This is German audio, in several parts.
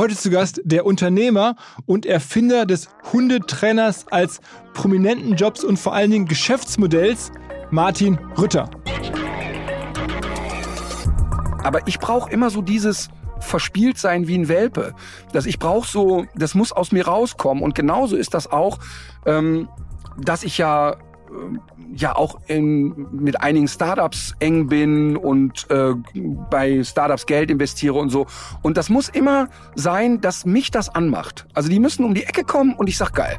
Heute zu Gast der Unternehmer und Erfinder des Hundetrainers als prominenten Jobs und vor allen Dingen Geschäftsmodells, Martin Rütter. Aber ich brauche immer so dieses verspielt sein wie ein Welpe. Das ich brauche so, das muss aus mir rauskommen. Und genauso ist das auch, ähm, dass ich ja ja auch in, mit einigen Startups eng bin und äh, bei Startups Geld investiere und so. Und das muss immer sein, dass mich das anmacht. Also die müssen um die Ecke kommen und ich sag geil.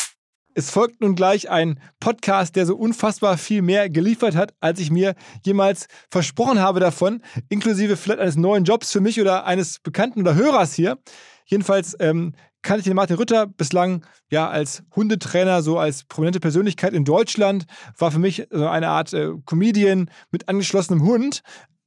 Es folgt nun gleich ein Podcast, der so unfassbar viel mehr geliefert hat, als ich mir jemals versprochen habe davon, inklusive vielleicht eines neuen Jobs für mich oder eines Bekannten oder Hörers hier. Jedenfalls ähm, kannte ich den Martin Rütter bislang ja als Hundetrainer, so als prominente Persönlichkeit in Deutschland, war für mich so eine Art äh, Comedian mit angeschlossenem Hund.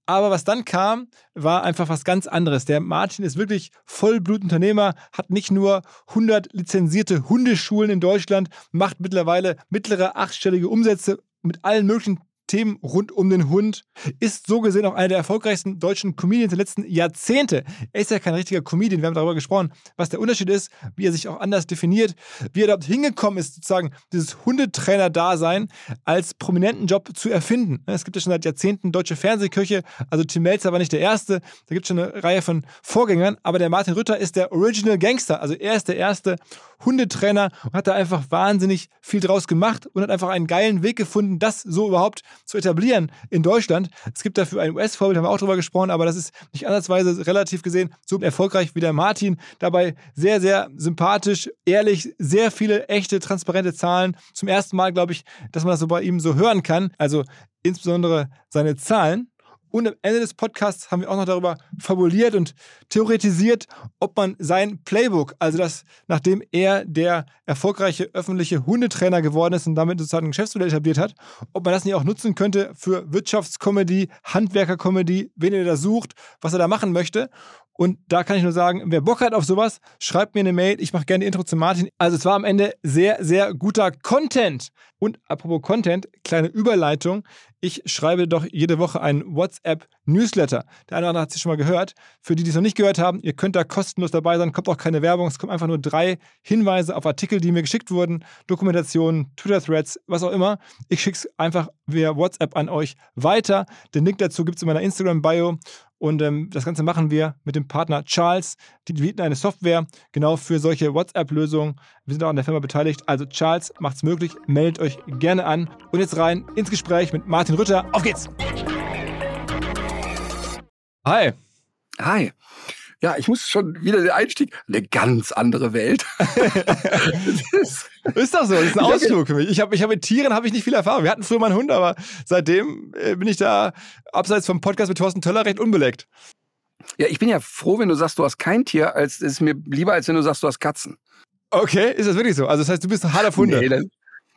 Aber was dann kam, war einfach was ganz anderes. Der Martin ist wirklich Vollblutunternehmer, hat nicht nur 100 lizenzierte Hundeschulen in Deutschland, macht mittlerweile mittlere achtstellige Umsätze mit allen möglichen Themen rund um den Hund. Ist so gesehen auch einer der erfolgreichsten deutschen Comedians der letzten Jahrzehnte. Er ist ja kein richtiger Comedian. Wir haben darüber gesprochen, was der Unterschied ist, wie er sich auch anders definiert, wie er dort hingekommen ist, sozusagen dieses Hundetrainer-Dasein als prominenten Job zu erfinden. Es gibt ja schon seit Jahrzehnten deutsche Fernsehköche. Also Tim Melzer war nicht der Erste. Da gibt es schon eine Reihe von Vorgängern. Aber der Martin Rütter ist der Original Gangster. Also er ist der erste Hundetrainer und hat da einfach wahnsinnig viel draus gemacht und hat einfach einen geilen Weg gefunden, das so überhaupt zu etablieren in Deutschland. Es gibt dafür ein US-Vorbild, haben wir auch drüber gesprochen, aber das ist nicht ansatzweise relativ gesehen so erfolgreich wie der Martin. Dabei sehr, sehr sympathisch, ehrlich, sehr viele echte, transparente Zahlen. Zum ersten Mal, glaube ich, dass man das so bei ihm so hören kann. Also insbesondere seine Zahlen. Und am Ende des Podcasts haben wir auch noch darüber fabuliert und theoretisiert, ob man sein Playbook, also das, nachdem er der erfolgreiche öffentliche Hundetrainer geworden ist und damit sozusagen ein Geschäftsmodell etabliert hat, ob man das nicht auch nutzen könnte für Wirtschaftskomödie, Handwerkerkomödie, wen er da sucht, was er da machen möchte. Und da kann ich nur sagen, wer Bock hat auf sowas, schreibt mir eine Mail. Ich mache gerne Intro zu Martin. Also es war am Ende sehr, sehr guter Content. Und apropos Content, kleine Überleitung. Ich schreibe doch jede Woche einen WhatsApp-Newsletter. Der eine oder andere hat es schon mal gehört. Für die, die es noch nicht gehört haben, ihr könnt da kostenlos dabei sein. Kommt auch keine Werbung. Es kommen einfach nur drei Hinweise auf Artikel, die mir geschickt wurden. Dokumentationen, Twitter-Threads, was auch immer. Ich schicke es einfach via WhatsApp an euch weiter. Den Link dazu gibt es in meiner Instagram-Bio. Und ähm, das Ganze machen wir mit dem Partner Charles. Die bieten eine Software genau für solche WhatsApp-Lösungen. Wir sind auch an der Firma beteiligt. Also Charles macht es möglich. Meldet euch gerne an. Und jetzt rein ins Gespräch mit Martin Rütter. Auf geht's! Hi. Hi. ja, ich muss schon wieder den Einstieg, eine ganz andere Welt. ist, ist doch so, das ist ein Ausflug für mich. Ich habe ich hab mit Tieren habe ich nicht viel Erfahrung. Wir hatten früher mal einen Hund, aber seitdem äh, bin ich da abseits vom Podcast mit Thorsten Töller recht unbeleckt. Ja, ich bin ja froh, wenn du sagst, du hast kein Tier, als ist mir lieber, als wenn du sagst, du hast Katzen. Okay, ist das wirklich so? Also das heißt, du bist hart auf Hunde. Nee, das,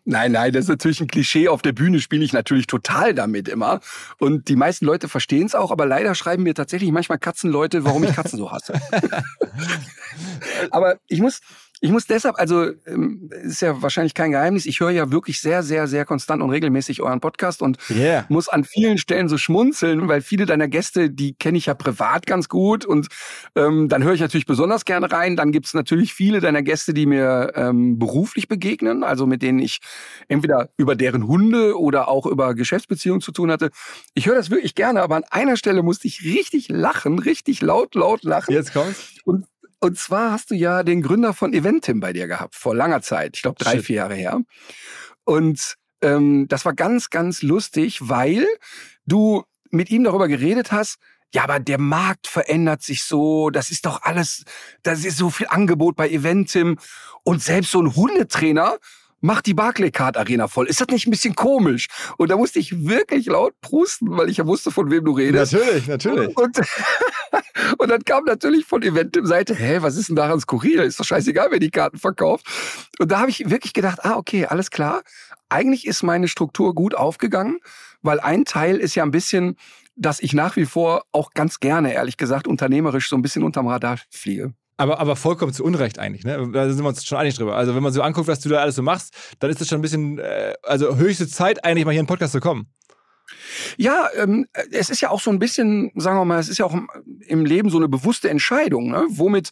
Nein, nein, das ist natürlich ein Klischee. Auf der Bühne spiele ich natürlich total damit immer. Und die meisten Leute verstehen es auch, aber leider schreiben mir tatsächlich manchmal Katzenleute, warum ich Katzen so hasse. aber ich muss, ich muss deshalb, also ähm, ist ja wahrscheinlich kein Geheimnis, ich höre ja wirklich sehr, sehr, sehr konstant und regelmäßig euren Podcast und yeah. muss an vielen Stellen so schmunzeln, weil viele deiner Gäste, die kenne ich ja privat ganz gut und ähm, dann höre ich natürlich besonders gerne rein. Dann gibt's natürlich viele deiner Gäste, die mir ähm, beruflich begegnen, also mit denen ich entweder über deren Hunde oder auch über Geschäftsbeziehungen zu tun hatte. Ich höre das wirklich gerne, aber an einer Stelle musste ich richtig lachen, richtig laut, laut lachen. Jetzt kommt's. Und und zwar hast du ja den Gründer von Eventim bei dir gehabt, vor langer Zeit. Ich glaube, drei, Shit. vier Jahre her. Und ähm, das war ganz, ganz lustig, weil du mit ihm darüber geredet hast, ja, aber der Markt verändert sich so, das ist doch alles, das ist so viel Angebot bei Eventim und selbst so ein Hundetrainer mach die Barclaycard Arena voll. Ist das nicht ein bisschen komisch? Und da musste ich wirklich laut prusten, weil ich ja wusste, von wem du redest. Natürlich, natürlich. Und, und dann kam natürlich von Eventim Seite, hä, was ist denn daran skurril? Ist doch scheißegal, wer die Karten verkauft. Und da habe ich wirklich gedacht, ah, okay, alles klar. Eigentlich ist meine Struktur gut aufgegangen, weil ein Teil ist ja ein bisschen, dass ich nach wie vor auch ganz gerne, ehrlich gesagt, unternehmerisch so ein bisschen unterm Radar fliege. Aber, aber vollkommen zu Unrecht eigentlich, ne? Da sind wir uns schon einig drüber. Also, wenn man so anguckt, was du da alles so machst, dann ist das schon ein bisschen, äh, also höchste Zeit, eigentlich mal hier in den Podcast zu kommen. Ja, ähm, es ist ja auch so ein bisschen, sagen wir mal, es ist ja auch im Leben so eine bewusste Entscheidung. Ne? Womit,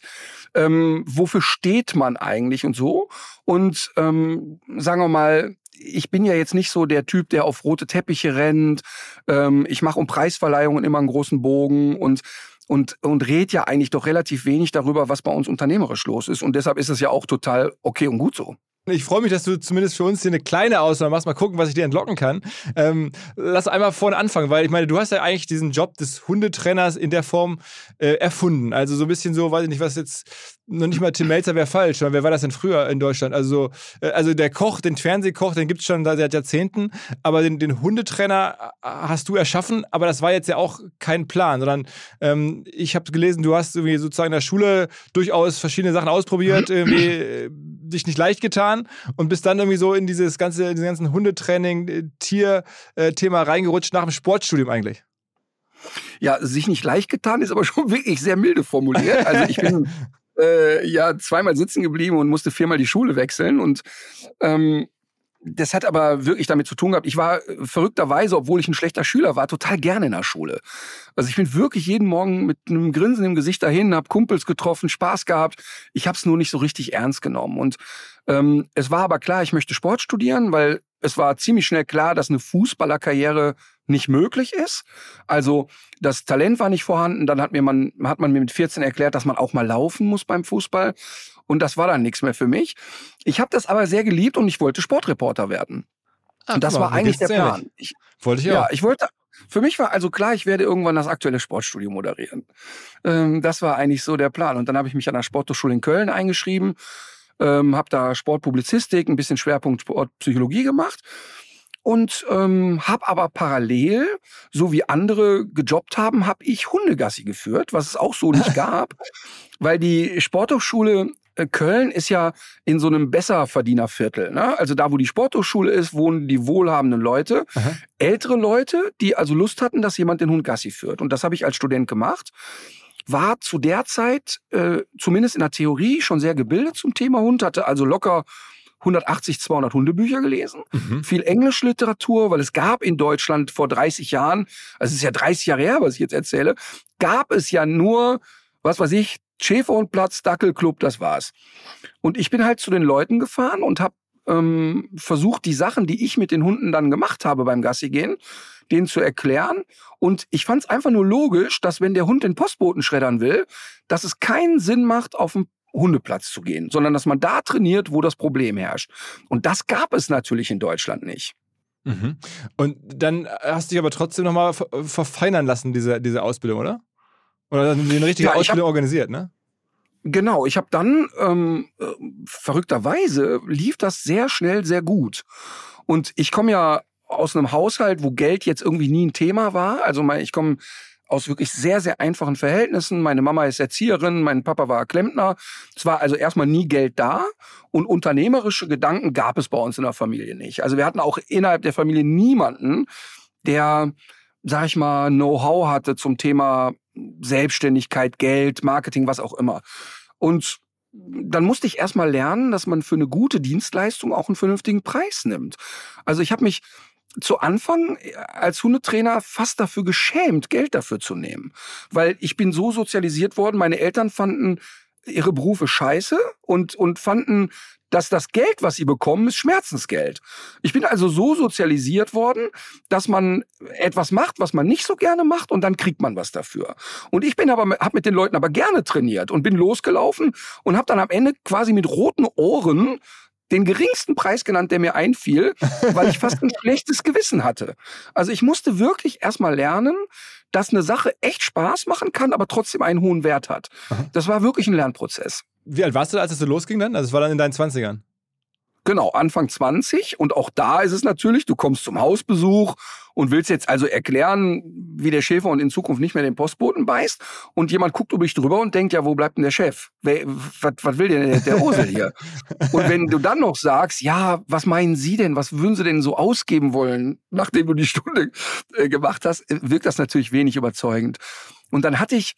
ähm, wofür steht man eigentlich und so? Und ähm, sagen wir mal, ich bin ja jetzt nicht so der Typ, der auf rote Teppiche rennt. Ähm, ich mache um Preisverleihungen immer einen großen Bogen und und, und redet ja eigentlich doch relativ wenig darüber, was bei uns unternehmerisch los ist. Und deshalb ist es ja auch total okay und gut so. Ich freue mich, dass du zumindest für uns hier eine kleine Ausnahme machst. Mal gucken, was ich dir entlocken kann. Ähm, lass einmal vorne anfangen, weil ich meine, du hast ja eigentlich diesen Job des Hundetrainers in der Form äh, erfunden. Also so ein bisschen so, weiß ich nicht, was jetzt noch nicht mal Tim Melzer wäre falsch, weil wer war das denn früher in Deutschland? Also, äh, also der Koch, den Fernsehkoch, den gibt es schon seit Jahrzehnten, aber den, den Hundetrainer äh, hast du erschaffen, aber das war jetzt ja auch kein Plan, sondern ähm, ich habe gelesen, du hast irgendwie sozusagen in der Schule durchaus verschiedene Sachen ausprobiert, irgendwie äh, dich nicht leicht getan und bist dann irgendwie so in dieses ganze, in ganzen Hundetraining, Tier-Thema reingerutscht nach dem Sportstudium eigentlich. Ja, sich nicht leicht getan ist aber schon wirklich sehr milde formuliert. Also ich bin äh, ja zweimal sitzen geblieben und musste viermal die Schule wechseln. Und ähm, das hat aber wirklich damit zu tun gehabt. Ich war äh, verrückterweise, obwohl ich ein schlechter Schüler war, total gerne in der Schule. Also ich bin wirklich jeden Morgen mit einem Grinsen im Gesicht dahin, habe Kumpels getroffen, Spaß gehabt. Ich habe es nur nicht so richtig ernst genommen. Und ähm, es war aber klar, ich möchte Sport studieren, weil es war ziemlich schnell klar, dass eine Fußballerkarriere nicht möglich ist. Also das Talent war nicht vorhanden. Dann hat mir man hat man mir mit 14 erklärt, dass man auch mal laufen muss beim Fußball. Und das war dann nichts mehr für mich. Ich habe das aber sehr geliebt und ich wollte Sportreporter werden. Ach, und das mal, war eigentlich der Plan. Ich, wollte ich auch. Ja, ich wollte. Für mich war also klar, ich werde irgendwann das aktuelle Sportstudio moderieren. Ähm, das war eigentlich so der Plan. Und dann habe ich mich an der Sporthochschule in Köln eingeschrieben, ähm, habe da Sportpublizistik, ein bisschen Schwerpunkt Sportpsychologie gemacht und ähm, habe aber parallel, so wie andere gejobbt haben, habe ich Hundegassi geführt, was es auch so nicht gab, weil die Sporthochschule äh, Köln ist ja in so einem Besserverdienerviertel. Ne? Also da, wo die Sporthochschule ist, wohnen die wohlhabenden Leute. Aha. Ältere Leute, die also Lust hatten, dass jemand den Hund Gassi führt. Und das habe ich als Student gemacht. War zu der Zeit, äh, zumindest in der Theorie, schon sehr gebildet zum Thema Hund, hatte also locker 180, 200 Hundebücher gelesen, mhm. viel Englischliteratur, weil es gab in Deutschland vor 30 Jahren, also es ist ja 30 Jahre her, was ich jetzt erzähle, gab es ja nur, was weiß ich, Schäferhundplatz, Dackelclub, das war's. Und ich bin halt zu den Leuten gefahren und habe ähm, versucht, die Sachen, die ich mit den Hunden dann gemacht habe beim Gassi gehen, denen zu erklären. Und ich fand es einfach nur logisch, dass wenn der Hund den Postboten schreddern will, dass es keinen Sinn macht, auf dem Hundeplatz zu gehen, sondern dass man da trainiert, wo das Problem herrscht. Und das gab es natürlich in Deutschland nicht. Mhm. Und dann hast du dich aber trotzdem nochmal verfeinern lassen, diese, diese Ausbildung, oder? Oder eine richtige Ja, Ausbildung organisiert, ne? Genau, ich habe dann ähm, äh, verrückterweise lief das sehr schnell sehr gut. Und ich komme ja aus einem Haushalt, wo Geld jetzt irgendwie nie ein Thema war. Also ich komme aus wirklich sehr, sehr einfachen Verhältnissen. Meine Mama ist Erzieherin, mein Papa war Klempner. Es war also erstmal nie Geld da und unternehmerische Gedanken gab es bei uns in der Familie nicht. Also wir hatten auch innerhalb der Familie niemanden, der, sag ich mal, Know-how hatte zum Thema Selbstständigkeit, Geld, Marketing, was auch immer. Und dann musste ich erstmal lernen, dass man für eine gute Dienstleistung auch einen vernünftigen Preis nimmt. Also ich habe mich zu Anfang äh, als Hundetrainer fast dafür geschämt, Geld dafür zu nehmen. Weil ich bin so sozialisiert worden, meine Eltern fanden ihre Berufe scheiße und, und fanden, dass das Geld, was sie bekommen, ist Schmerzensgeld. Ich bin also so sozialisiert worden, dass man etwas macht, was man nicht so gerne macht und dann kriegt man was dafür. Und ich bin aber habe mit den Leuten aber gerne trainiert und bin losgelaufen und habe dann am Ende quasi mit roten Ohren den geringsten Preis genannt, der mir einfiel, weil ich fast ein schlechtes Gewissen hatte. Also ich musste wirklich erstmal lernen, dass eine Sache echt Spaß machen kann, aber trotzdem einen hohen Wert hat. Das war wirklich ein Lernprozess. Wie alt warst du, als es so losging dann? Also es war dann in deinen 20ern. Genau, Anfang 20. Und auch da ist es natürlich, du kommst zum Hausbesuch und willst jetzt also erklären, wie der Schäfer und in Zukunft nicht mehr den Postboten beißt. Und jemand guckt über dich drüber und denkt, ja, wo bleibt denn der Chef? Was, will denn der, der Osel hier? und wenn du dann noch sagst, ja, was meinen Sie denn? Was würden Sie denn so ausgeben wollen, nachdem du die Stunde äh, gemacht hast, wirkt das natürlich wenig überzeugend. Und dann hatte ich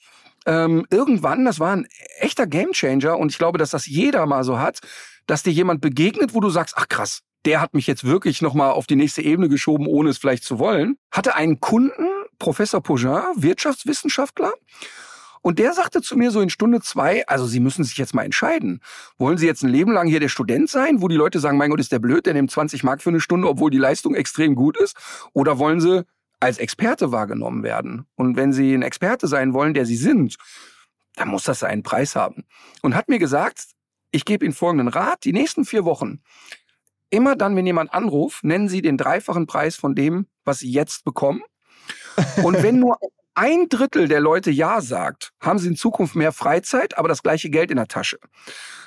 ähm, irgendwann, das war ein echter Gamechanger und ich glaube, dass das jeder mal so hat, dass dir jemand begegnet, wo du sagst, ach krass, der hat mich jetzt wirklich nochmal auf die nächste Ebene geschoben, ohne es vielleicht zu wollen. Hatte einen Kunden, Professor Pogin, Wirtschaftswissenschaftler, und der sagte zu mir so in Stunde zwei, also Sie müssen sich jetzt mal entscheiden. Wollen Sie jetzt ein Leben lang hier der Student sein, wo die Leute sagen, mein Gott, ist der blöd, der nimmt 20 Mark für eine Stunde, obwohl die Leistung extrem gut ist? Oder wollen Sie als Experte wahrgenommen werden? Und wenn Sie ein Experte sein wollen, der Sie sind, dann muss das seinen Preis haben. Und hat mir gesagt, ich gebe Ihnen folgenden Rat, die nächsten vier Wochen, immer dann, wenn jemand anruft, nennen Sie den dreifachen Preis von dem, was Sie jetzt bekommen. Und wenn nur ein Drittel der Leute Ja sagt, haben Sie in Zukunft mehr Freizeit, aber das gleiche Geld in der Tasche.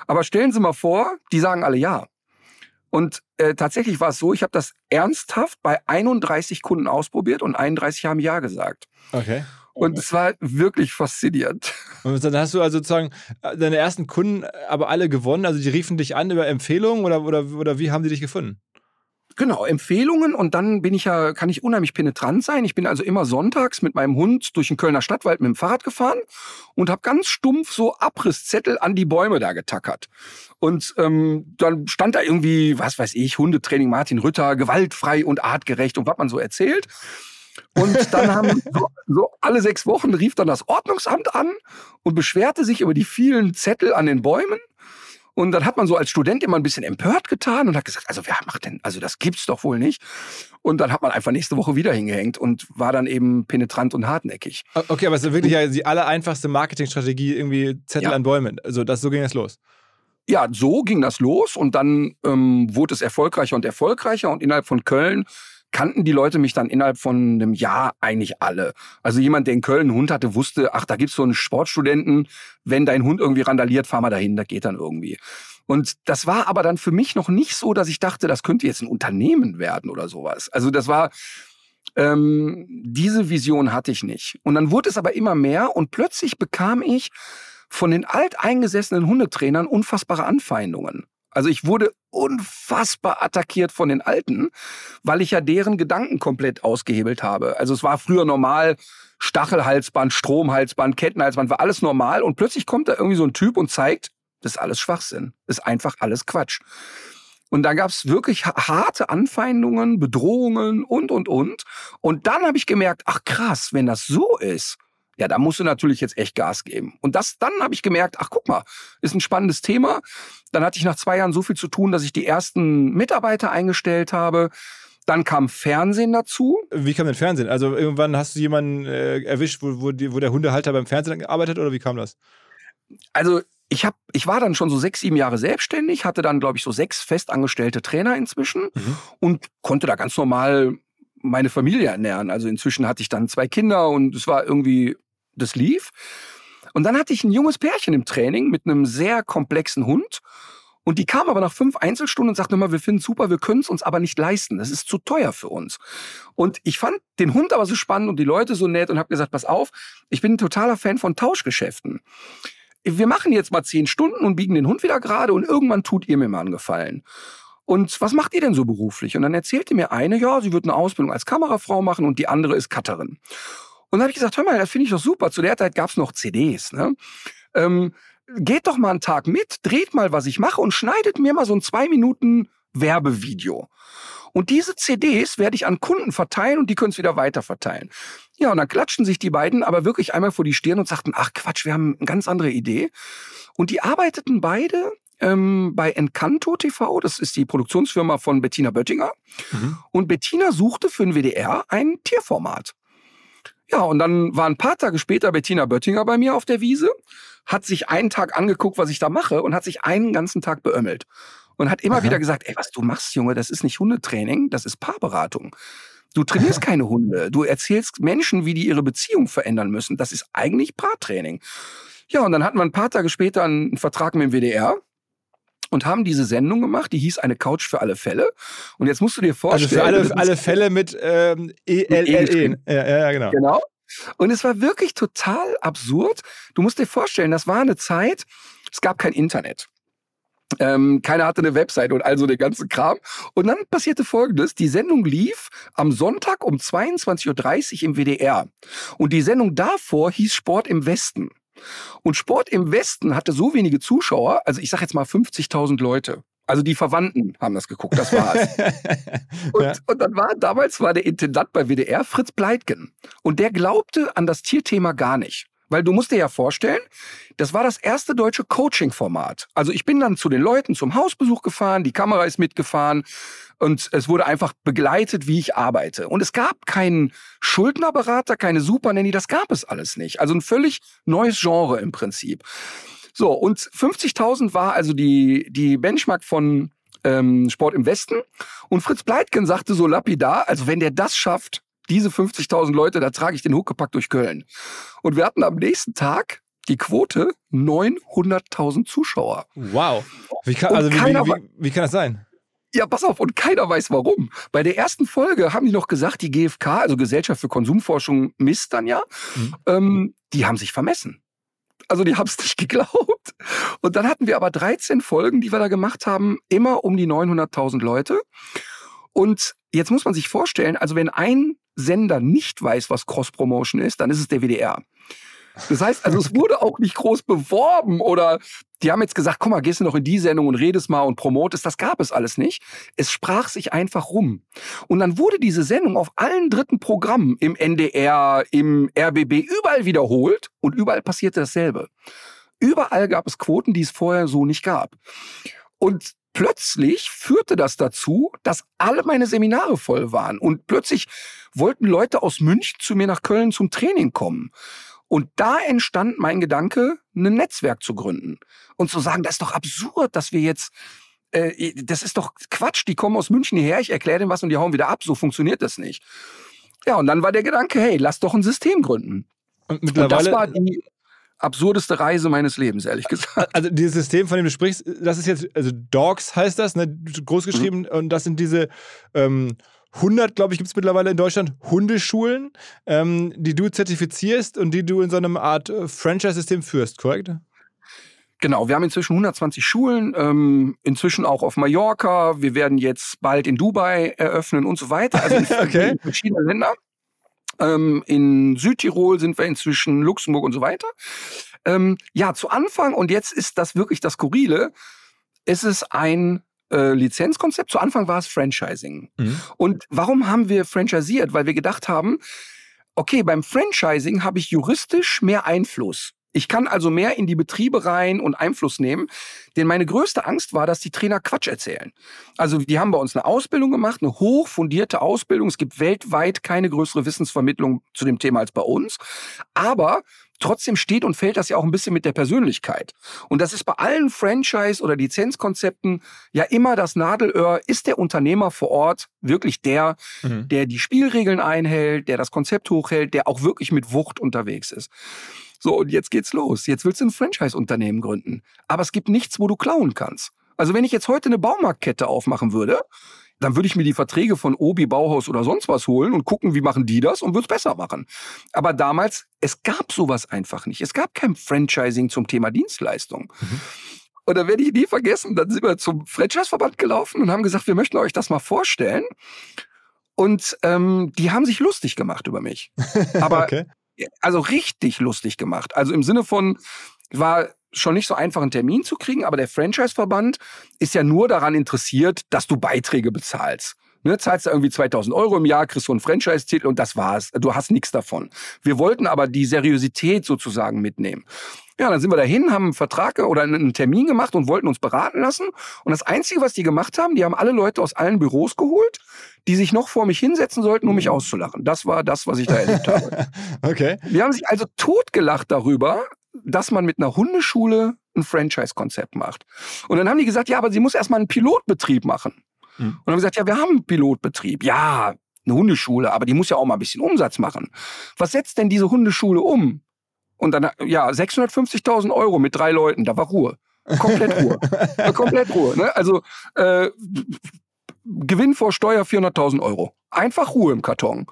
Aber stellen Sie mal vor, die sagen alle Ja. Und äh, tatsächlich war es so, ich habe das ernsthaft bei 31 Kunden ausprobiert und 31 haben Ja gesagt. Okay. Und es war wirklich faszinierend. Und dann hast du also sozusagen äh, deine ersten Kunden aber alle gewonnen. Also die riefen dich an über Empfehlungen oder, oder, oder wie haben die dich gefunden? Genau, Empfehlungen und dann bin ich ja, kann ich unheimlich penetrant sein. Ich bin also immer sonntags mit meinem Hund durch den Kölner Stadtwald mit dem Fahrrad gefahren und habe ganz stumpf so Abrisszettel an die Bäume da getackert. Und ähm, dann stand da irgendwie, was weiß ich, Hundetraining Martin Rütter, gewaltfrei und artgerecht und was man so erzählt. Und dann haben so, so alle sechs Wochen rief dann das Ordnungsamt an und beschwerte sich über die vielen Zettel an den Bäumen. Und dann hat man so als Student immer ein bisschen empört getan und hat gesagt, also wer macht denn, also das gibt's doch wohl nicht. Und dann hat man einfach nächste Woche wieder hingehängt und war dann eben penetrant und hartnäckig. Okay, aber es ist wirklich ja die aller einfachste Marketingstrategie, irgendwie Zettel Ja. an Bäumen. Also das, so ging das los. Ja, so ging das los und dann ähm, wurde es erfolgreicher und erfolgreicher und innerhalb von Köln kannten die Leute mich dann innerhalb von einem Jahr eigentlich alle. Also jemand, der in Köln einen Hund hatte, wusste, ach, da gibt's so einen Sportstudenten, wenn dein Hund irgendwie randaliert, fahr mal dahin, da geht dann irgendwie. Und das war aber dann für mich noch nicht so, dass ich dachte, das könnte jetzt ein Unternehmen werden oder sowas. Also das war, ähm, diese Vision hatte ich nicht. Und dann wurde es aber immer mehr und plötzlich bekam ich von den alteingesessenen Hundetrainern unfassbare Anfeindungen. Also ich wurde unfassbar attackiert von den Alten, weil ich ja deren Gedanken komplett ausgehebelt habe. Also es war früher normal, Stachelhalsband, Stromhalsband, Kettenhalsband, war alles normal und plötzlich kommt da irgendwie so ein Typ und zeigt, das ist alles Schwachsinn, das ist einfach alles Quatsch. Und da gab es wirklich ha- harte Anfeindungen, Bedrohungen und, und, und. Und dann habe ich gemerkt, ach krass, wenn das so ist, ja, da musst du natürlich jetzt echt Gas geben. Und das, dann habe ich gemerkt, ach guck mal, ist ein spannendes Thema. Dann hatte ich nach zwei Jahren so viel zu tun, dass ich die ersten Mitarbeiter eingestellt habe. Dann kam Fernsehen dazu. Wie kam denn Fernsehen? Also irgendwann hast du jemanden äh, erwischt, wo, wo, die, wo der Hundehalter beim Fernsehen gearbeitet oder wie kam das? Also ich hab, ich war dann schon so sechs, sieben Jahre selbstständig, hatte dann, glaube ich, so sechs festangestellte Trainer inzwischen Mhm. und konnte da ganz normal meine Familie ernähren. Also inzwischen hatte ich dann zwei Kinder und es war irgendwie, das lief. Und dann hatte ich ein junges Pärchen im Training mit einem sehr komplexen Hund. Und die kam aber nach fünf Einzelstunden und sagte immer, wir finden super, wir können es uns aber nicht leisten. Das ist zu teuer für uns. Und ich fand den Hund aber so spannend und die Leute so nett und habe gesagt, pass auf, ich bin ein totaler Fan von Tauschgeschäften. Wir machen jetzt mal zehn Stunden und biegen den Hund wieder gerade und irgendwann tut ihr mir mal einen Gefallen. Und was macht ihr denn so beruflich? Und dann erzählte mir eine, ja, sie wird eine Ausbildung als Kamerafrau machen und die andere ist Cutterin. Und dann habe ich gesagt, hör mal, das finde ich doch super. Zu der Zeit gab es noch CDs. Ne? Ähm, geht doch mal einen Tag mit, dreht mal, was ich mache und schneidet mir mal so ein zwei Minuten Werbevideo. Und diese CDs werde ich an Kunden verteilen und die können es wieder weiter verteilen. Ja, und dann klatschen sich die beiden aber wirklich einmal vor die Stirn und sagten, ach Quatsch, wir haben eine ganz andere Idee. Und die arbeiteten beide ähm, bei Encanto TV, das ist die Produktionsfirma von Bettina Böttinger. Mhm. Und Bettina suchte für den WDR ein Tierformat. Ja, und dann war ein paar Tage später Bettina Böttinger bei mir auf der Wiese, hat sich einen Tag angeguckt, was ich da mache und hat sich einen ganzen Tag beömmelt. Und hat immer Aha. wieder gesagt, ey, was du machst, Junge, das ist nicht Hundetraining, das ist Paarberatung. Du trainierst keine Hunde. Du erzählst Menschen, wie die ihre Beziehung verändern müssen. Das ist eigentlich Paartraining. Ja, und dann hatten wir ein paar Tage später einen Vertrag mit dem WDR und haben diese Sendung gemacht, die hieß Eine Couch für alle Fälle. Und jetzt musst du dir vorstellen. Also für alle, alle Fälle mit ähm, ELLE. E. Ja, ja, genau. Genau. Und es war wirklich total absurd. Du musst dir vorstellen, das war eine Zeit, es gab kein Internet. Ähm, keiner hatte eine Website und also den ganzen Kram. Und dann passierte Folgendes. Die Sendung lief am Sonntag um 22.30 Uhr im WDR. Und die Sendung davor hieß Sport im Westen. Und Sport im Westen hatte so wenige Zuschauer, also ich sag jetzt mal 50.000 Leute. Also die Verwandten haben das geguckt, das war's. und, ja. und dann war, damals war der Intendant bei WDR Fritz Pleitgen. Und der glaubte an das Tierthema gar nicht. Weil du musst dir ja vorstellen, das war das erste deutsche Coaching-Format. Also ich bin dann zu den Leuten zum Hausbesuch gefahren, die Kamera ist mitgefahren und es wurde einfach begleitet, wie ich arbeite. Und es gab keinen Schuldnerberater, keine Supernanny, das gab es alles nicht. Also ein völlig neues Genre im Prinzip. So, und 50.000 war also die, die Benchmark von ähm, Sport im Westen. Und Fritz Pleitgen sagte so lapidar, also wenn der das schafft, diese 50.000 Leute, da trage ich den Huckepack durch Köln. Und wir hatten am nächsten Tag die Quote 900.000 Zuschauer. Wow. Wie kann, also wie, wie, wie kann das sein? Ja, pass auf, und keiner weiß warum. Bei der ersten Folge haben die noch gesagt, die GfK, also Gesellschaft für Konsumforschung, misst dann ja, mhm. ähm, die haben sich vermessen. Also die haben es nicht geglaubt. Und dann hatten wir aber 13 Folgen, die wir da gemacht haben, immer um die 900.000 Leute. Und jetzt muss man sich vorstellen, also wenn ein Sender nicht weiß, was Cross-Promotion ist, dann ist es der WDR. Das heißt, also es wurde auch nicht groß beworben oder die haben jetzt gesagt, guck mal, gehst du noch in die Sendung und redest mal und promotest. Das gab es alles nicht. Es sprach sich einfach rum. Und dann wurde diese Sendung auf allen dritten Programmen im NDR, im RBB überall wiederholt und überall passierte dasselbe. Überall gab es Quoten, die es vorher so nicht gab. Und plötzlich führte das dazu, dass alle meine Seminare voll waren. Und plötzlich wollten Leute aus München zu mir nach Köln zum Training kommen. Und da entstand mein Gedanke, ein Netzwerk zu gründen und zu sagen, das ist doch absurd, dass wir jetzt, äh, das ist doch Quatsch, die kommen aus München hierher, ich erkläre denen was und die hauen wieder ab, so funktioniert das nicht. Ja, und dann war der Gedanke, hey, lass doch ein System gründen. Und, mittlerweile, und das war die absurdeste Reise meines Lebens, ehrlich gesagt. Also dieses System, von dem du sprichst, das ist jetzt, also Dogs heißt das, ne, großgeschrieben, mhm. und das sind diese ähm, 100, glaube ich, gibt es mittlerweile in Deutschland Hundeschulen, ähm, die du zertifizierst und die du in so einer Art äh, Franchise-System führst, korrekt? Genau, wir haben inzwischen 120 Schulen, ähm, inzwischen auch auf Mallorca. Wir werden jetzt bald in Dubai eröffnen und so weiter. Also in, okay. in verschiedenen Ländern. Ähm, in Südtirol sind wir inzwischen, Luxemburg und so weiter. Ähm, ja, zu Anfang, und jetzt ist das wirklich das Skurrile, ist es ein äh, Lizenzkonzept. Zu Anfang war es Franchising. Mhm. Und warum haben wir franchiseiert? Weil wir gedacht haben, okay, beim Franchising habe ich juristisch mehr Einfluss. Ich kann also mehr in die Betriebe rein und Einfluss nehmen. Denn meine größte Angst war, dass die Trainer Quatsch erzählen. Also die haben bei uns eine Ausbildung gemacht, eine hochfundierte Ausbildung. Es gibt weltweit keine größere Wissensvermittlung zu dem Thema als bei uns. Aber trotzdem steht und fällt das ja auch ein bisschen mit der Persönlichkeit. Und das ist bei allen Franchise- oder Lizenzkonzepten ja immer das Nadelöhr. Ist der Unternehmer vor Ort wirklich der, mhm. der die Spielregeln einhält, der das Konzept hochhält, der auch wirklich mit Wucht unterwegs ist? So, und jetzt geht's los. Jetzt willst du ein Franchise-Unternehmen gründen. Aber es gibt nichts, wo du klauen kannst. Also wenn ich jetzt heute eine Baumarktkette aufmachen würde, dann würde ich mir die Verträge von Obi, Bauhaus oder sonst was holen und gucken, wie machen die das und würde es besser machen. Aber damals, es gab sowas einfach nicht. Es gab kein Franchising zum Thema Dienstleistung. Mhm. Und da werde ich nie vergessen, dann sind wir zum Franchise-Verband gelaufen und haben gesagt, wir möchten euch das mal vorstellen. Und ähm, die haben sich lustig gemacht über mich. Aber okay. also richtig lustig gemacht. Also im Sinne von, war schon nicht so einfach, einen Termin zu kriegen, aber der Franchise-Verband ist ja nur daran interessiert, dass du Beiträge bezahlst. Ne, zahlst du irgendwie 2000 Euro im Jahr, kriegst du einen Franchise-Titel und das war's. Du hast nichts davon. Wir wollten aber die Seriosität sozusagen mitnehmen. Ja, dann sind wir dahin, haben einen Vertrag oder einen Termin gemacht und wollten uns beraten lassen. Und das Einzige, was die gemacht haben, die haben alle Leute aus allen Büros geholt, die sich noch vor mich hinsetzen sollten, um mich mhm. auszulachen. Das war das, was ich da erlebt habe. okay. Die haben sich also totgelacht darüber, dass man mit einer Hundeschule ein Franchise-Konzept macht. Und dann haben die gesagt, ja, aber sie muss erstmal einen Pilotbetrieb machen. Mhm. Und dann haben wir gesagt, ja, wir haben einen Pilotbetrieb. Ja, eine Hundeschule, aber die muss ja auch mal ein bisschen Umsatz machen. Was setzt denn diese Hundeschule um? Und dann, ja, 650.000 Euro mit drei Leuten, da war Ruhe. Komplett Ruhe. Komplett Ruhe. Ne? Also äh, Gewinn vor Steuer 400.000 Euro. Einfach Ruhe im Karton.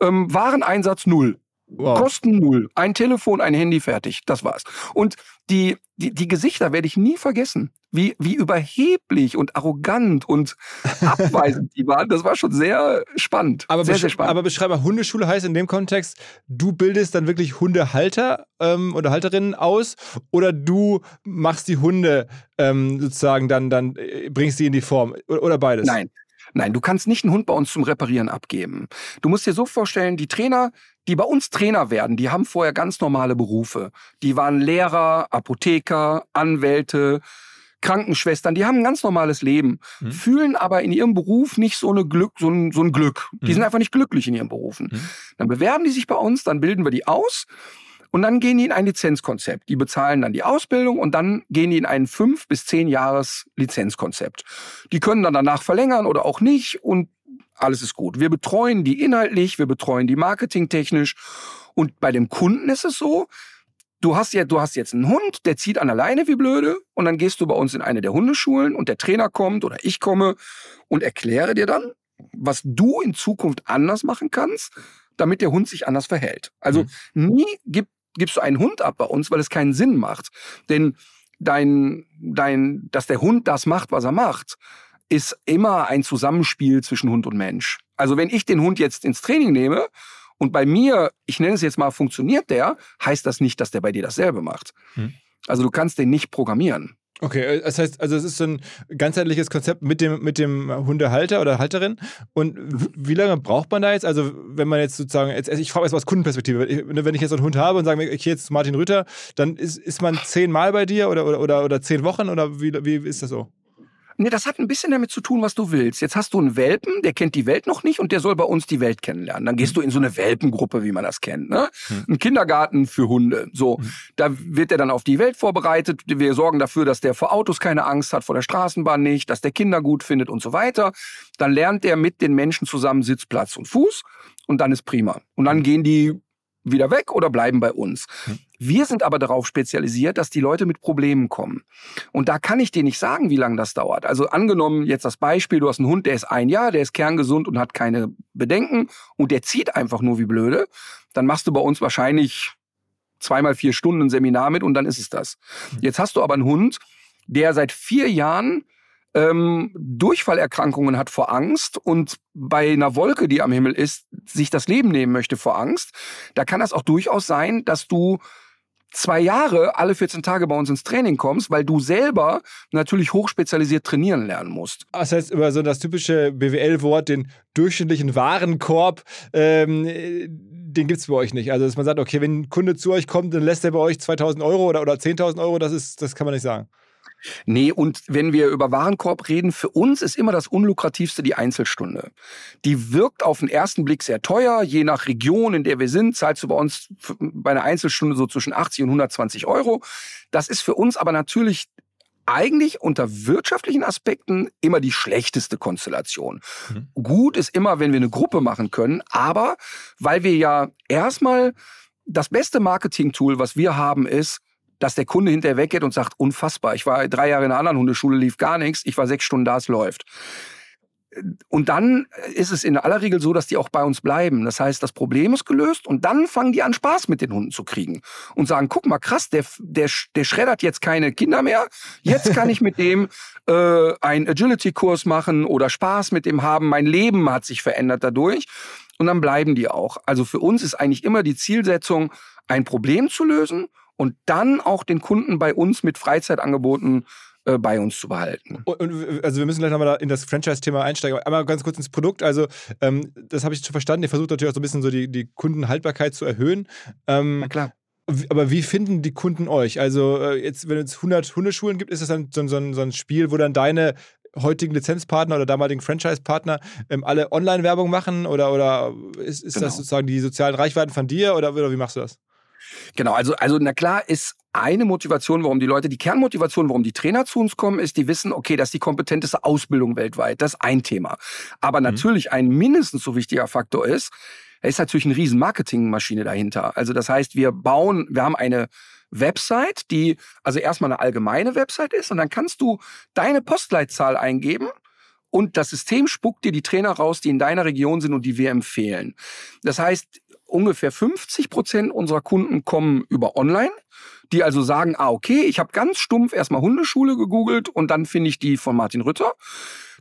Ähm, Wareneinsatz null. Wow. Kosten null. Ein Telefon, ein Handy, fertig. Das war's. Und die, die, die Gesichter werde ich nie vergessen. Wie, wie überheblich und arrogant und abweisend die waren. Das war schon sehr spannend. Aber, sehr, sehr spannend. aber beschreib mal, Hundeschule heißt in dem Kontext, du bildest dann wirklich Hundehalter ähm, oder Halterinnen aus oder du machst die Hunde ähm, sozusagen dann, dann äh, bringst sie in die Form oder, oder beides? Nein. Nein, du kannst nicht einen Hund bei uns zum Reparieren abgeben. Du musst dir so vorstellen, die Trainer, die bei uns Trainer werden, die haben vorher ganz normale Berufe. Die waren Lehrer, Apotheker, Anwälte, Krankenschwestern, die haben ein ganz normales Leben, mhm. fühlen aber in ihrem Beruf nicht so, eine Glück, so, ein, so ein Glück. Die mhm. sind einfach nicht glücklich in ihren Berufen. Mhm. Dann bewerben die sich bei uns, dann bilden wir die aus und dann gehen die in ein Lizenzkonzept. Die bezahlen dann die Ausbildung und dann gehen die in ein fünf bis zehn Jahres Lizenzkonzept. Die können dann danach verlängern oder auch nicht und alles ist gut. Wir betreuen die inhaltlich, wir betreuen die marketingtechnisch und bei dem Kunden ist es so, du hast ja, du hast jetzt einen Hund, der zieht an der Leine wie blöde und dann gehst du bei uns in eine der Hundeschulen und der Trainer kommt oder ich komme und erkläre dir dann, was du in Zukunft anders machen kannst, damit der Hund sich anders verhält. Also mhm. nie gibt gibst du einen Hund ab bei uns, weil es keinen Sinn macht. Denn dein, dein, dass der Hund das macht, was er macht, ist immer ein Zusammenspiel zwischen Hund und Mensch. Also wenn ich den Hund jetzt ins Training nehme und bei mir, ich nenne es jetzt mal, funktioniert der, heißt das nicht, dass der bei dir dasselbe macht. Hm. Also du kannst den nicht programmieren. Okay, äh, das heißt, also es ist so ein ganzheitliches Konzept mit dem, mit dem Hundehalter oder Halterin. Und wie lange braucht man da jetzt? Also, wenn man jetzt sozusagen, jetzt, also ich frage erstmal aus Kundenperspektive, wenn ich jetzt einen Hund habe und sage, ich gehe jetzt Martin Rütter, dann ist, ist man zehnmal bei dir oder, oder, oder, oder zehn Wochen oder wie, wie ist das so? Nee, das hat ein bisschen damit zu tun, was du willst. Jetzt hast du einen Welpen, der kennt die Welt noch nicht und der soll bei uns die Welt kennenlernen. Dann gehst du in so eine Welpengruppe, wie man das kennt. Ne? Mhm. Ein Kindergarten für Hunde. So, mhm. da wird er dann auf die Welt vorbereitet. Wir sorgen dafür, dass der vor Autos keine Angst hat, vor der Straßenbahn nicht, dass der Kinder gut findet und so weiter. Dann lernt er mit den Menschen zusammen Sitzplatz und Fuß und dann ist prima. Und dann gehen die wieder weg oder bleiben bei uns. Wir sind aber darauf spezialisiert, dass die Leute mit Problemen kommen. Und da kann ich dir nicht sagen, wie lange das dauert. Also angenommen jetzt das Beispiel, du hast einen Hund, der ist ein Jahr, der ist kerngesund und hat keine Bedenken und der zieht einfach nur wie blöde, dann machst du bei uns wahrscheinlich zweimal vier Stunden ein Seminar mit und dann ist es das. Hm. Jetzt hast du aber einen Hund, der seit vier Jahren ähm, Durchfallerkrankungen hat vor Angst und bei einer Wolke, die am Himmel ist, sich das Leben nehmen möchte vor Angst, da kann das auch durchaus sein, dass du zwei Jahre alle 14 Tage bei uns ins Training kommst, weil du selber natürlich hochspezialisiert trainieren lernen musst. Das heißt, über so das typische BWL-Wort, den durchschnittlichen Warenkorb, ähm, den gibt es bei euch nicht. Also, dass man sagt, okay, wenn ein Kunde zu euch kommt, dann lässt er bei euch 2000 Euro oder, oder 10.000 Euro, das, ist, das kann man nicht sagen. Nee, und wenn wir über Warenkorb reden, für uns ist immer das unlukrativste die Einzelstunde. Die wirkt auf den ersten Blick sehr teuer, je nach Region, in der wir sind, zahlst du bei uns bei einer Einzelstunde so zwischen 80 und 120 Euro. Das ist für uns aber natürlich eigentlich unter wirtschaftlichen Aspekten immer die schlechteste Konstellation. Mhm. Gut ist immer, wenn wir eine Gruppe machen können, aber weil wir ja erstmal das beste Marketing-Tool, was wir haben, ist, dass der Kunde hinterher weggeht und sagt, unfassbar, ich war drei Jahre in einer anderen Hundeschule, lief gar nichts, ich war sechs Stunden da, es läuft. Und dann ist es in aller Regel so, dass die auch bei uns bleiben. Das heißt, das Problem ist gelöst und dann fangen die an, Spaß mit den Hunden zu kriegen und sagen, guck mal, krass, der, der, der schreddert jetzt keine Kinder mehr. Jetzt kann ich mit dem äh, einen Agility-Kurs machen oder Spaß mit dem haben. Mein Leben hat sich verändert dadurch. Und dann bleiben die auch. Also für uns ist eigentlich immer die Zielsetzung, ein Problem zu lösen und dann auch den Kunden bei uns mit Freizeitangeboten äh, bei uns zu behalten. Und, und, also wir müssen gleich nochmal in das Franchise-Thema einsteigen. Aber einmal ganz kurz ins Produkt. Also ähm, das habe ich schon verstanden. Ihr versucht natürlich auch so ein bisschen so die, die Kundenhaltbarkeit zu erhöhen. Ähm, Na klar. Aber wie finden die Kunden euch? Also äh, jetzt, wenn es 100 Hundeschulen gibt, ist das dann so, so, so ein Spiel, wo dann deine heutigen Lizenzpartner oder damaligen Franchise-Partner ähm, alle Online-Werbung machen? Oder, oder ist, ist genau. das sozusagen die sozialen Reichweiten von dir oder, oder wie machst du das? Genau, also, also na klar ist eine Motivation, warum die Leute, die Kernmotivation, warum die Trainer zu uns kommen, ist, die wissen, okay, das ist die kompetenteste Ausbildung weltweit. Das ist ein Thema. Aber mhm. natürlich ein mindestens so wichtiger Faktor ist, da ist natürlich eine riesen Marketingmaschine dahinter. Also das heißt, wir bauen, wir haben eine Website, die also erstmal eine allgemeine Website ist und dann kannst du deine Postleitzahl eingeben und das System spuckt dir die Trainer raus, die in deiner Region sind und die wir empfehlen. Das heißt, ungefähr 50 Prozent unserer Kunden kommen über Online, die also sagen, ah, okay, ich habe ganz stumpf erstmal Hundeschule gegoogelt und dann finde ich die von Martin Rütter.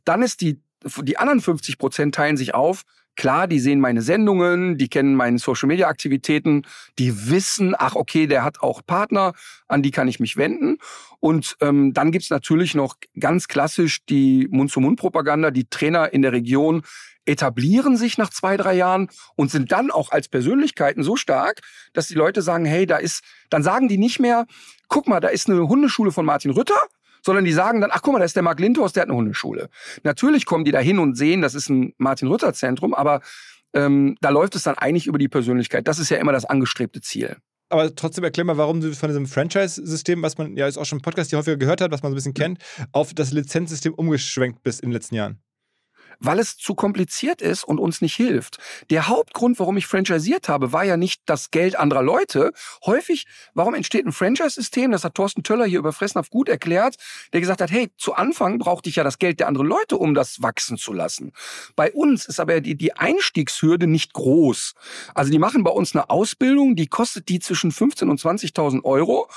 Dann ist die, die anderen 50 Prozent teilen sich auf. Klar, die sehen meine Sendungen, die kennen meine Social-Media-Aktivitäten, die wissen, ach okay, der hat auch Partner, an die kann ich mich wenden. Und ähm, dann gibt's natürlich noch ganz klassisch die Mund-zu-Mund-Propaganda, die Trainer in der Region etablieren sich nach zwei, drei Jahren und sind dann auch als Persönlichkeiten so stark, dass die Leute sagen, hey, da ist, dann sagen die nicht mehr, guck mal, da ist eine Hundeschule von Martin Rütter, sondern die sagen dann, ach guck mal, da ist der Marc Lindhorst, der hat eine Hundeschule. Natürlich kommen die da hin und sehen, das ist ein Martin Rütter Zentrum, aber ähm, da läuft es dann eigentlich über die Persönlichkeit. Das ist ja immer das angestrebte Ziel aber trotzdem erklär mal, warum du von diesem Franchise-System, was man ja jetzt auch schon im Podcast hier häufiger gehört hat, was man so ein bisschen kennt, auf das Lizenzsystem umgeschwenkt bist in den letzten Jahren weil es zu kompliziert ist und uns nicht hilft. Der Hauptgrund, warum ich franchisiert habe, war ja nicht das Geld anderer Leute. Häufig, warum entsteht ein Franchise-System? Das hat Thorsten Töller hier über Fressnapf gut erklärt, der gesagt hat, hey, zu Anfang brauchte ich ja das Geld der anderen Leute, um das wachsen zu lassen. Bei uns ist aber die, die Einstiegshürde nicht groß. Also die machen bei uns eine Ausbildung, die kostet die zwischen 15.000 und 20.000 Euro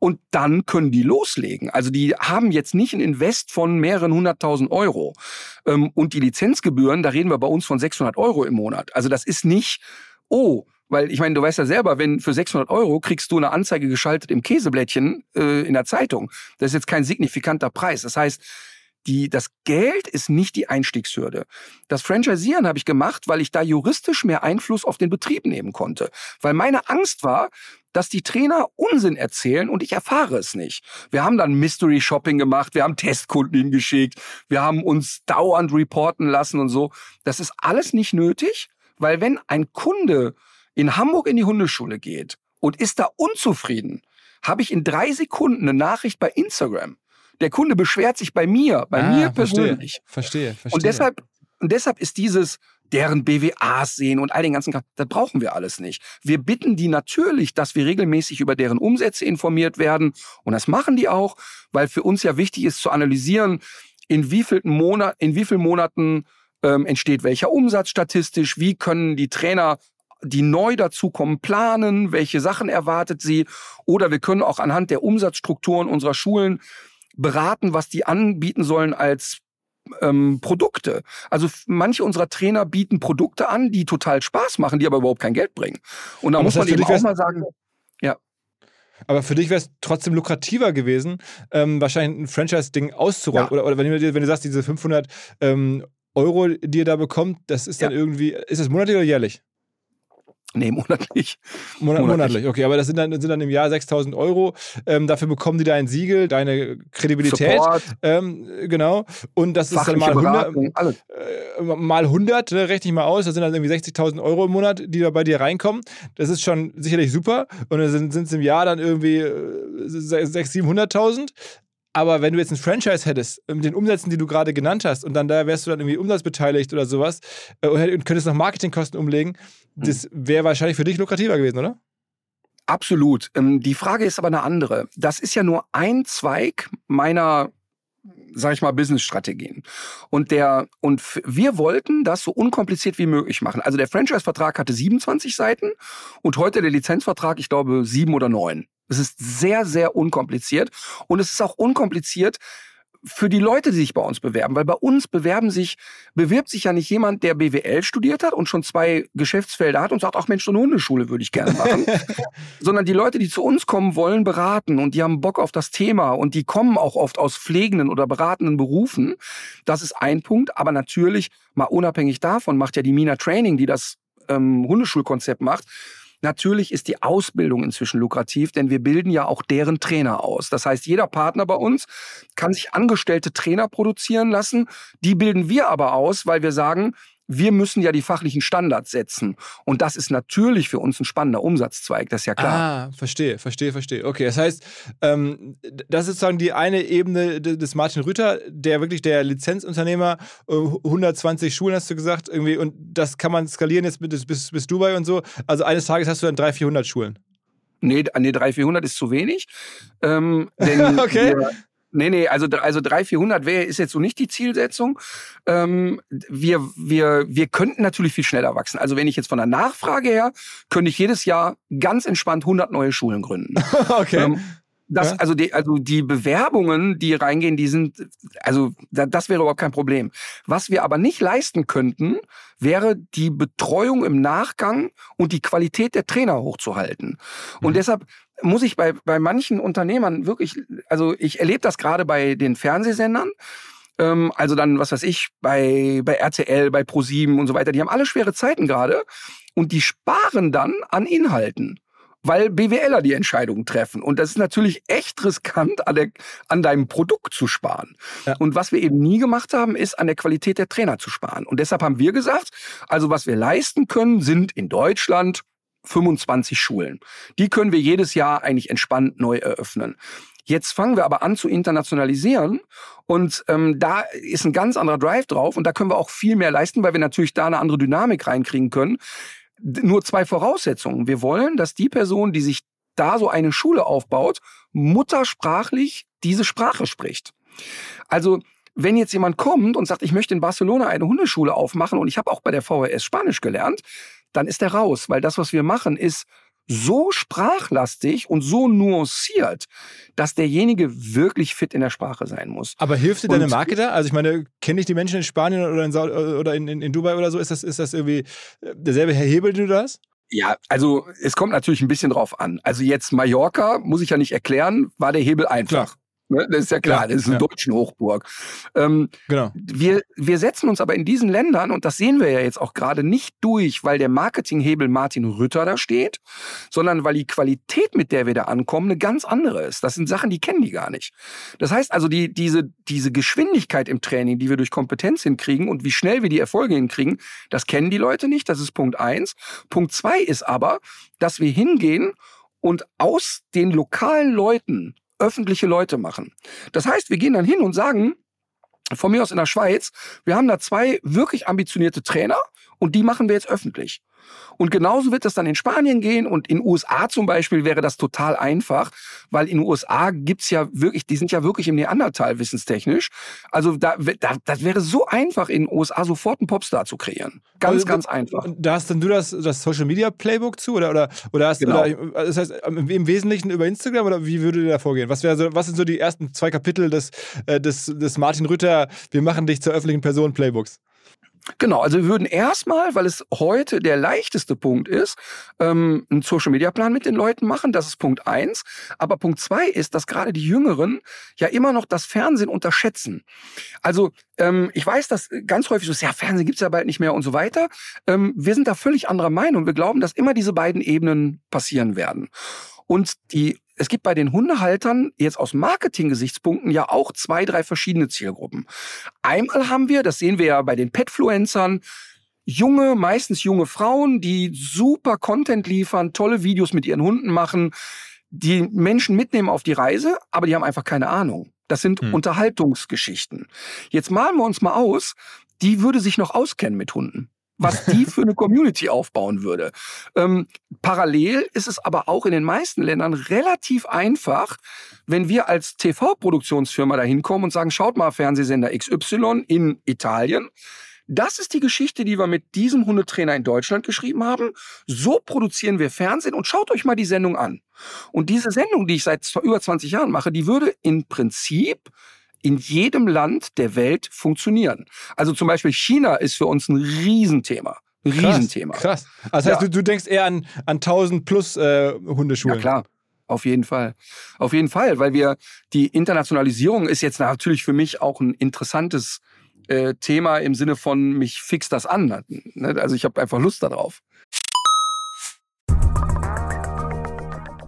und dann können die loslegen. Also die haben jetzt nicht ein Invest von mehreren hunderttausend Euro. Ähm, und die Lizenzgebühren, da reden wir bei uns von 600 Euro im Monat. Also das ist nicht, oh, weil ich meine, du weißt ja selber, wenn für 600 Euro kriegst du eine Anzeige geschaltet im Käseblättchen äh, in der Zeitung. Das ist jetzt kein signifikanter Preis. Das heißt, die, das Geld ist nicht die Einstiegshürde. Das Franchiseren habe ich gemacht, weil ich da juristisch mehr Einfluss auf den Betrieb nehmen konnte. Weil meine Angst war, dass die Trainer Unsinn erzählen und ich erfahre es nicht. Wir haben dann Mystery Shopping gemacht, wir haben Testkunden hingeschickt, wir haben uns dauernd reporten lassen und so. Das ist alles nicht nötig, weil wenn ein Kunde in Hamburg in die Hundeschule geht und ist da unzufrieden, habe ich in drei Sekunden eine Nachricht bei Instagram. Der Kunde beschwert sich bei mir, bei ah, mir persönlich. Verstehe, verstehe, verstehe. Und deshalb, und deshalb ist dieses, deren BWAs sehen und all den ganzen. Das brauchen wir alles nicht. Wir bitten die natürlich, dass wir regelmäßig über deren Umsätze informiert werden. Und das machen die auch, weil für uns ja wichtig ist zu analysieren, in wie vielen, Monat, in wie vielen Monaten ähm, entsteht welcher Umsatz statistisch, wie können die Trainer die neu dazukommen, planen, welche Sachen erwartet sie. Oder wir können auch anhand der Umsatzstrukturen unserer Schulen beraten, was die anbieten sollen als ähm, Produkte. Also manche unserer Trainer bieten Produkte an, die total Spaß machen, die aber überhaupt kein Geld bringen. Und da muss man eben auch mal sagen, ja. Aber für dich wäre es trotzdem lukrativer gewesen, ähm, wahrscheinlich ein Franchise-Ding auszurollen. Ja. Oder, oder wenn, du, wenn du sagst, diese 500 ähm, Euro, die ihr da bekommt, das ist dann ja. irgendwie, ist das monatlich oder jährlich? Nee, monatlich. Monat, monatlich. okay. Aber das sind dann, sind dann im Jahr 6000 Euro. Ähm, dafür bekommen die dein Siegel, deine Kredibilität. Ähm, genau. Und das ist dann mal 100, äh, mal 100, ne, rechne ich mal aus. Das sind dann irgendwie 60.000 Euro im Monat, die da bei dir reinkommen. Das ist schon sicherlich super. Und dann sind es im Jahr dann irgendwie 600.000, 700.000. Aber wenn du jetzt ein Franchise hättest, mit den Umsätzen, die du gerade genannt hast, und dann da wärst du dann irgendwie umsatzbeteiligt oder sowas äh, und könntest noch Marketingkosten umlegen, hm. das wäre wahrscheinlich für dich lukrativer gewesen, oder? Absolut. Ähm, die Frage ist aber eine andere. Das ist ja nur ein Zweig meiner sag ich mal, Business-Strategien. Und der, und wir wollten das so unkompliziert wie möglich machen. Also der Franchise-Vertrag hatte 27 Seiten und heute der Lizenzvertrag, ich glaube, sieben oder neun. Es ist sehr, sehr unkompliziert. Und es ist auch unkompliziert, für die Leute, die sich bei uns bewerben, weil bei uns bewerben sich, bewirbt sich ja nicht jemand, der BWL studiert hat und schon zwei Geschäftsfelder hat und sagt, ach Mensch, so eine Hundeschule würde ich gerne machen, sondern die Leute, die zu uns kommen, wollen beraten und die haben Bock auf das Thema und die kommen auch oft aus pflegenden oder beratenden Berufen. Das ist ein Punkt, aber natürlich, mal unabhängig davon, macht ja die Mina Training, die das ähm, Hundeschulkonzept macht, Natürlich ist die Ausbildung inzwischen lukrativ, denn wir bilden ja auch deren Trainer aus. Das heißt, jeder Partner bei uns kann sich angestellte Trainer produzieren lassen. Die bilden wir aber aus, weil wir sagen, wir müssen ja die fachlichen Standards setzen. Und das ist natürlich für uns ein spannender Umsatzzweig, das ist ja klar. Ah, verstehe, verstehe, verstehe. Okay, das heißt, ähm, das ist sozusagen die eine Ebene des Martin Rütter, der wirklich der Lizenzunternehmer, 120 äh, Schulen hast du gesagt, irgendwie, und das kann man skalieren jetzt bis, bis, bis Dubai und so. Also eines Tages hast du dann 300, 400 Schulen. Nee, nee 300, 400 ist zu wenig. Ähm, okay. Wir, Nee, nee, also, also 300, 400 wäre, ist jetzt so nicht die Zielsetzung. Ähm, wir, wir, wir könnten natürlich viel schneller wachsen. Also wenn ich jetzt von der Nachfrage her, könnte ich jedes Jahr ganz entspannt 100 neue Schulen gründen. okay. Ähm, das, ja? also, die, also die Bewerbungen, die reingehen, die sind, also das wäre überhaupt kein Problem. Was wir aber nicht leisten könnten, wäre die Betreuung im Nachgang und die Qualität der Trainer hochzuhalten. Und mhm. deshalb muss ich bei, bei manchen Unternehmern wirklich, also ich erlebe das gerade bei den Fernsehsendern, ähm, also dann, was weiß ich, bei, bei RTL, bei Pro7 und so weiter, die haben alle schwere Zeiten gerade und die sparen dann an Inhalten weil BWLer die Entscheidungen treffen. Und das ist natürlich echt riskant, an, der, an deinem Produkt zu sparen. Ja. Und was wir eben nie gemacht haben, ist an der Qualität der Trainer zu sparen. Und deshalb haben wir gesagt, also was wir leisten können, sind in Deutschland 25 Schulen. Die können wir jedes Jahr eigentlich entspannt neu eröffnen. Jetzt fangen wir aber an zu internationalisieren und ähm, da ist ein ganz anderer Drive drauf und da können wir auch viel mehr leisten, weil wir natürlich da eine andere Dynamik reinkriegen können. Nur zwei Voraussetzungen. Wir wollen, dass die Person, die sich da so eine Schule aufbaut, muttersprachlich diese Sprache spricht. Also wenn jetzt jemand kommt und sagt, ich möchte in Barcelona eine Hundeschule aufmachen und ich habe auch bei der VHS Spanisch gelernt, dann ist er raus, weil das, was wir machen, ist so sprachlastig und so nuanciert, dass derjenige wirklich fit in der Sprache sein muss. Aber hilft dir deine Marke da? Also ich meine, kenne ich die Menschen in Spanien oder in, oder in, in, in, Dubai oder so? Ist das, ist das irgendwie äh, derselbe Herr Hebel, den du da hast? Ja, also es kommt natürlich ein bisschen drauf an. Also jetzt Mallorca, muss ich ja nicht erklären, war der Hebel einfach. Klar. Ne? Das ist ja klar, das ist eine ja. deutsche Hochburg. Ähm, genau. Wir, wir setzen uns aber in diesen Ländern, und das sehen wir ja jetzt auch gerade, nicht durch, weil der Marketinghebel Martin Rütter da steht, sondern weil die Qualität, mit der wir da ankommen, eine ganz andere ist. Das sind Sachen, die kennen die gar nicht. Das heißt also, die, diese, diese Geschwindigkeit im Training, die wir durch Kompetenz hinkriegen und wie schnell wir die Erfolge hinkriegen, das kennen die Leute nicht. Das ist Punkt eins. Punkt zwei ist aber, dass wir hingehen und aus den lokalen Leuten öffentliche Leute machen. Das heißt, wir gehen dann hin und sagen, von mir aus in der Schweiz, wir haben da zwei wirklich ambitionierte Trainer und die machen wir jetzt öffentlich. Und genauso wird das dann in Spanien gehen und in USA zum Beispiel wäre das total einfach, weil in USA gibt's ja wirklich, die sind ja wirklich im Neandertal wissenstechnisch. Also da, da das wäre so einfach in den USA sofort einen Popstar zu kreieren. Ganz, also, ganz einfach. Da hast dann du das, das Social Media Playbook zu oder oder oder hast genau. oder, das heißt im Wesentlichen über Instagram oder wie würde dir da vorgehen? Was wäre so, was sind so die ersten zwei Kapitel des äh, des des Martin Rütter, wir machen dich zur öffentlichen Person Playbooks? Genau, also wir würden erstmal, weil es heute der leichteste Punkt ist, ähm, einen Social-Media-Plan mit den Leuten machen. Das ist Punkt eins. Aber Punkt zwei ist, dass gerade die Jüngeren ja immer noch das Fernsehen unterschätzen. Also ähm, ich weiß, dass ganz häufig so ist, ja, Fernsehen gibt's ja bald nicht mehr und so weiter. Ähm, wir sind da völlig anderer Meinung. Wir glauben, dass immer diese beiden Ebenen passieren werden. Und die es gibt bei den Hundehaltern jetzt aus Marketing-Gesichtspunkten ja auch zwei, drei verschiedene Zielgruppen. Einmal haben wir, das sehen wir ja bei den Petfluencern, junge, meistens junge Frauen, die super Content liefern, tolle Videos mit ihren Hunden machen, die Menschen mitnehmen auf die Reise, aber die haben einfach keine Ahnung. Das sind hm. Unterhaltungsgeschichten. Jetzt malen wir uns mal aus, die würde sich noch auskennen mit Hunden was die für eine Community aufbauen würde. Ähm, parallel ist es aber auch in den meisten Ländern relativ einfach, wenn wir als TV-Produktionsfirma da hinkommen und sagen, schaut mal Fernsehsender XY in Italien. Das ist die Geschichte, die wir mit diesem Hundetrainer in Deutschland geschrieben haben. So produzieren wir Fernsehen und schaut euch mal die Sendung an. Und diese Sendung, die ich seit über 20 Jahren mache, die würde im Prinzip in jedem Land der Welt funktionieren. Also zum Beispiel China ist für uns ein Riesenthema. Ein krass, Riesenthema. Krass. Also das heißt, ja. du, du, denkst eher an, an 1000 plus äh, Hundeschulen. Ja, klar. Auf jeden Fall. Auf jeden Fall, weil wir die Internationalisierung ist jetzt natürlich für mich auch ein interessantes äh, Thema im Sinne von mich fix das an. Ne? Also ich habe einfach Lust darauf.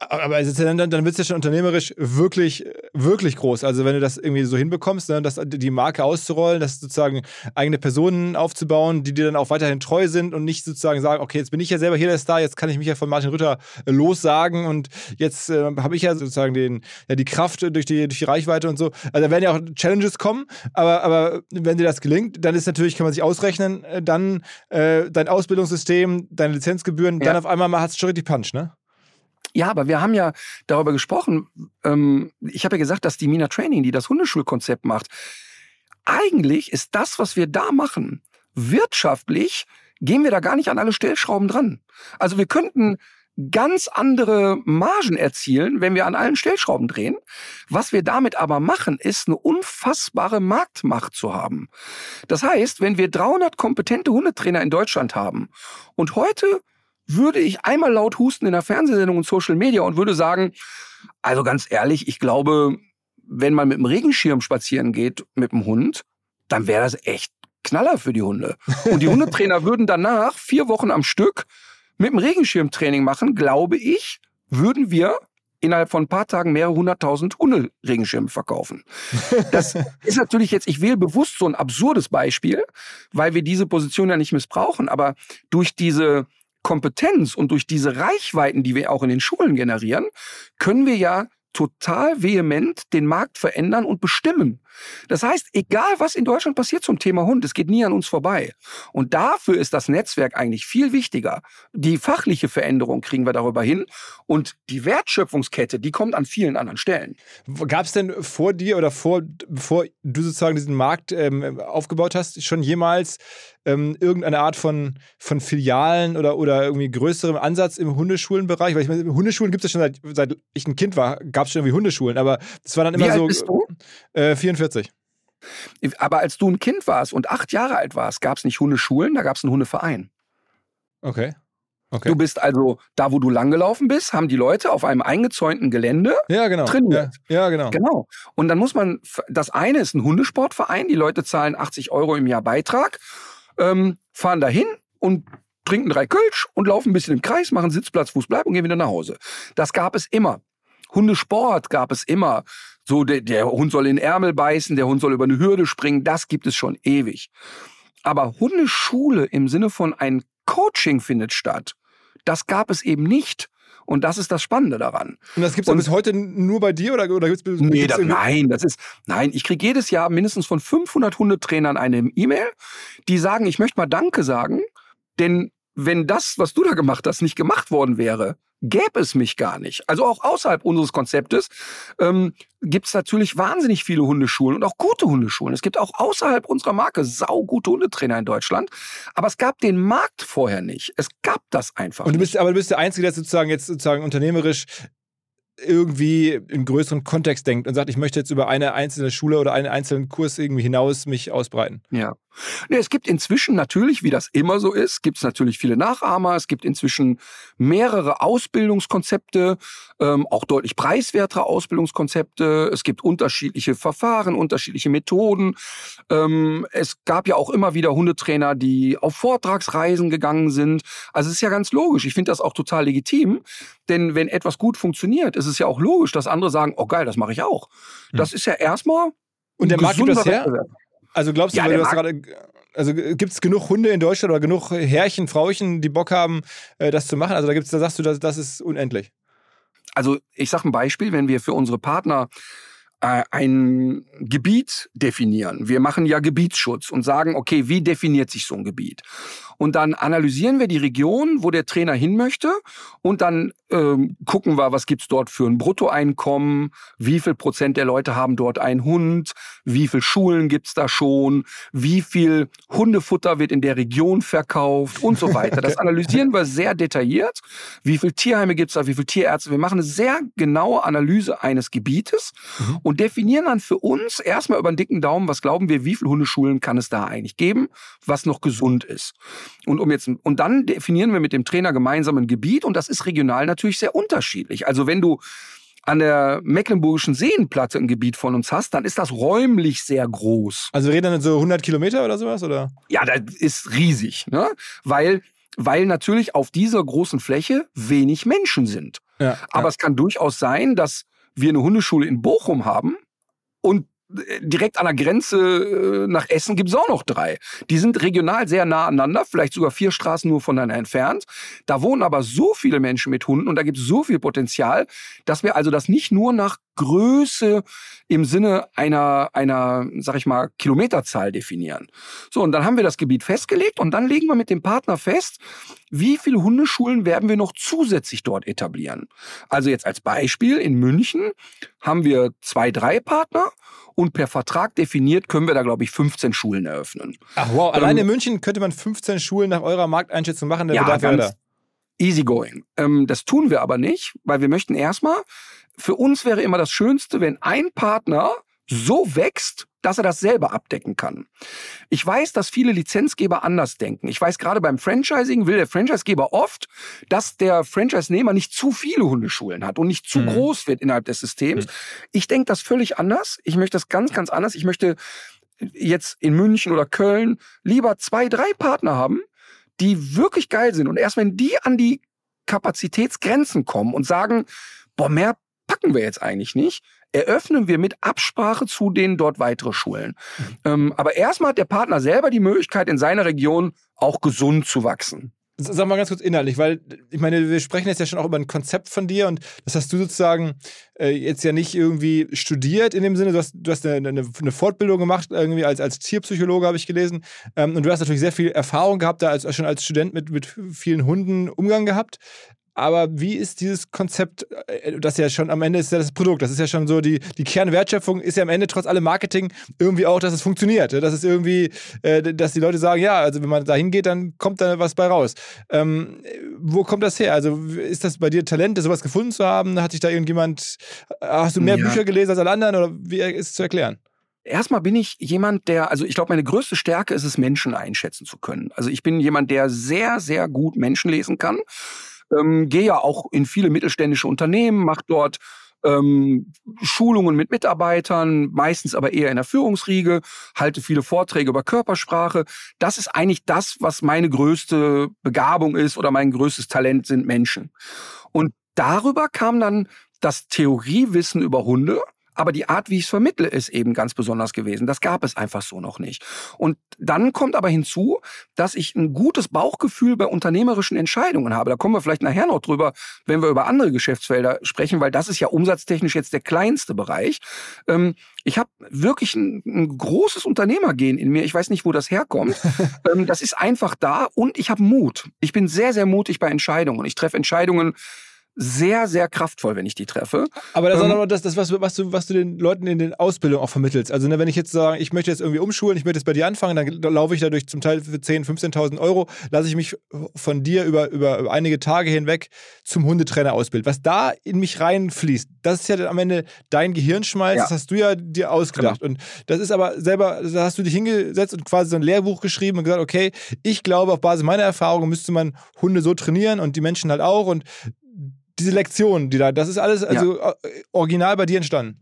Aber dann, dann wird es ja schon unternehmerisch wirklich, wirklich groß. Also wenn du das irgendwie so hinbekommst, ne, dass die Marke auszurollen, dass sozusagen eigene Personen aufzubauen, die dir dann auch weiterhin treu sind und nicht sozusagen sagen, okay, jetzt bin ich ja selber hier der Star, jetzt kann ich mich ja von Martin Rütter äh, lossagen und jetzt äh, habe ich ja sozusagen den, ja, die Kraft durch die, durch die Reichweite und so. Also da werden ja auch Challenges kommen, aber, aber wenn dir das gelingt, dann ist natürlich, kann man sich ausrechnen, äh, dann äh, dein Ausbildungssystem, deine Lizenzgebühren, ja. dann auf einmal mal hast du schon richtig Punch, ne? Ja, aber wir haben ja darüber gesprochen. Ähm, ich habe ja gesagt, dass die Mina Training, die das Hundeschulkonzept macht, eigentlich ist das, was wir da machen, wirtschaftlich gehen wir da gar nicht an alle Stellschrauben dran. Also wir könnten ganz andere Margen erzielen, wenn wir an allen Stellschrauben drehen. Was wir damit aber machen, ist eine unfassbare Marktmacht zu haben. Das heißt, wenn wir 300 kompetente Hundetrainer in Deutschland haben und heute würde ich einmal laut husten in der Fernsehsendung und Social Media und würde sagen, also ganz ehrlich, ich glaube, wenn man mit dem Regenschirm spazieren geht mit dem Hund, dann wäre das echt Knaller für die Hunde. Und die Hundetrainer würden danach vier Wochen am Stück mit dem Regenschirmtraining machen, glaube ich, würden wir innerhalb von ein paar Tagen mehrere hunderttausend Hunderegenschirme verkaufen. Das ist natürlich jetzt, ich wähle bewusst so ein absurdes Beispiel, weil wir diese Position ja nicht missbrauchen, aber durch diese Kompetenz und durch diese Reichweiten, die wir auch in den Schulen generieren, können wir ja total vehement den Markt verändern und bestimmen. Das heißt, egal was in Deutschland passiert zum Thema Hund, es geht nie an uns vorbei. Und dafür ist das Netzwerk eigentlich viel wichtiger. Die fachliche Veränderung kriegen wir darüber hin und die Wertschöpfungskette, die kommt an vielen anderen Stellen. Gab es denn vor dir oder vor, bevor du sozusagen diesen Markt ähm, aufgebaut hast, schon jemals ähm, irgendeine Art von, von Filialen oder, oder irgendwie größerem Ansatz im Hundeschulenbereich? Weil ich meine, Hundeschulen gibt es ja schon seit, seit ich ein Kind war, gab es schon irgendwie Hundeschulen, aber das war dann immer Wie so. Alt bist du? Äh, 44. Aber als du ein Kind warst und acht Jahre alt warst, gab es nicht Hundeschulen, da gab es einen Hundeverein. Okay. Okay. Du bist also da, wo du langgelaufen bist, haben die Leute auf einem eingezäunten Gelände ja, genau. trainiert. Ja, ja, genau. Genau. Und dann muss man, das eine ist ein Hundesportverein, die Leute zahlen 80 Euro im Jahr Beitrag, ähm, fahren dahin und trinken drei Kölsch und laufen ein bisschen im Kreis, machen Sitzplatz, Fußbleib und gehen wieder nach Hause. Das gab es immer. Hundesport gab es immer. So, der, der Hund soll in den Ärmel beißen, der Hund soll über eine Hürde springen, das gibt es schon ewig. Aber Hundeschule im Sinne von ein Coaching findet statt, das gab es eben nicht. Und das ist das Spannende daran. Und das gibt es bis heute nur bei dir oder, oder gibt's, Nee, gibt's das, nein, das ist, nein, ich kriege jedes Jahr mindestens von 500 Hundetrainern eine E-Mail, die sagen, ich möchte mal Danke sagen, denn wenn das, was du da gemacht hast, nicht gemacht worden wäre, gäbe es mich gar nicht. Also auch außerhalb unseres Konzeptes ähm, gibt es natürlich wahnsinnig viele Hundeschulen und auch gute Hundeschulen. Es gibt auch außerhalb unserer Marke saugute Hundetrainer in Deutschland, aber es gab den Markt vorher nicht. Es gab das einfach Und du nicht. bist, aber du bist der Einzige, der sozusagen jetzt sozusagen unternehmerisch irgendwie in größeren Kontext denkt und sagt, ich möchte jetzt über eine einzelne Schule oder einen einzelnen Kurs irgendwie hinaus mich ausbreiten. Ja. Nee, es gibt inzwischen natürlich, wie das immer so ist, gibt es natürlich viele Nachahmer. Es gibt inzwischen mehrere Ausbildungskonzepte, ähm, auch deutlich preiswertere Ausbildungskonzepte. Es gibt unterschiedliche Verfahren, unterschiedliche Methoden. Ähm, es gab ja auch immer wieder Hundetrainer, die auf Vortragsreisen gegangen sind. Also es ist ja ganz logisch. Ich finde das auch total legitim, denn wenn etwas gut funktioniert, ist es ja auch logisch, dass andere sagen, oh geil, das mache ich auch. Das ist ja erstmal Und der Markt gibt das her? Wettbewerb. Also glaubst du, Ja, weil du hast gerade, also gibt es genug Hunde in Deutschland oder genug Herrchen, Frauchen, die Bock haben, äh, das zu machen? Also da gibt's, da sagst du, das, das ist unendlich. Also ich sage ein Beispiel, wenn wir für unsere Partner äh, ein Gebiet definieren. Wir machen ja Gebietsschutz und sagen, okay, wie definiert sich so ein Gebiet? Und dann analysieren wir die Region, wo der Trainer hin möchte und dann ähm, gucken wir, was gibt's dort für ein Bruttoeinkommen, wie viel Prozent der Leute haben dort einen Hund, wie viel Schulen gibt's da schon, wie viel Hundefutter wird in der Region verkauft und so weiter. Das analysieren wir sehr detailliert. Wie viel Tierheime gibt's da, wie viel Tierärzte. Wir machen eine sehr genaue Analyse eines Gebietes und definieren dann für uns erstmal über einen dicken Daumen, was glauben wir, wie viele Hundeschulen kann es da eigentlich geben, was noch gesund ist. Und um jetzt und dann definieren wir mit dem Trainer gemeinsam ein Gebiet und das ist regional natürlich sehr unterschiedlich. Also wenn du an der Mecklenburgischen Seenplatte ein Gebiet von uns hast, dann ist das räumlich sehr groß. Also wir reden dann so 100 Kilometer oder sowas? Oder? Ja, das ist riesig, ne? Weil weil natürlich auf dieser großen Fläche wenig Menschen sind. Ja, Aber es kann durchaus sein, dass wir eine Hundeschule in Bochum haben und direkt an der Grenze äh, nach Essen gibt es auch noch drei. Die sind regional sehr nah aneinander, vielleicht sogar vier Straßen nur voneinander entfernt. Da wohnen aber so viele Menschen mit Hunden und da gibt es so viel Potenzial, dass wir also das nicht nur nach Größe im Sinne einer, einer, sag ich mal, Kilometerzahl definieren. So, und dann haben wir das Gebiet festgelegt und dann legen wir mit dem Partner fest, wie viele Hundeschulen werden wir noch zusätzlich dort etablieren. Also jetzt als Beispiel in München haben wir zwei, drei Partner und per Vertrag definiert können wir da, glaube ich, 15 Schulen eröffnen. Ach wow, allein Ähm, in München könnte man 15 Schulen nach eurer Markteinschätzung machen, der Ja, Bedarf ganz easygoing. Ähm, das tun wir aber nicht, weil wir möchten erstmal, für uns wäre immer das Schönste, wenn ein Partner so wächst, dass er das selber abdecken kann. Ich weiß, dass viele Lizenzgeber anders denken. Ich weiß, gerade beim Franchising will der Franchisegeber oft, dass der Franchise-Nehmer nicht zu viele Hundeschulen hat und nicht zu Mhm. groß wird innerhalb des Systems. Ich denke das völlig anders. Ich möchte das ganz, ganz anders. Ich möchte jetzt in München oder Köln lieber zwei, drei Partner haben, die wirklich geil sind. Und erst wenn die an die Kapazitätsgrenzen kommen und sagen, boah, mehr packen wir jetzt eigentlich nicht, eröffnen wir mit Absprache zu denen dort weitere Schulen. Ähm, aber erstmal hat der Partner selber die Möglichkeit, in seiner Region auch gesund zu wachsen. Sag mal ganz kurz inhaltlich, weil ich meine, wir sprechen jetzt ja schon auch über ein Konzept von dir und das hast du sozusagen äh, jetzt ja nicht irgendwie studiert in dem Sinne, du hast, du hast eine, eine, eine Fortbildung gemacht, irgendwie als, als Tierpsychologe habe ich gelesen ähm, und du hast natürlich sehr viel Erfahrung gehabt, da als, schon als Student mit, mit vielen Hunden Umgang gehabt. Aber wie ist dieses Konzept, äh, das ja schon am Ende ist ja das Produkt, das ist ja schon so, die, die Kernwertschöpfung ist ja am Ende trotz allem Marketing irgendwie auch, dass es funktioniert. Dass es irgendwie, äh, dass die Leute sagen, ja, also wenn man da hingeht, dann kommt da was bei raus. Ähm, wo kommt das her? Also ist das bei dir Talent, sowas gefunden zu haben? Hat sich da irgendjemand, hast du mehr ja. Bücher gelesen als alle anderen oder wie ist es zu erklären? Erstmal bin ich jemand, der, also ich glaube, meine größte Stärke ist es, Menschen einschätzen zu können. Also ich bin jemand, der sehr, sehr gut Menschen lesen kann ähm, gehe ja auch in viele mittelständische Unternehmen, mache dort ähm, Schulungen mit Mitarbeitern, meistens aber eher in der Führungsriege, halte viele Vorträge über Körpersprache. Das ist eigentlich das, was meine größte Begabung ist oder mein größtes Talent sind Menschen. Und darüber kam dann das Theoriewissen über Hunde aber die Art, wie ich es vermittle, ist eben ganz besonders gewesen. Das gab es einfach so noch nicht. Und dann kommt aber hinzu, dass ich ein gutes Bauchgefühl bei unternehmerischen Entscheidungen habe. Da kommen wir vielleicht nachher noch drüber, wenn wir über andere Geschäftsfelder sprechen, weil das ist ja umsatztechnisch jetzt der kleinste Bereich. Ähm, ich habe wirklich ein, ein, großes Unternehmergehen in mir. Ich weiß nicht, wo das herkommt. ähm, das ist einfach da und ich habe Mut. Ich bin sehr, sehr mutig bei Entscheidungen. Ich treffe Entscheidungen, sehr, sehr kraftvoll, wenn ich die treffe. Aber das ist ähm, auch das, das was, was, du, was du den Leuten in den Ausbildungen auch vermittelst. Also, ne, wenn ich jetzt sage, ich möchte jetzt irgendwie umschulen, ich möchte jetzt bei dir anfangen, dann laufe ich dadurch zum Teil für 10.000, 15.000 Euro, lasse ich mich von dir über, über, über einige Tage hinweg zum Hundetrainer ausbilden. Was da in mich reinfließt, das ist ja dann am Ende dein Gehirnschmalz, ja. das hast du ja dir ausgedacht. Genau. Und das ist aber selber, da hast du dich hingesetzt und quasi so ein Lehrbuch geschrieben und gesagt, okay, ich glaube, auf Basis meiner Erfahrungen müsste man Hunde so trainieren und die Menschen halt auch. Und diese Lektionen, die da, das ist alles also ja. Äh, original bei dir entstanden.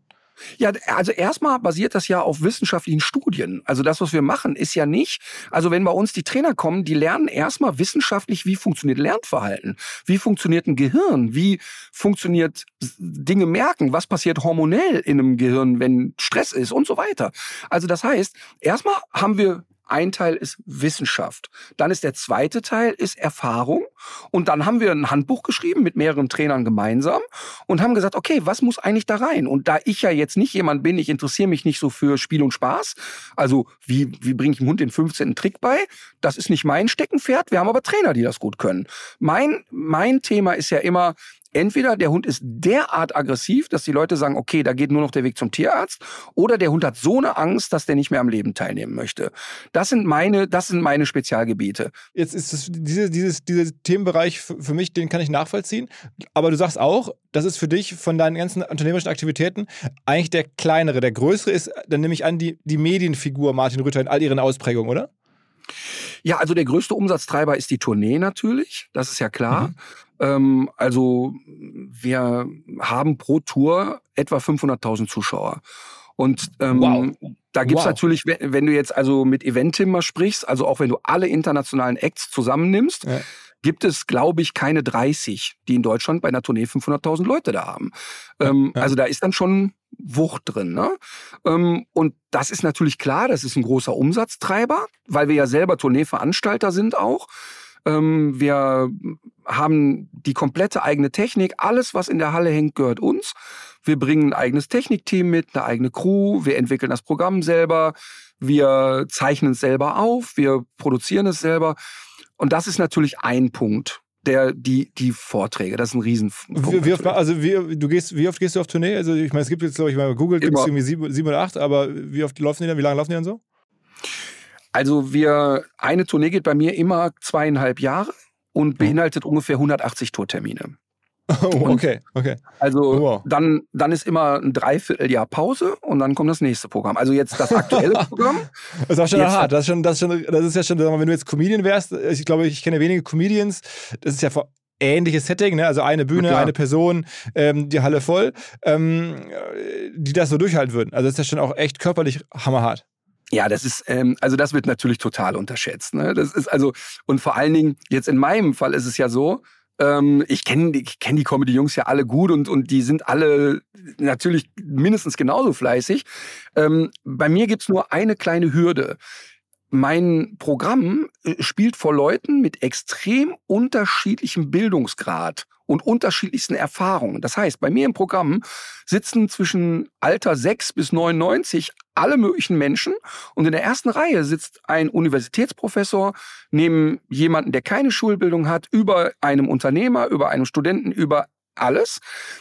Ja, also erstmal basiert das ja auf wissenschaftlichen Studien. Also das, was wir machen, ist ja nicht, also wenn bei uns die Trainer kommen, die lernen erstmal wissenschaftlich, wie funktioniert Lernverhalten, wie funktioniert ein Gehirn, wie funktioniert Dinge merken, was passiert hormonell in einem Gehirn, wenn Stress ist und so weiter. Also das heißt, erstmal haben wir ein Teil ist Wissenschaft. Dann ist der zweite Teil ist Erfahrung. Und dann haben wir ein Handbuch geschrieben mit mehreren Trainern gemeinsam und haben gesagt, okay, was muss eigentlich da rein? Und da ich ja jetzt nicht jemand bin, ich interessiere mich nicht so für Spiel und Spaß. Also wie, wie bringe ich dem Hund den 15. Trick bei? Das ist nicht mein Steckenpferd. Wir haben aber Trainer, die das gut können. Mein, mein Thema ist ja immer, entweder der Hund ist derart aggressiv, dass die Leute sagen, okay, da geht nur noch der Weg zum Tierarzt, oder der Hund hat so eine Angst, dass der nicht mehr am Leben teilnehmen möchte. Das sind meine, das sind meine Spezialgebiete. Jetzt ist es diese, dieses, dieser Themenbereich für mich, den kann ich nachvollziehen. Aber du sagst auch, das ist für dich von deinen ganzen unternehmerischen Aktivitäten eigentlich der kleinere. Der größere ist, dann nehme ich an, die, die Medienfigur Martin Rütter in all ihren Ausprägungen, oder? Ja, also der größte Umsatztreiber ist die Tournee natürlich, das ist ja klar. Mhm. Ähm, also wir haben pro Tour etwa 500.000 Zuschauer. Und ähm, wow. da gibt's wow. natürlich, wenn du jetzt also mit Eventim mal sprichst, also auch wenn du alle internationalen Acts zusammennimmst, ja. gibt es, glaube ich, keine 30, die in Deutschland bei einer Tournee 500.000 Leute da haben. Ähm, ja. Also da ist dann schon Wucht drin. Ne? Ähm, und das ist natürlich klar, das ist ein großer Umsatztreiber, weil wir ja selber Tourneeveranstalter sind auch. Ähm, wir haben die komplette eigene Technik. Alles, was in der Halle hängt, gehört uns. Wir bringen ein eigenes Technikteam mit, eine eigene Crew. Wir entwickeln das Programm selber. Wir zeichnen es selber auf. Wir produzieren es selber. Und das ist natürlich ein Punkt. Der, die, die Vorträge, das ist ein riesen wie, wie oft, also wie, du gehst, wie oft gehst du auf Tournee? Also ich meine, es gibt jetzt, glaube ich, bei Google gibt es irgendwie sieben, sieben oder acht, aber wie oft laufen die dann? Wie lange laufen die dann so? Also wir, eine Tournee geht bei mir immer zweieinhalb Jahre und beinhaltet oh. ungefähr 180 Tourtermine. Oh, okay, okay. Also oh, wow. dann, dann ist immer ein Dreivierteljahr Pause und dann kommt das nächste Programm. Also jetzt das aktuelle Programm. Das ist auch schon hart. Das ist, schon, das, ist schon, das ist ja schon, wenn du jetzt Comedian wärst, ich glaube, ich kenne wenige Comedians, das ist ja vor ähnliches Setting, ne? also eine Bühne, eine Person, ähm, die Halle voll, ähm, die das so durchhalten würden. Also das ist ja schon auch echt körperlich hammerhart. Ja, das ist, ähm, also das wird natürlich total unterschätzt. Ne? Das ist also, und vor allen Dingen, jetzt in meinem Fall ist es ja so, ähm, ich kenne ich kenn die Comedy-Jungs ja alle gut und, und die sind alle natürlich mindestens genauso fleißig. Ähm, bei mir gibt's nur eine kleine Hürde. mein Programm äh, spielt vor Leuten mit extrem unterschiedlichem Bildungsgrad und unterschiedlichsten Erfahrungen. Das heißt, bei mir im Programm sitzen zwischen Alter 6 bis 99 alle möglichen Menschen und in der ersten Reihe sitzt ein Universitätsprofessor neben jemanden, der keine Schulbildung hat, über einem Unternehmer, über einem Studenten, über alles.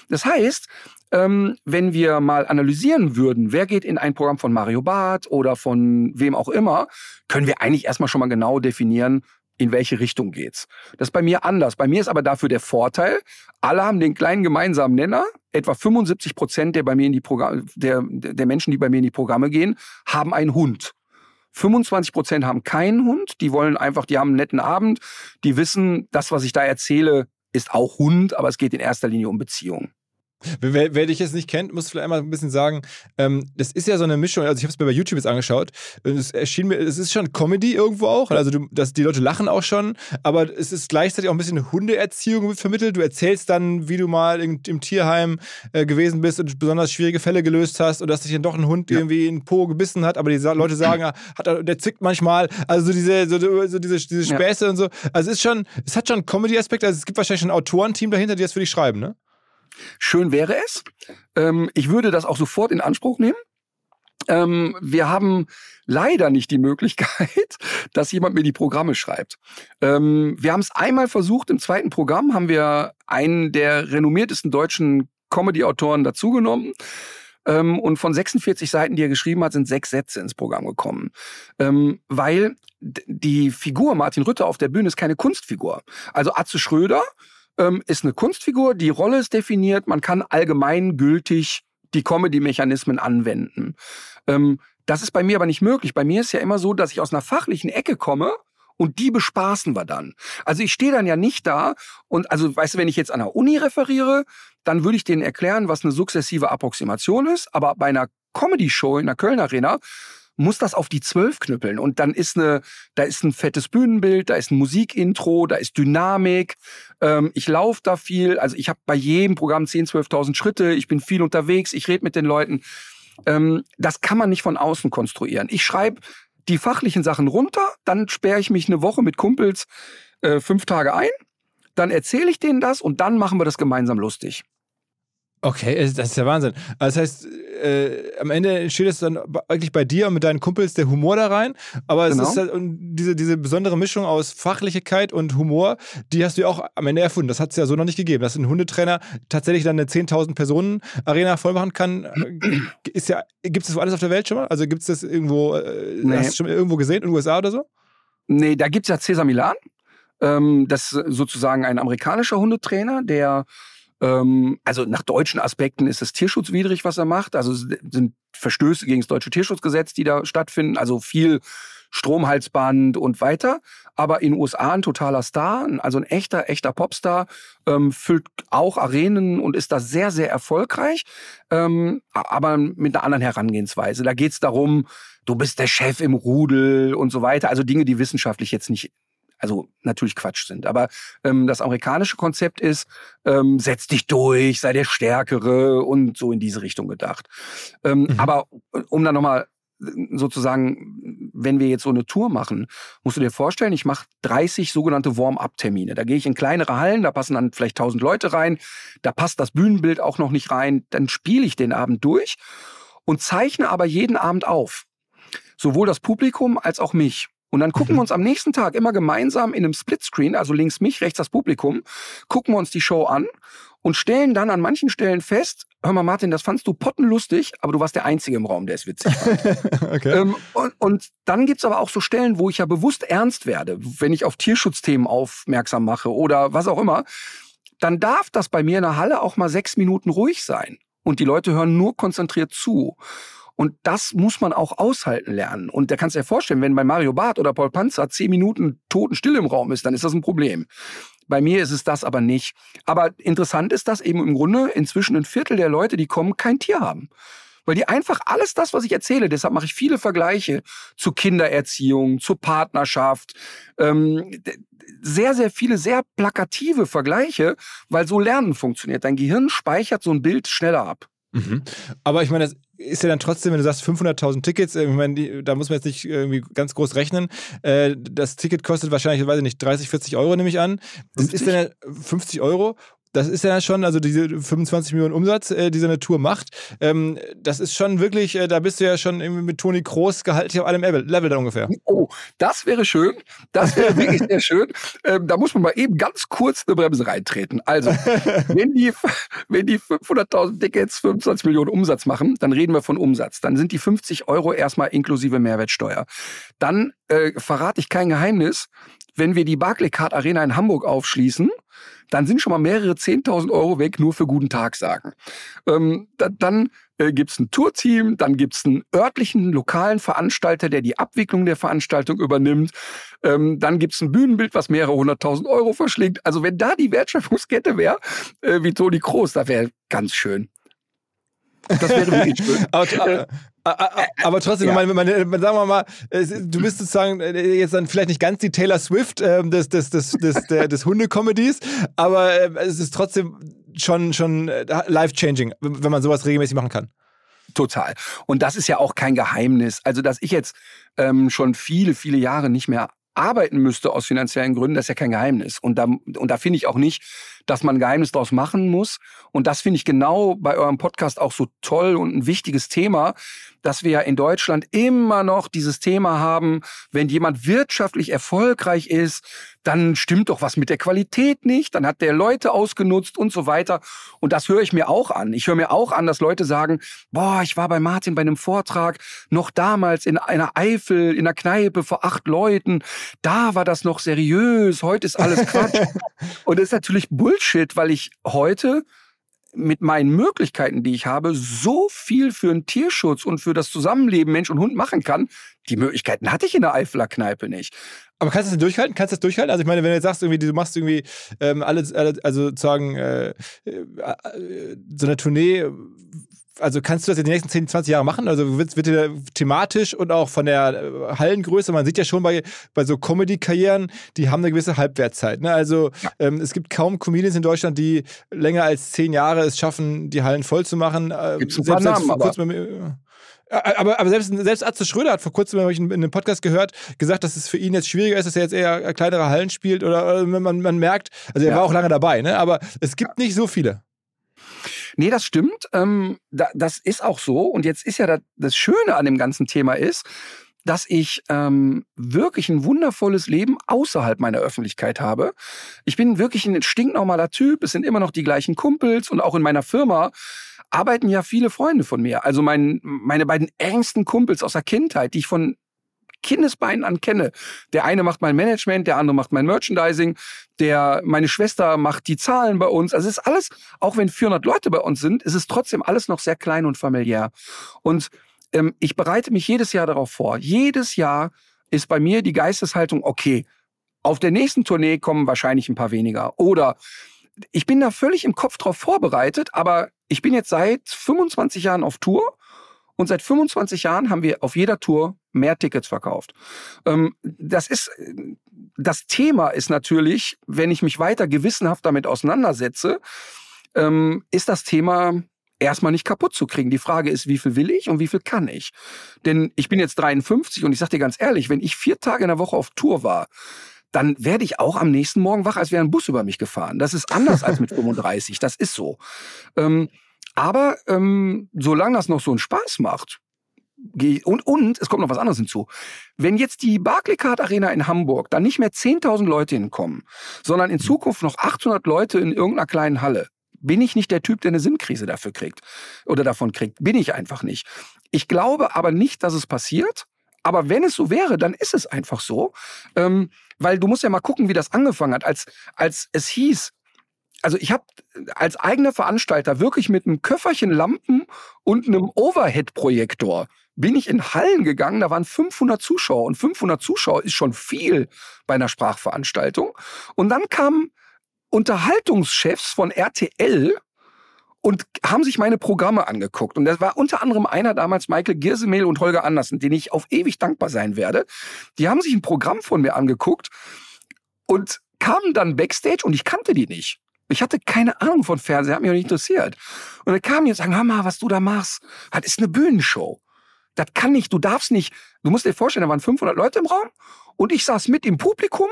Das heißt, ähm, wenn wir mal analysieren würden, wer geht in ein Programm von Mario Barth oder von wem auch immer, können wir eigentlich erstmal schon mal genau definieren, in welche Richtung geht's. Das ist bei mir anders. Bei mir ist aber dafür der Vorteil, alle haben den kleinen gemeinsamen Nenner. Etwa 75 Prozent der bei mir in die Programme, der, der Menschen, die bei mir in die Programme gehen, haben einen Hund. 25 Prozent haben keinen Hund. Die wollen einfach, die haben einen netten Abend. Die wissen, das, was ich da erzähle, ist auch Hund, aber es geht in erster Linie um Beziehungen. Wer, wer, dich jetzt nicht kennt, muss vielleicht einmal ein bisschen sagen, ähm, das ist ja so eine Mischung, also ich habe es mir bei YouTube jetzt angeschaut, es erschien mir, es ist schon Comedy irgendwo auch, also du, das, die Leute lachen auch schon, aber es ist gleichzeitig auch ein bisschen Hundeerziehung vermittelt. Du erzählst dann, wie du mal im, im Tierheim äh, gewesen bist und besonders schwierige Fälle gelöst hast und dass dich dann doch ein Hund ja. irgendwie in den Po gebissen hat, aber die Leute sagen, ah, hat er, der zickt manchmal, also so diese, so, so diese, diese Späße ja. und so. Also es ist schon, es hat schon Comedy-Aspekt, also es gibt wahrscheinlich schon ein Autorenteam dahinter, die das für dich schreiben, ne? Schön wäre es. Ähm, ich würde das auch sofort in Anspruch nehmen. Ähm, wir haben leider nicht die Möglichkeit, dass jemand mir die Programme schreibt. Ähm, wir haben es einmal versucht, im zweiten Programm haben wir einen der renommiertesten deutschen Comedy-Autoren dazugenommen. Ähm, und von 46 Seiten, die er geschrieben hat, sind sechs Sätze ins Programm gekommen. Ähm, weil die Figur Martin Rütter auf der Bühne ist keine Kunstfigur. Also Atze Schröder ähm, ist eine Kunstfigur, die Rolle ist definiert, man kann allgemeingültig die Comedy-Mechanismen anwenden. Ähm, das ist bei mir aber nicht möglich. Bei mir ist ja immer so, dass ich aus einer fachlichen Ecke komme und die bespaßen wir dann. Also ich stehe dann ja nicht da und also weißt du, wenn ich jetzt an der Uni referiere, dann würde ich denen erklären, was eine sukzessive Approximation ist, aber bei einer Comedy-Show in der Köln Arena muss das auf die zwölf knüppeln. Und dann ist eine, da ist ein fettes Bühnenbild, da ist ein Musikintro, da ist Dynamik. Ähm, ich laufe da viel. Also ich habe bei jedem Programm 10.000, 12.000 Schritte. Ich bin viel unterwegs. Ich rede mit den Leuten. Ähm, das kann man nicht von außen konstruieren. Ich schreibe die fachlichen Sachen runter, dann sperre ich mich eine Woche mit Kumpels äh, fünf Tage ein, dann erzähle ich denen das und dann machen wir das gemeinsam lustig. Okay, das ist ja Wahnsinn. Also das heißt, äh, am Ende entsteht es dann eigentlich bei dir und mit deinen Kumpels der Humor da rein. Aber genau. es ist halt, diese, diese besondere Mischung aus Fachlichkeit und Humor, die hast du ja auch am Ende erfunden. Das hat es ja so noch nicht gegeben. Dass ein Hundetrainer tatsächlich dann eine 10.000 Personen Arena voll machen kann, ist ja, gibt es das alles auf der Welt schon mal? Also gibt es das irgendwo, äh, nee. hast du schon irgendwo gesehen, in den USA oder so? Nee, da gibt es ja Cesar Milan. Ähm, das ist sozusagen ein amerikanischer Hundetrainer, der ähm, also nach deutschen Aspekten ist es tierschutzwidrig, was er macht. Also sind Verstöße gegen das deutsche Tierschutzgesetz, die da stattfinden. Also viel Stromhalsband und weiter. Aber in den USA ein totaler Star, also ein echter, echter Popstar, ähm, füllt auch Arenen und ist da sehr, sehr erfolgreich, ähm, aber mit einer anderen Herangehensweise. Da geht's darum, du bist der Chef im Rudel und so weiter. Also Dinge, die wissenschaftlich jetzt nicht also natürlich Quatsch sind. Aber ähm, das amerikanische Konzept ist, ähm, setz dich durch, sei der Stärkere und so in diese Richtung gedacht. Ähm, mhm. Aber äh, um dann nochmal äh, sozusagen, wenn wir jetzt so eine Tour machen, musst du dir vorstellen, ich mache 30 sogenannte Warm-up-Termine. Da gehe ich in kleinere Hallen, da passen dann vielleicht 1000 Leute rein, da passt das Bühnenbild auch noch nicht rein, dann spiele ich den Abend durch und zeichne aber jeden Abend auf. Sowohl das Publikum als auch mich. Und dann gucken wir mhm. uns am nächsten Tag immer gemeinsam in einem Splitscreen, also links mich, rechts das Publikum, gucken wir uns die Show an und stellen dann an manchen Stellen fest, hör mal Martin, das fandst du pottenlustig, aber du warst der Einzige im Raum, der es witzig fand. okay. ähm, und, und, dann gibt's aber auch so Stellen, wo ich ja bewusst ernst werde, wenn ich auf Tierschutzthemen aufmerksam mache oder was auch immer, dann darf das bei mir in der Halle auch mal sechs Minuten ruhig sein. Und die Leute hören nur konzentriert zu. Und das muss man auch aushalten lernen. Und da kannst du dir vorstellen, wenn bei Mario Barth oder Paul Panzer zehn Minuten Totenstille im Raum ist, dann ist das ein Problem. Bei mir ist es das aber nicht. Aber interessant ist, dass eben im Grunde inzwischen ein Viertel der Leute, die kommen, kein Tier haben. Weil die einfach alles das, was ich erzähle, deshalb mache ich viele Vergleiche zu Kindererziehung, zur Partnerschaft, ähm, sehr, sehr viele sehr plakative Vergleiche, weil so Lernen funktioniert. Dein Gehirn speichert so ein Bild schneller ab. Mhm. Aber ich meine, ist ja dann trotzdem, wenn du sagst 500.000 Tickets, äh, ich meine, die, da muss man jetzt nicht irgendwie ganz groß rechnen. Äh, das Ticket kostet wahrscheinlich, weiß ich nicht, 30, 40 Euro nehme ich an. Das 50? ist dann ja 50 Euro das ist ja schon, also diese 25 Millionen Umsatz, äh, die so eine Tour macht, ähm, das ist schon wirklich, äh, da bist du ja schon mit Toni Kroos gehalten auf einem Level dann ungefähr. Oh, das wäre schön. Das wäre wirklich sehr schön. Ähm, da muss man mal eben ganz kurz eine Bremse reintreten. Also, wenn die, wenn die 500.000 Tickets 25 Millionen Umsatz machen, dann reden wir von Umsatz. Dann sind die 50 Euro erstmal inklusive Mehrwertsteuer. Dann äh, verrate ich kein Geheimnis, wenn wir die Barclaycard Arena in Hamburg aufschließen, dann sind schon mal mehrere 10.000 Euro weg, nur für guten Tag sagen. Ähm, da, dann äh, gibt es ein Tourteam, dann gibt es einen örtlichen, lokalen Veranstalter, der die Abwicklung der Veranstaltung übernimmt. Ähm, dann gibt es ein Bühnenbild, was mehrere hunderttausend Euro verschlingt. Also wenn da die Wertschöpfungskette wäre, äh, wie Toni Kroos, da wäre ganz schön. Das wäre wirklich schön. aber, aber, trotzdem, ja. meine, meine, sagen wir mal, du bist sozusagen äh, jetzt dann vielleicht nicht ganz die Taylor Swift äh, des, des, des, des, des, des Hunde-Comedies, aber äh, es ist trotzdem schon, schon äh, life-changing, wenn man sowas regelmäßig machen kann. Total. Und das ist ja auch kein Geheimnis. Also, dass ich jetzt ähm, schon viele, viele Jahre nicht mehr arbeiten müsste aus finanziellen Gründen, das ist ja kein Geheimnis. Und da, und da finde ich auch nicht, dass man ein Geheimnis draus machen muss. Und das finde ich genau bei eurem Podcast auch so toll und ein wichtiges Thema, dass wir ja in Deutschland immer noch dieses Thema haben, wenn jemand wirtschaftlich erfolgreich ist, dann stimmt doch was mit der Qualität nicht, dann hat der Leute ausgenutzt und so weiter. Und das höre ich mir auch an. Ich höre mir auch an, dass Leute sagen, boah, ich war bei Martin bei einem Vortrag, noch damals in einer Eifel, in einer Kneipe vor acht Leuten, da war das noch seriös, heute ist alles Quatsch. und das ist natürlich Bullshit, weil ich heute mit meinen Möglichkeiten, die ich habe, so viel für den Tierschutz und für das Zusammenleben Mensch und Hund machen kann. Die Möglichkeiten hatte ich in der Eifeler Kneipe nicht. Aber kannst du das durchhalten? Kannst du das durchhalten? Also ich meine, wenn du jetzt sagst, irgendwie, du machst irgendwie ähm, alles, also sozusagen äh, äh, so eine Tournee also kannst du das in den nächsten 10, 20 Jahren machen? Also wird, wird dir thematisch und auch von der äh, Hallengröße, man sieht ja schon bei, bei so Comedy-Karrieren, die haben eine gewisse Halbwertszeit. Ne? Also ja. ähm, es gibt kaum Comedians in Deutschland, die länger als 10 Jahre es schaffen, die Hallen voll zu machen. Äh, Gibt's ein paar Namen, aber aber, aber selbst, selbst Atze Schröder hat vor kurzem, habe ich in einem Podcast gehört, gesagt, dass es für ihn jetzt schwieriger ist, dass er jetzt eher kleinere Hallen spielt oder man, man merkt, also er ja. war auch lange dabei, ne? aber es gibt nicht so viele. Nee, das stimmt. Ähm, da, das ist auch so. Und jetzt ist ja das, das Schöne an dem ganzen Thema ist, dass ich ähm, wirklich ein wundervolles Leben außerhalb meiner Öffentlichkeit habe. Ich bin wirklich ein stinknormaler Typ. Es sind immer noch die gleichen Kumpels und auch in meiner Firma arbeiten ja viele Freunde von mir. Also mein, meine beiden engsten Kumpels aus der Kindheit, die ich von Kindesbeinen an kenne. Der eine macht mein Management, der andere macht mein Merchandising, der, meine Schwester macht die Zahlen bei uns. Also es ist alles, auch wenn 400 Leute bei uns sind, ist es trotzdem alles noch sehr klein und familiär. Und ähm, ich bereite mich jedes Jahr darauf vor. Jedes Jahr ist bei mir die Geisteshaltung, okay, auf der nächsten Tournee kommen wahrscheinlich ein paar weniger. Oder ich bin da völlig im Kopf drauf vorbereitet, aber ich bin jetzt seit 25 Jahren auf Tour und seit 25 Jahren haben wir auf jeder Tour mehr Tickets verkauft. Ähm, das ist, das Thema ist natürlich, wenn ich mich weiter gewissenhaft damit auseinandersetze, ähm, ist das Thema erstmal nicht kaputt zu kriegen. Die Frage ist, wie viel will ich und wie viel kann ich? Denn ich bin jetzt 53 und ich sag dir ganz ehrlich, wenn ich vier Tage in der Woche auf Tour war, dann werde ich auch am nächsten Morgen wach, als wäre ein Bus über mich gefahren. Das ist anders als mit 35. Das ist so. Ähm, aber ähm, solange das noch so einen Spaß macht, und, und es kommt noch was anderes hinzu. Wenn jetzt die Barclaycard Arena in Hamburg dann nicht mehr 10.000 Leute hinkommen, sondern in Zukunft noch 800 Leute in irgendeiner kleinen Halle, bin ich nicht der Typ, der eine Sinnkrise dafür kriegt oder davon kriegt. Bin ich einfach nicht. Ich glaube aber nicht, dass es passiert. Aber wenn es so wäre, dann ist es einfach so. Ähm, weil du musst ja mal gucken, wie das angefangen hat. Als, als es hieß, also ich habe als eigener Veranstalter wirklich mit einem Köfferchen Lampen und einem Overhead-Projektor bin ich in Hallen gegangen, da waren 500 Zuschauer und 500 Zuschauer ist schon viel bei einer Sprachveranstaltung. Und dann kamen Unterhaltungschefs von RTL und haben sich meine Programme angeguckt. Und das war unter anderem einer damals, Michael Giersemehl und Holger Andersen, den ich auf ewig dankbar sein werde. Die haben sich ein Programm von mir angeguckt und kamen dann backstage und ich kannte die nicht. Ich hatte keine Ahnung von Fernsehen, hat mich auch nicht interessiert. Und dann kamen die und sagen, hör mal, was du da machst, das ist eine Bühnenshow. Das kann nicht, du darfst nicht. Du musst dir vorstellen, da waren 500 Leute im Raum und ich saß mit im Publikum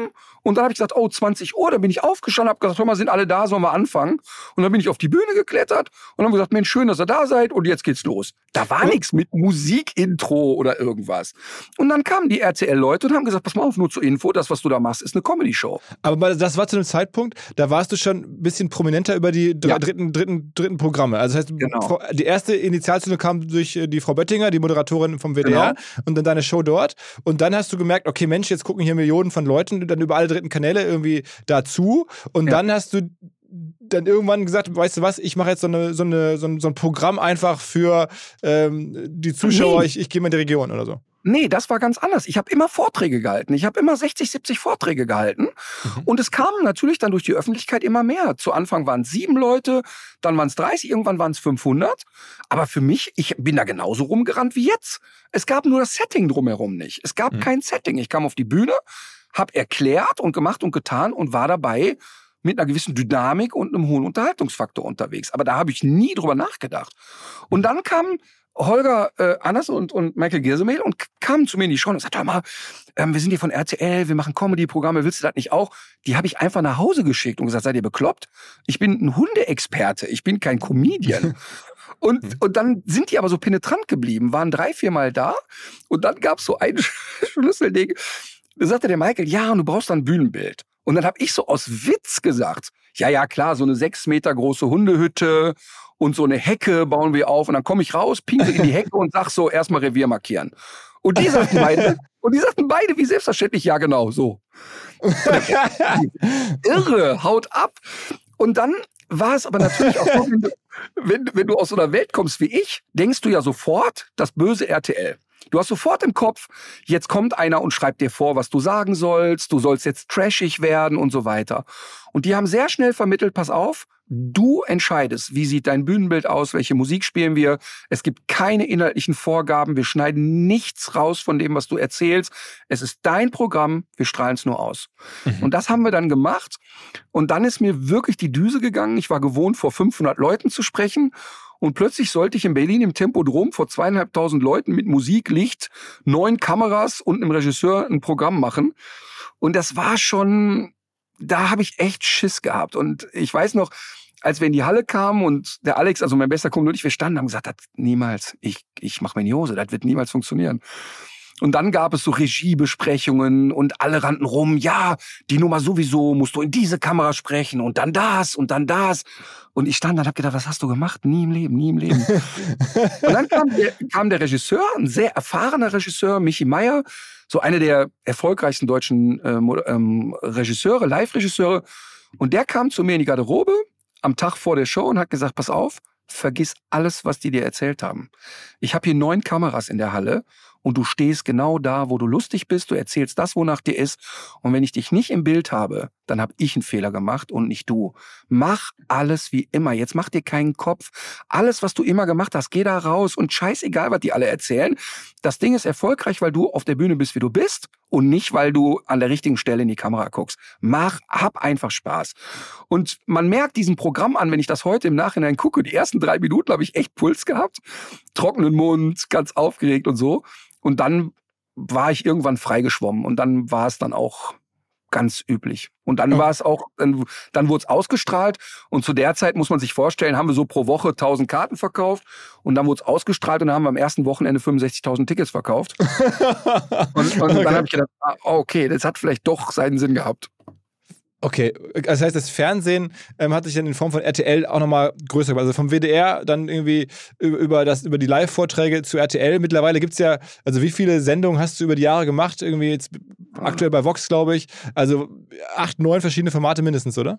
und dann habe ich gesagt, oh, 20 Uhr, dann bin ich aufgestanden, habe gesagt, hör mal, sind alle da, sollen wir anfangen? Und dann bin ich auf die Bühne geklettert und haben gesagt, Mensch, schön, dass ihr da seid und jetzt geht's los. Da war nichts mit Musikintro oder irgendwas. Und dann kamen die RTL-Leute und haben gesagt, pass mal auf, nur zur Info, das, was du da machst, ist eine Comedy-Show. Aber das war zu einem Zeitpunkt, da warst du schon ein bisschen prominenter über die ja. dritten, dritten, dritten Programme. Also das heißt, genau. die erste Initialzündung kam durch äh, die Frau Böttinger, die Moderatorin vom WDR genau. und dann deine Show dort. Und dann hast du gemerkt, okay, Mensch, jetzt gucken hier Millionen von Leuten dann über alle dritten Kanäle irgendwie dazu. Und ja. dann hast du dann irgendwann gesagt, weißt du was, ich mache jetzt so, eine, so, eine, so, ein, so ein Programm einfach für ähm, die Zuschauer, nee. ich, ich gehe mal in die Region oder so. Nee, das war ganz anders. Ich habe immer Vorträge gehalten. Ich habe immer 60, 70 Vorträge gehalten. Mhm. Und es kamen natürlich dann durch die Öffentlichkeit immer mehr. Zu Anfang waren es sieben Leute, dann waren es 30, irgendwann waren es 500. Aber für mich, ich bin da genauso rumgerannt wie jetzt. Es gab nur das Setting drumherum nicht. Es gab mhm. kein Setting. Ich kam auf die Bühne, habe erklärt und gemacht und getan und war dabei mit einer gewissen Dynamik und einem hohen Unterhaltungsfaktor unterwegs. Aber da habe ich nie drüber nachgedacht. Und dann kam Holger äh, Anders und, und Michael Giersemel und kamen zu mir in die Show und sagten, hör mal, ähm, wir sind hier von RTL, wir machen Comedy-Programme, willst du das nicht auch? Die habe ich einfach nach Hause geschickt und gesagt, seid ihr bekloppt? Ich bin ein Hundeexperte, ich bin kein Comedian. Und, und dann sind die aber so penetrant geblieben, waren drei, viermal da und dann gab es so ein Schlüsselding. Da sagte der Michael, ja, und du brauchst dann ein Bühnenbild. Und dann habe ich so aus Witz gesagt, ja, ja, klar, so eine sechs Meter große Hundehütte und so eine Hecke bauen wir auf. Und dann komme ich raus, pinkel in die Hecke und sag so, erstmal Revier markieren. Und die sagten beide, und die sagten beide wie selbstverständlich, ja genau, so. Irre, haut ab. Und dann war es aber natürlich auch so, wenn, wenn du aus so einer Welt kommst wie ich, denkst du ja sofort das böse RTL. Du hast sofort im Kopf, jetzt kommt einer und schreibt dir vor, was du sagen sollst, du sollst jetzt trashig werden und so weiter. Und die haben sehr schnell vermittelt, pass auf, Du entscheidest, wie sieht dein Bühnenbild aus, welche Musik spielen wir. Es gibt keine inhaltlichen Vorgaben. Wir schneiden nichts raus von dem, was du erzählst. Es ist dein Programm. Wir strahlen es nur aus. Mhm. Und das haben wir dann gemacht. Und dann ist mir wirklich die Düse gegangen. Ich war gewohnt, vor 500 Leuten zu sprechen. Und plötzlich sollte ich in Berlin im Tempodrom vor zweieinhalbtausend Leuten mit Musik, Licht, neun Kameras und einem Regisseur ein Programm machen. Und das war schon da habe ich echt Schiss gehabt. Und ich weiß noch, als wir in die Halle kamen und der Alex, also mein bester Kumpel und ich, wir standen, haben gesagt, das niemals, ich, ich mache die Hose, das wird niemals funktionieren. Und dann gab es so Regiebesprechungen und alle rannten rum, ja, die Nummer sowieso, musst du in diese Kamera sprechen und dann das und dann das. Und ich stand da und hab gedacht, was hast du gemacht? Nie im Leben, nie im Leben. und dann kam der, kam der Regisseur, ein sehr erfahrener Regisseur, Michi Meier, so einer der erfolgreichsten deutschen äh, ähm, Regisseure, Live-Regisseure. Und der kam zu mir in die Garderobe am Tag vor der Show und hat gesagt, pass auf, vergiss alles, was die dir erzählt haben. Ich habe hier neun Kameras in der Halle und du stehst genau da, wo du lustig bist, du erzählst das, wonach dir ist. Und wenn ich dich nicht im Bild habe, dann habe ich einen Fehler gemacht und nicht du. Mach alles wie immer. Jetzt mach dir keinen Kopf. Alles, was du immer gemacht hast, geh da raus und scheißegal, was die alle erzählen. Das Ding ist erfolgreich, weil du auf der Bühne bist, wie du bist und nicht, weil du an der richtigen Stelle in die Kamera guckst. Mach, hab einfach Spaß. Und man merkt diesem Programm an, wenn ich das heute im Nachhinein gucke, die ersten drei Minuten habe ich echt Puls gehabt, trockenen Mund, ganz aufgeregt und so. Und dann war ich irgendwann freigeschwommen und dann war es dann auch ganz üblich. Und dann war es auch, dann, dann wurde es ausgestrahlt und zu der Zeit muss man sich vorstellen, haben wir so pro Woche 1000 Karten verkauft und dann wurde es ausgestrahlt und dann haben wir am ersten Wochenende 65.000 Tickets verkauft. und, und okay. dann habe ich gedacht, ah, okay, das hat vielleicht doch seinen Sinn gehabt. Okay, das heißt, das Fernsehen ähm, hat sich dann in Form von RTL auch nochmal größer gemacht. Also vom WDR dann irgendwie über, das, über die Live-Vorträge zu RTL. Mittlerweile gibt es ja, also wie viele Sendungen hast du über die Jahre gemacht? Irgendwie jetzt aktuell bei Vox, glaube ich. Also acht, neun verschiedene Formate mindestens, oder?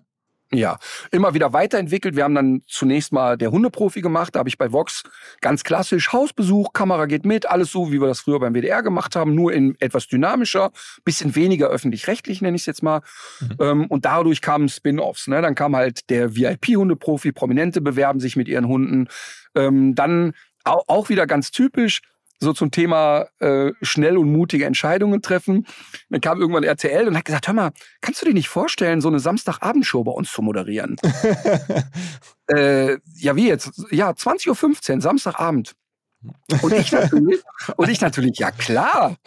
Ja, immer wieder weiterentwickelt. Wir haben dann zunächst mal der Hundeprofi gemacht. Da habe ich bei Vox ganz klassisch Hausbesuch, Kamera geht mit, alles so, wie wir das früher beim WDR gemacht haben, nur in etwas dynamischer, bisschen weniger öffentlich-rechtlich, nenne ich es jetzt mal. Mhm. Ähm, und dadurch kamen Spin-offs. Ne? Dann kam halt der VIP-Hundeprofi, Prominente bewerben sich mit ihren Hunden. Ähm, dann auch wieder ganz typisch, so zum Thema äh, schnell und mutige Entscheidungen treffen. Dann kam irgendwann RTL und hat gesagt, hör mal, kannst du dir nicht vorstellen, so eine Samstagabendshow bei uns zu moderieren? äh, ja, wie jetzt? Ja, 20.15 Uhr, Samstagabend. Und ich natürlich, und ich natürlich, ja klar,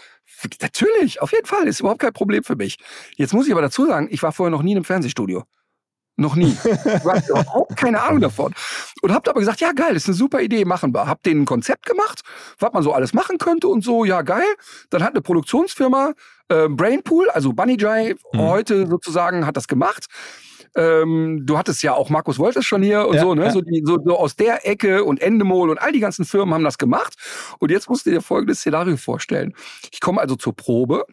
natürlich, auf jeden Fall, ist überhaupt kein Problem für mich. Jetzt muss ich aber dazu sagen, ich war vorher noch nie in einem Fernsehstudio. Noch nie. Ich hatte überhaupt keine Ahnung davon. Und habt aber gesagt, ja geil, das ist eine super Idee, machen wir. Habt denen ein Konzept gemacht, was man so alles machen könnte und so, ja geil. Dann hat eine Produktionsfirma, äh, Brainpool, also Bunny Jai, mhm. heute sozusagen hat das gemacht. Ähm, du hattest ja auch Markus Wolters schon hier und ja, so, ne? Ja. So, die, so, so, aus der Ecke und Endemol und all die ganzen Firmen haben das gemacht. Und jetzt musst du dir folgendes Szenario vorstellen. Ich komme also zur Probe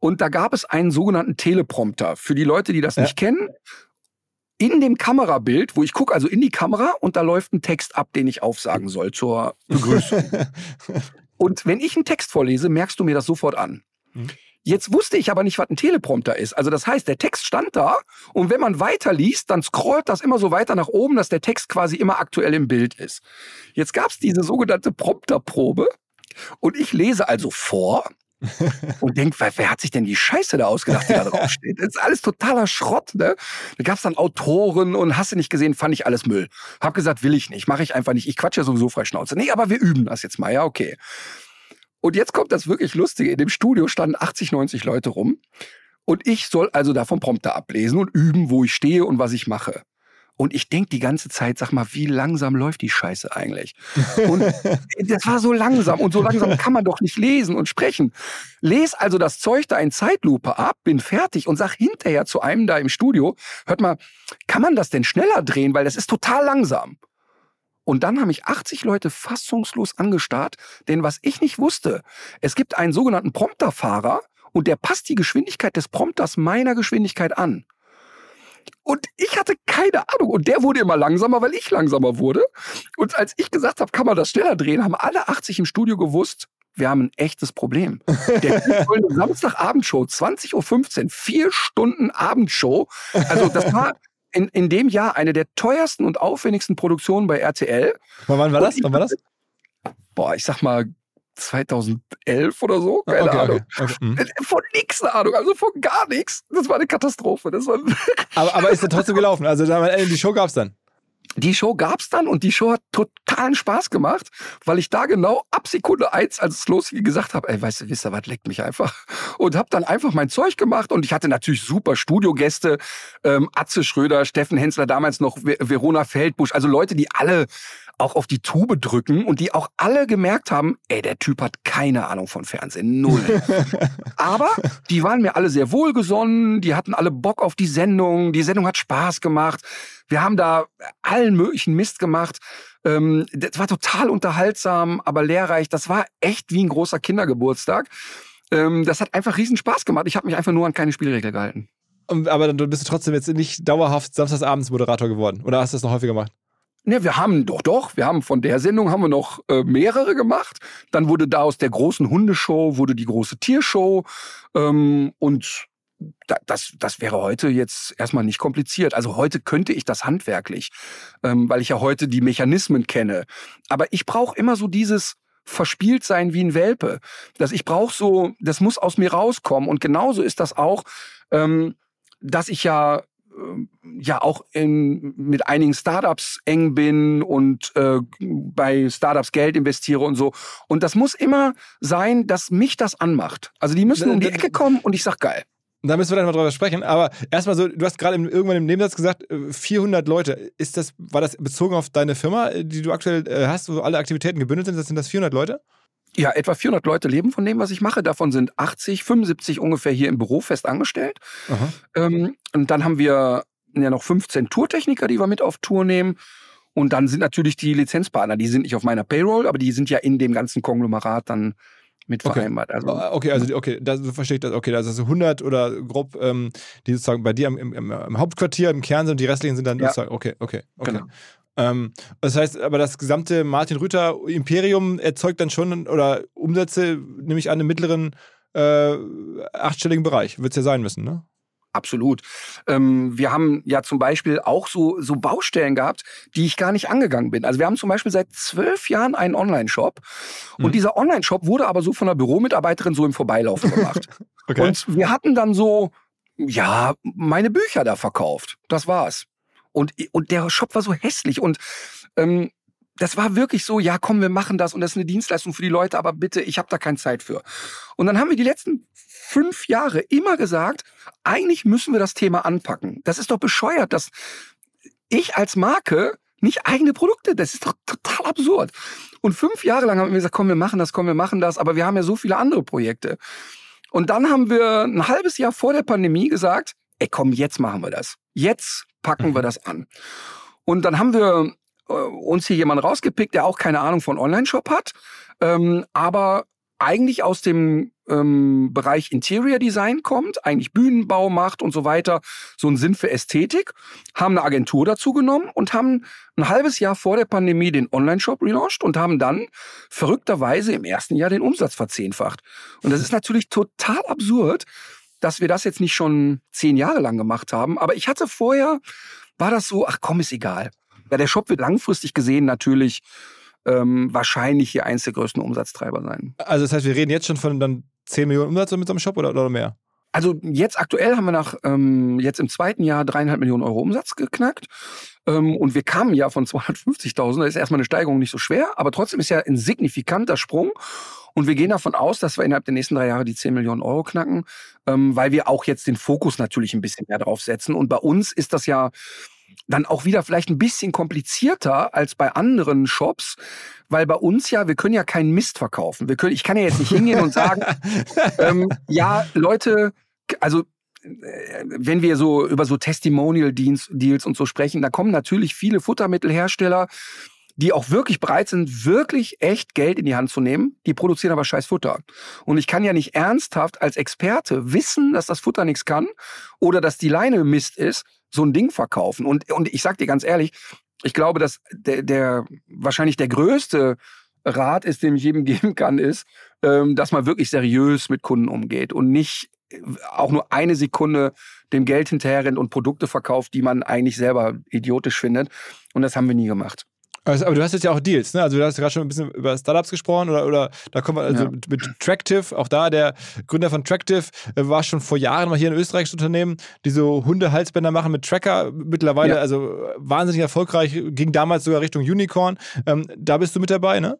und da gab es einen sogenannten Teleprompter. Für die Leute, die das ja. nicht kennen, in dem Kamerabild, wo ich gucke also in die Kamera und da läuft ein Text ab, den ich aufsagen soll zur Begrüßung. und wenn ich einen Text vorlese, merkst du mir das sofort an. Mhm. Jetzt wusste ich aber nicht, was ein Teleprompter ist. Also das heißt, der Text stand da und wenn man weiterliest, dann scrollt das immer so weiter nach oben, dass der Text quasi immer aktuell im Bild ist. Jetzt gab es diese sogenannte Prompterprobe und ich lese also vor und denkt, wer, wer, hat sich denn die Scheiße da ausgedacht, die da drauf steht? Das ist alles totaler Schrott, ne? Da gab es dann Autoren und hast du nicht gesehen, fand ich alles Müll. Hab gesagt, will ich nicht, mache ich einfach nicht. Ich quatsche ja sowieso frei Schnauze. Nee, aber wir üben das jetzt mal, ja, okay. Und jetzt kommt das wirklich Lustige. In dem Studio standen 80, 90 Leute rum. Und ich soll also davon Prompter ablesen und üben, wo ich stehe und was ich mache. Und ich denke die ganze Zeit, sag mal, wie langsam läuft die Scheiße eigentlich? Und das war so langsam und so langsam kann man doch nicht lesen und sprechen. Les also das Zeug da in Zeitlupe ab, bin fertig und sag hinterher zu einem da im Studio, hört mal, kann man das denn schneller drehen, weil das ist total langsam. Und dann haben mich 80 Leute fassungslos angestarrt, denn was ich nicht wusste, es gibt einen sogenannten Prompterfahrer und der passt die Geschwindigkeit des Prompters meiner Geschwindigkeit an. Und ich hatte keine Ahnung. Und der wurde immer langsamer, weil ich langsamer wurde. Und als ich gesagt habe, kann man das schneller drehen, haben alle 80 im Studio gewusst, wir haben ein echtes Problem. Der eine Samstagabendshow, 20.15 Uhr, vier Stunden Abendshow. Also das war in, in dem Jahr eine der teuersten und aufwendigsten Produktionen bei RTL. Wann war das? Wann war das? Boah, ich sag mal 2011 oder so. Keine okay, Ahnung. Okay, okay. Mhm. Von nix eine Ahnung, also von gar nichts. Das war eine Katastrophe. Das war aber, aber ist ja trotzdem gelaufen. Also die Show gab es dann. Die Show gab es dann und die Show hat totalen Spaß gemacht, weil ich da genau ab Sekunde eins, als es losging, gesagt habe, ey, weißt du, wisst ihr was, leckt mich einfach. Und habe dann einfach mein Zeug gemacht und ich hatte natürlich super Studiogäste, ähm, Atze Schröder, Steffen Hensler, damals noch Verona Feldbusch, also Leute, die alle auch auf die Tube drücken und die auch alle gemerkt haben, ey, der Typ hat keine Ahnung von Fernsehen, null. Aber die waren mir alle sehr wohlgesonnen, die hatten alle Bock auf die Sendung, die Sendung hat Spaß gemacht. Wir haben da allen möglichen Mist gemacht. Ähm, das war total unterhaltsam, aber lehrreich. Das war echt wie ein großer Kindergeburtstag. Ähm, das hat einfach riesen Spaß gemacht. Ich habe mich einfach nur an keine Spielregel gehalten. Aber dann bist du trotzdem jetzt nicht dauerhaft samstagsabends Moderator geworden. Oder hast du das noch häufiger gemacht? Ne, wir haben doch, doch, wir haben von der Sendung haben wir noch äh, mehrere gemacht. Dann wurde da aus der großen Hundeshow wurde die große Tiershow ähm, und da, das, das wäre heute jetzt erstmal nicht kompliziert. Also heute könnte ich das handwerklich, ähm, weil ich ja heute die Mechanismen kenne. Aber ich brauche immer so dieses verspielt sein wie ein Welpe. Das ich brauche so, das muss aus mir rauskommen. Und genauso ist das auch, ähm, dass ich ja ja auch in, mit einigen Startups eng bin und äh, bei Startups Geld investiere und so. Und das muss immer sein, dass mich das anmacht. Also die müssen um die Ecke kommen und ich sag geil. Da müssen wir dann mal drüber sprechen. Aber erstmal so, du hast gerade irgendwann im Nebensatz gesagt, 400 äh, Leute. Ist das, war das bezogen auf deine Firma, die du aktuell äh, hast, wo alle Aktivitäten gebündelt sind? Sind das 400 Leute? Ja, etwa 400 Leute leben von dem, was ich mache. Davon sind 80, 75 ungefähr hier im Büro fest angestellt. Ähm, und dann haben wir ja noch 15 Tourtechniker, die wir mit auf Tour nehmen. Und dann sind natürlich die Lizenzpartner, die sind nicht auf meiner Payroll, aber die sind ja in dem ganzen Konglomerat dann mit okay. vereinbart. Also, ah, okay, also okay, das verstehe ich das. Okay, das ist 100 oder grob, ähm, die sozusagen bei dir im, im, im, Hauptquartier, im Kern sind und die restlichen sind dann ja. sozusagen, okay, okay, okay. Genau. Ähm, das heißt, aber das gesamte Martin Rüther Imperium erzeugt dann schon oder Umsätze, nehme ich an, im mittleren äh, achtstelligen Bereich. Wird es ja sein müssen, ne? Absolut. Ähm, wir haben ja zum Beispiel auch so, so Baustellen gehabt, die ich gar nicht angegangen bin. Also wir haben zum Beispiel seit zwölf Jahren einen Online-Shop. Und mhm. dieser Online-Shop wurde aber so von einer Büromitarbeiterin so im Vorbeilaufen gemacht. okay. Und wir hatten dann so, ja, meine Bücher da verkauft. Das war's. Und, und der Shop war so hässlich und ähm, das war wirklich so, ja, komm, wir machen das und das ist eine Dienstleistung für die Leute, aber bitte, ich habe da keine Zeit für. Und dann haben wir die letzten fünf Jahre immer gesagt, eigentlich müssen wir das Thema anpacken. Das ist doch bescheuert, dass ich als Marke nicht eigene Produkte, das ist doch total absurd. Und fünf Jahre lang haben wir gesagt, komm, wir machen das, komm, wir machen das, aber wir haben ja so viele andere Projekte. Und dann haben wir ein halbes Jahr vor der Pandemie gesagt, ey, komm, jetzt machen wir das. Jetzt packen wir mhm. das an. Und dann haben wir äh, uns hier jemanden rausgepickt, der auch keine Ahnung von Online-Shop hat, ähm, aber eigentlich aus dem ähm, Bereich Interior Design kommt, eigentlich Bühnenbau macht und so weiter, so einen Sinn für Ästhetik, haben eine Agentur dazu genommen und haben ein halbes Jahr vor der Pandemie den Online-Shop relaunched und haben dann verrückterweise im ersten Jahr den Umsatz verzehnfacht. Und das ist natürlich total absurd, dass wir das jetzt nicht schon zehn Jahre lang gemacht haben. Aber ich hatte vorher, war das so, ach komm, ist egal. Ja, der Shop wird langfristig gesehen natürlich ähm, wahrscheinlich hier eins der größten Umsatztreiber sein. Also das heißt, wir reden jetzt schon von dann 10 Millionen Umsatz mit so einem Shop oder, oder mehr? Also jetzt aktuell haben wir nach ähm, jetzt im zweiten Jahr dreieinhalb Millionen Euro Umsatz geknackt. Ähm, und wir kamen ja von 250.000. Da ist erstmal eine Steigerung nicht so schwer, aber trotzdem ist ja ein signifikanter Sprung. Und wir gehen davon aus, dass wir innerhalb der nächsten drei Jahre die 10 Millionen Euro knacken, ähm, weil wir auch jetzt den Fokus natürlich ein bisschen mehr drauf setzen. Und bei uns ist das ja dann auch wieder vielleicht ein bisschen komplizierter als bei anderen Shops, weil bei uns ja, wir können ja keinen Mist verkaufen. Wir können, ich kann ja jetzt nicht hingehen und sagen, ähm, ja, Leute, also wenn wir so über so Testimonial-Deals und so sprechen, da kommen natürlich viele Futtermittelhersteller, die auch wirklich bereit sind, wirklich echt Geld in die Hand zu nehmen. Die produzieren aber scheiß Futter. Und ich kann ja nicht ernsthaft als Experte wissen, dass das Futter nichts kann oder dass die Leine Mist ist, so ein Ding verkaufen. Und, und ich sag dir ganz ehrlich, ich glaube, dass der, der wahrscheinlich der größte Rat ist, den ich jedem geben kann, ist, ähm, dass man wirklich seriös mit Kunden umgeht und nicht auch nur eine Sekunde dem Geld hinterher rennt und Produkte verkauft, die man eigentlich selber idiotisch findet. Und das haben wir nie gemacht. Also, aber du hast jetzt ja auch Deals, ne? Also du hast gerade schon ein bisschen über Startups gesprochen oder, oder da kommen wir also ja. mit, Tractive, auch da der Gründer von Tractive äh, war schon vor Jahren mal hier ein österreichisches Unternehmen, die so Hundehalsbänder machen mit Tracker, mittlerweile ja. also wahnsinnig erfolgreich, ging damals sogar Richtung Unicorn. Ähm, da bist du mit dabei, ne?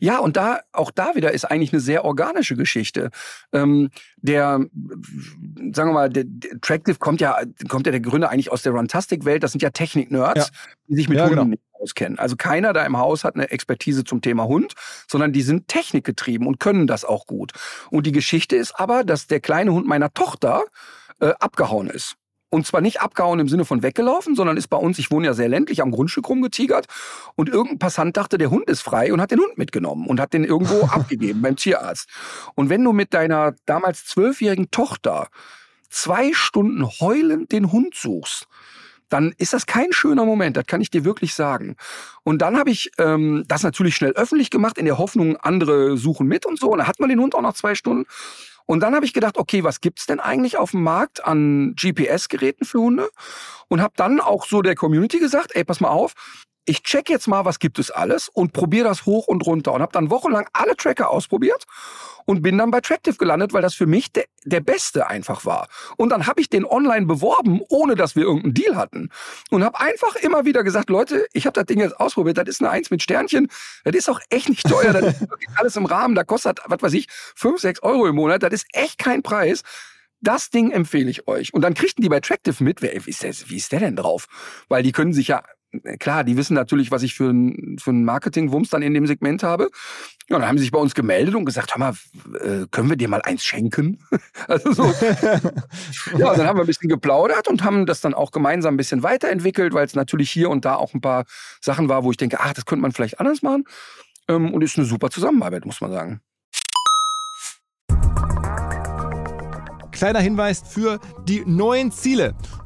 Ja, und da, auch da wieder ist eigentlich eine sehr organische Geschichte. Ähm, der, sagen wir mal, der, der Tractive kommt ja, kommt ja der Gründer eigentlich aus der Runtastic-Welt. Das sind ja Technik-Nerds, ja. die sich mit ja, Hunden genau. auskennen. Also keiner da im Haus hat eine Expertise zum Thema Hund, sondern die sind technikgetrieben und können das auch gut. Und die Geschichte ist aber, dass der kleine Hund meiner Tochter äh, abgehauen ist. Und zwar nicht abgehauen im Sinne von weggelaufen, sondern ist bei uns, ich wohne ja sehr ländlich, am Grundstück rumgetigert. Und irgendein Passant dachte, der Hund ist frei und hat den Hund mitgenommen und hat den irgendwo abgegeben beim Tierarzt. Und wenn du mit deiner damals zwölfjährigen Tochter zwei Stunden heulend den Hund suchst, dann ist das kein schöner Moment, das kann ich dir wirklich sagen. Und dann habe ich ähm, das natürlich schnell öffentlich gemacht, in der Hoffnung, andere suchen mit und so. Und dann hat man den Hund auch noch zwei Stunden. Und dann habe ich gedacht, okay, was gibt's denn eigentlich auf dem Markt an GPS-Geräten für Hunde? Und habe dann auch so der Community gesagt, ey, pass mal auf, ich check jetzt mal, was gibt es alles und probiere das hoch und runter und habe dann wochenlang alle Tracker ausprobiert und bin dann bei Tractive gelandet, weil das für mich der, der beste einfach war. Und dann habe ich den online beworben, ohne dass wir irgendeinen Deal hatten und habe einfach immer wieder gesagt, Leute, ich habe das Ding jetzt ausprobiert, das ist eine Eins mit Sternchen, das ist auch echt nicht teuer, das ist wirklich alles im Rahmen, da kostet, was weiß ich, fünf, sechs Euro im Monat, das ist echt kein Preis. Das Ding empfehle ich euch. Und dann kriegten die bei Tractive mit, wer, wie, ist der, wie ist der denn drauf? Weil die können sich ja klar, die wissen natürlich, was ich für ein, für ein Marketing-Wumms dann in dem Segment habe. Ja, dann haben sie sich bei uns gemeldet und gesagt, hör mal, äh, können wir dir mal eins schenken? also so. ja, dann haben wir ein bisschen geplaudert und haben das dann auch gemeinsam ein bisschen weiterentwickelt, weil es natürlich hier und da auch ein paar Sachen war, wo ich denke, ach, das könnte man vielleicht anders machen. Ähm, und ist eine super Zusammenarbeit, muss man sagen. Kleiner Hinweis für die neuen Ziele.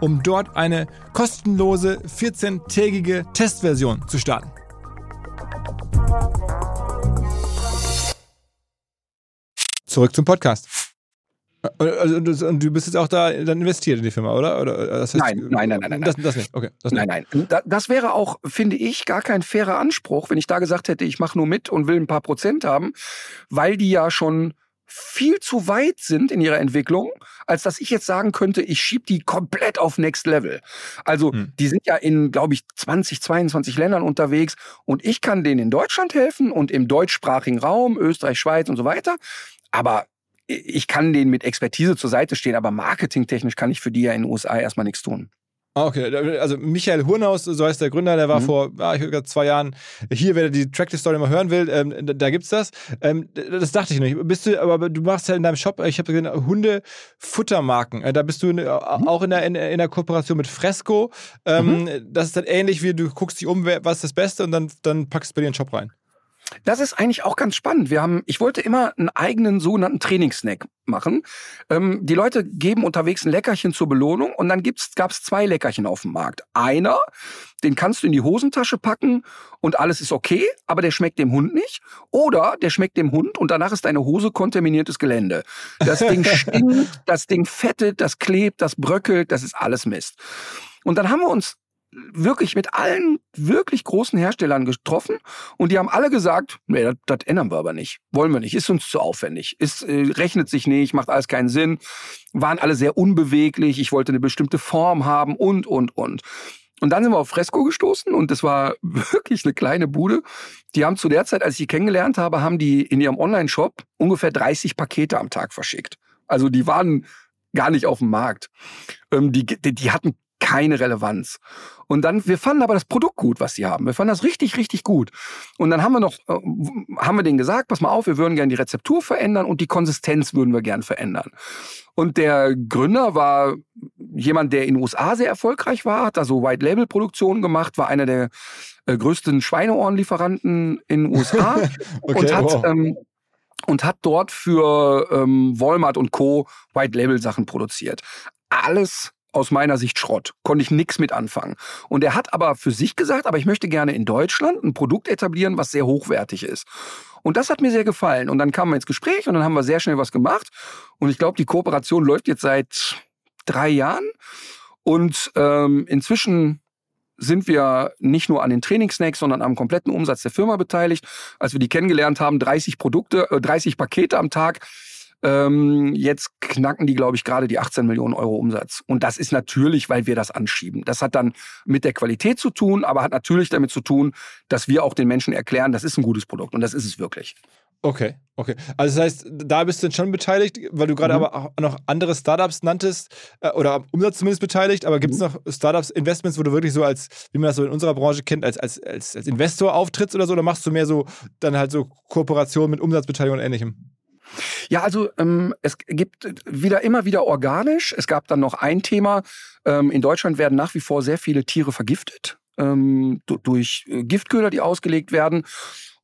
um dort eine kostenlose 14-tägige Testversion zu starten. Zurück zum Podcast. Also, und du bist jetzt auch da dann investiert in die Firma, oder? oder äh, das heißt, nein, nein, nein, nein, nein. Das, das nicht. Okay, das nein, nein. Das wäre auch, finde ich, gar kein fairer Anspruch, wenn ich da gesagt hätte, ich mache nur mit und will ein paar Prozent haben, weil die ja schon viel zu weit sind in ihrer Entwicklung, als dass ich jetzt sagen könnte, ich schiebe die komplett auf Next Level. Also hm. die sind ja in, glaube ich, 20, 22 Ländern unterwegs und ich kann denen in Deutschland helfen und im deutschsprachigen Raum, Österreich, Schweiz und so weiter. Aber ich kann denen mit Expertise zur Seite stehen, aber marketingtechnisch kann ich für die ja in den USA erstmal nichts tun. Ah, okay. Also Michael Hurnaus, so heißt der Gründer, der war mhm. vor ah, ich glaube, zwei Jahren hier, wer die Tracklist-Story mal hören will, ähm, da, gibt's das. Ähm, das dachte ich nicht. Bist du, aber du machst ja in deinem Shop, ich habe gesehen, Hunde-Futtermarken. Äh, da bist du in, mhm. auch in der, in, in, der Kooperation mit Fresco. Ähm, mhm. Das ist dann ähnlich wie du guckst dich um, was ist das Beste und dann, dann packst du es bei dir in den Shop rein. Das ist eigentlich auch ganz spannend. Wir haben, ich wollte immer einen eigenen sogenannten Trainingssnack machen. Ähm, die Leute geben unterwegs ein Leckerchen zur Belohnung und dann gab es zwei Leckerchen auf dem Markt. Einer, den kannst du in die Hosentasche packen und alles ist okay, aber der schmeckt dem Hund nicht. Oder der schmeckt dem Hund und danach ist deine Hose kontaminiertes Gelände. Das Ding stinkt, das Ding fettet, das klebt, das bröckelt, das ist alles Mist. Und dann haben wir uns wirklich mit allen wirklich großen Herstellern getroffen und die haben alle gesagt, nee, das, ändern wir aber nicht. Wollen wir nicht, ist uns zu aufwendig, ist, äh, rechnet sich nicht, macht alles keinen Sinn. Waren alle sehr unbeweglich, ich wollte eine bestimmte Form haben und, und, und. Und dann sind wir auf Fresco gestoßen und das war wirklich eine kleine Bude. Die haben zu der Zeit, als ich die kennengelernt habe, haben die in ihrem Online-Shop ungefähr 30 Pakete am Tag verschickt. Also die waren gar nicht auf dem Markt. Ähm, die, die, die hatten keine Relevanz. Und dann, wir fanden aber das Produkt gut, was sie haben. Wir fanden das richtig, richtig gut. Und dann haben wir noch, äh, haben wir denen gesagt, pass mal auf, wir würden gerne die Rezeptur verändern und die Konsistenz würden wir gern verändern. Und der Gründer war jemand, der in den USA sehr erfolgreich war, hat also White Label Produktion gemacht, war einer der äh, größten Schweineohrenlieferanten in den USA okay, und hat, wow. ähm, und hat dort für ähm, Walmart und Co. White Label Sachen produziert. Alles aus meiner Sicht Schrott. Konnte ich nichts mit anfangen. Und er hat aber für sich gesagt, aber ich möchte gerne in Deutschland ein Produkt etablieren, was sehr hochwertig ist. Und das hat mir sehr gefallen. Und dann kamen wir ins Gespräch und dann haben wir sehr schnell was gemacht. Und ich glaube, die Kooperation läuft jetzt seit drei Jahren. Und ähm, inzwischen sind wir nicht nur an den Trainingsnacks, sondern am kompletten Umsatz der Firma beteiligt. Als wir die kennengelernt haben, 30 Produkte, äh, 30 Pakete am Tag ähm, jetzt knacken die, glaube ich, gerade die 18 Millionen Euro Umsatz. Und das ist natürlich, weil wir das anschieben. Das hat dann mit der Qualität zu tun, aber hat natürlich damit zu tun, dass wir auch den Menschen erklären, das ist ein gutes Produkt. Und das ist es wirklich. Okay, okay. Also das heißt, da bist du schon beteiligt, weil du gerade mhm. aber auch noch andere Startups nanntest äh, oder am Umsatz zumindest beteiligt, aber gibt es mhm. noch Startups, Investments, wo du wirklich so als, wie man das so in unserer Branche kennt, als, als, als, als Investor auftrittst oder so, oder machst du mehr so dann halt so Kooperation mit Umsatzbeteiligung und ähnlichem? Ja, also ähm, es gibt wieder immer wieder organisch. Es gab dann noch ein Thema. Ähm, in Deutschland werden nach wie vor sehr viele Tiere vergiftet ähm, durch äh, Giftköder, die ausgelegt werden.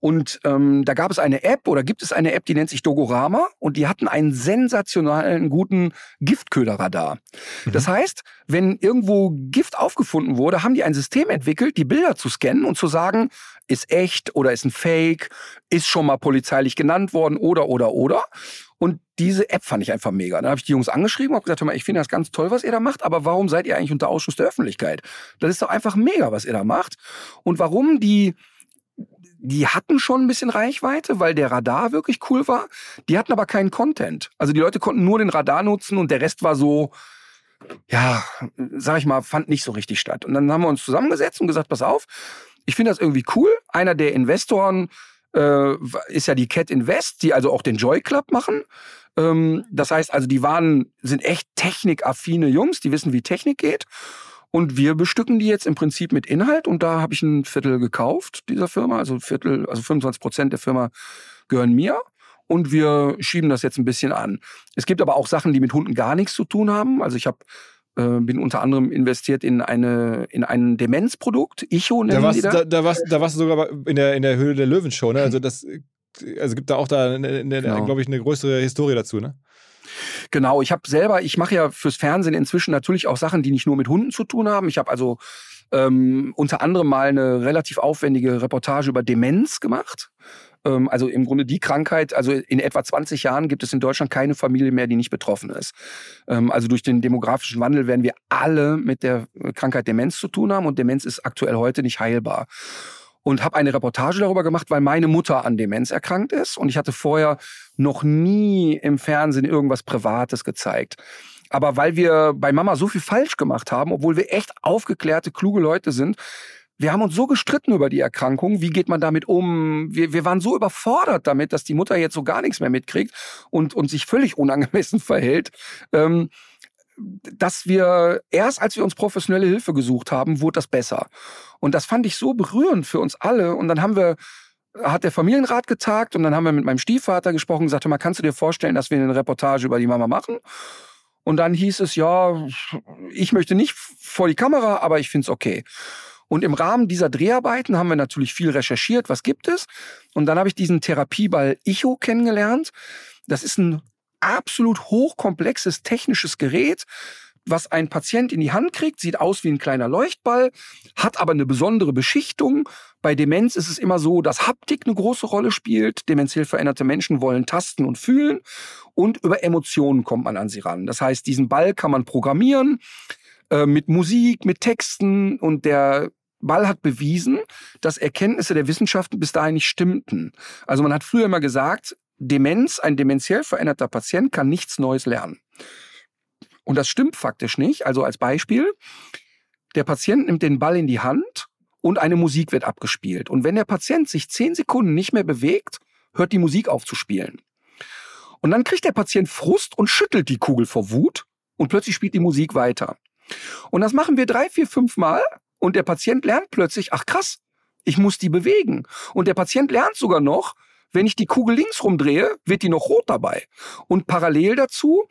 Und ähm, da gab es eine App oder gibt es eine App, die nennt sich Dogorama und die hatten einen sensationalen guten Giftköderradar. Mhm. Das heißt, wenn irgendwo Gift aufgefunden wurde, haben die ein System entwickelt, die Bilder zu scannen und zu sagen, ist echt oder ist ein Fake, ist schon mal polizeilich genannt worden oder oder oder. Und diese App fand ich einfach mega. Dann habe ich die Jungs angeschrieben und gesagt, hör mal, ich finde das ganz toll, was ihr da macht, aber warum seid ihr eigentlich unter Ausschuss der Öffentlichkeit? Das ist doch einfach mega, was ihr da macht. Und warum die die hatten schon ein bisschen Reichweite, weil der Radar wirklich cool war. Die hatten aber keinen Content. Also die Leute konnten nur den Radar nutzen und der Rest war so, ja, sag ich mal, fand nicht so richtig statt. Und dann haben wir uns zusammengesetzt und gesagt, pass auf, ich finde das irgendwie cool. Einer der Investoren äh, ist ja die Cat Invest, die also auch den Joy Club machen. Ähm, das heißt also, die waren, sind echt technikaffine Jungs, die wissen, wie Technik geht. Und wir bestücken die jetzt im Prinzip mit Inhalt und da habe ich ein Viertel gekauft dieser Firma, also Viertel, also 25 Prozent der Firma gehören mir und wir schieben das jetzt ein bisschen an. Es gibt aber auch Sachen, die mit Hunden gar nichts zu tun haben. Also ich habe äh, bin unter anderem investiert in eine in ein Demenzprodukt, Icho nennen da warst, die da. Da, da, warst, da warst du sogar in der in der Höhle der Löwen Show, ne? Also das also gibt da auch da genau. glaube ich eine größere Historie dazu, ne? Genau, ich habe selber, ich mache ja fürs Fernsehen inzwischen natürlich auch Sachen, die nicht nur mit Hunden zu tun haben. Ich habe also ähm, unter anderem mal eine relativ aufwendige Reportage über Demenz gemacht. Ähm, also im Grunde die Krankheit, also in etwa 20 Jahren gibt es in Deutschland keine Familie mehr, die nicht betroffen ist. Ähm, also durch den demografischen Wandel werden wir alle mit der Krankheit Demenz zu tun haben und Demenz ist aktuell heute nicht heilbar und habe eine Reportage darüber gemacht, weil meine Mutter an Demenz erkrankt ist und ich hatte vorher noch nie im Fernsehen irgendwas Privates gezeigt. Aber weil wir bei Mama so viel falsch gemacht haben, obwohl wir echt aufgeklärte, kluge Leute sind, wir haben uns so gestritten über die Erkrankung. Wie geht man damit um? Wir, wir waren so überfordert damit, dass die Mutter jetzt so gar nichts mehr mitkriegt und, und sich völlig unangemessen verhält. Ähm, dass wir erst als wir uns professionelle Hilfe gesucht haben, wurde das besser. Und das fand ich so berührend für uns alle. Und dann haben wir, hat der Familienrat getagt und dann haben wir mit meinem Stiefvater gesprochen und gesagt, mal, kannst du dir vorstellen, dass wir eine Reportage über die Mama machen? Und dann hieß es, ja, ich möchte nicht vor die Kamera, aber ich finde es okay. Und im Rahmen dieser Dreharbeiten haben wir natürlich viel recherchiert, was gibt es. Und dann habe ich diesen Therapieball Icho kennengelernt. Das ist ein absolut hochkomplexes technisches Gerät, was ein Patient in die Hand kriegt, sieht aus wie ein kleiner Leuchtball, hat aber eine besondere Beschichtung. Bei Demenz ist es immer so, dass Haptik eine große Rolle spielt. Demenziell veränderte Menschen wollen tasten und fühlen und über Emotionen kommt man an sie ran. Das heißt, diesen Ball kann man programmieren äh, mit Musik, mit Texten und der Ball hat bewiesen, dass Erkenntnisse der Wissenschaften bis dahin nicht stimmten. Also man hat früher immer gesagt, Demenz, ein dementiell veränderter Patient kann nichts Neues lernen. Und das stimmt faktisch nicht. Also als Beispiel, der Patient nimmt den Ball in die Hand und eine Musik wird abgespielt. Und wenn der Patient sich zehn Sekunden nicht mehr bewegt, hört die Musik auf zu spielen. Und dann kriegt der Patient Frust und schüttelt die Kugel vor Wut und plötzlich spielt die Musik weiter. Und das machen wir drei, vier, fünf Mal und der Patient lernt plötzlich, ach krass, ich muss die bewegen. Und der Patient lernt sogar noch, wenn ich die Kugel links rumdrehe, wird die noch rot dabei. Und parallel dazu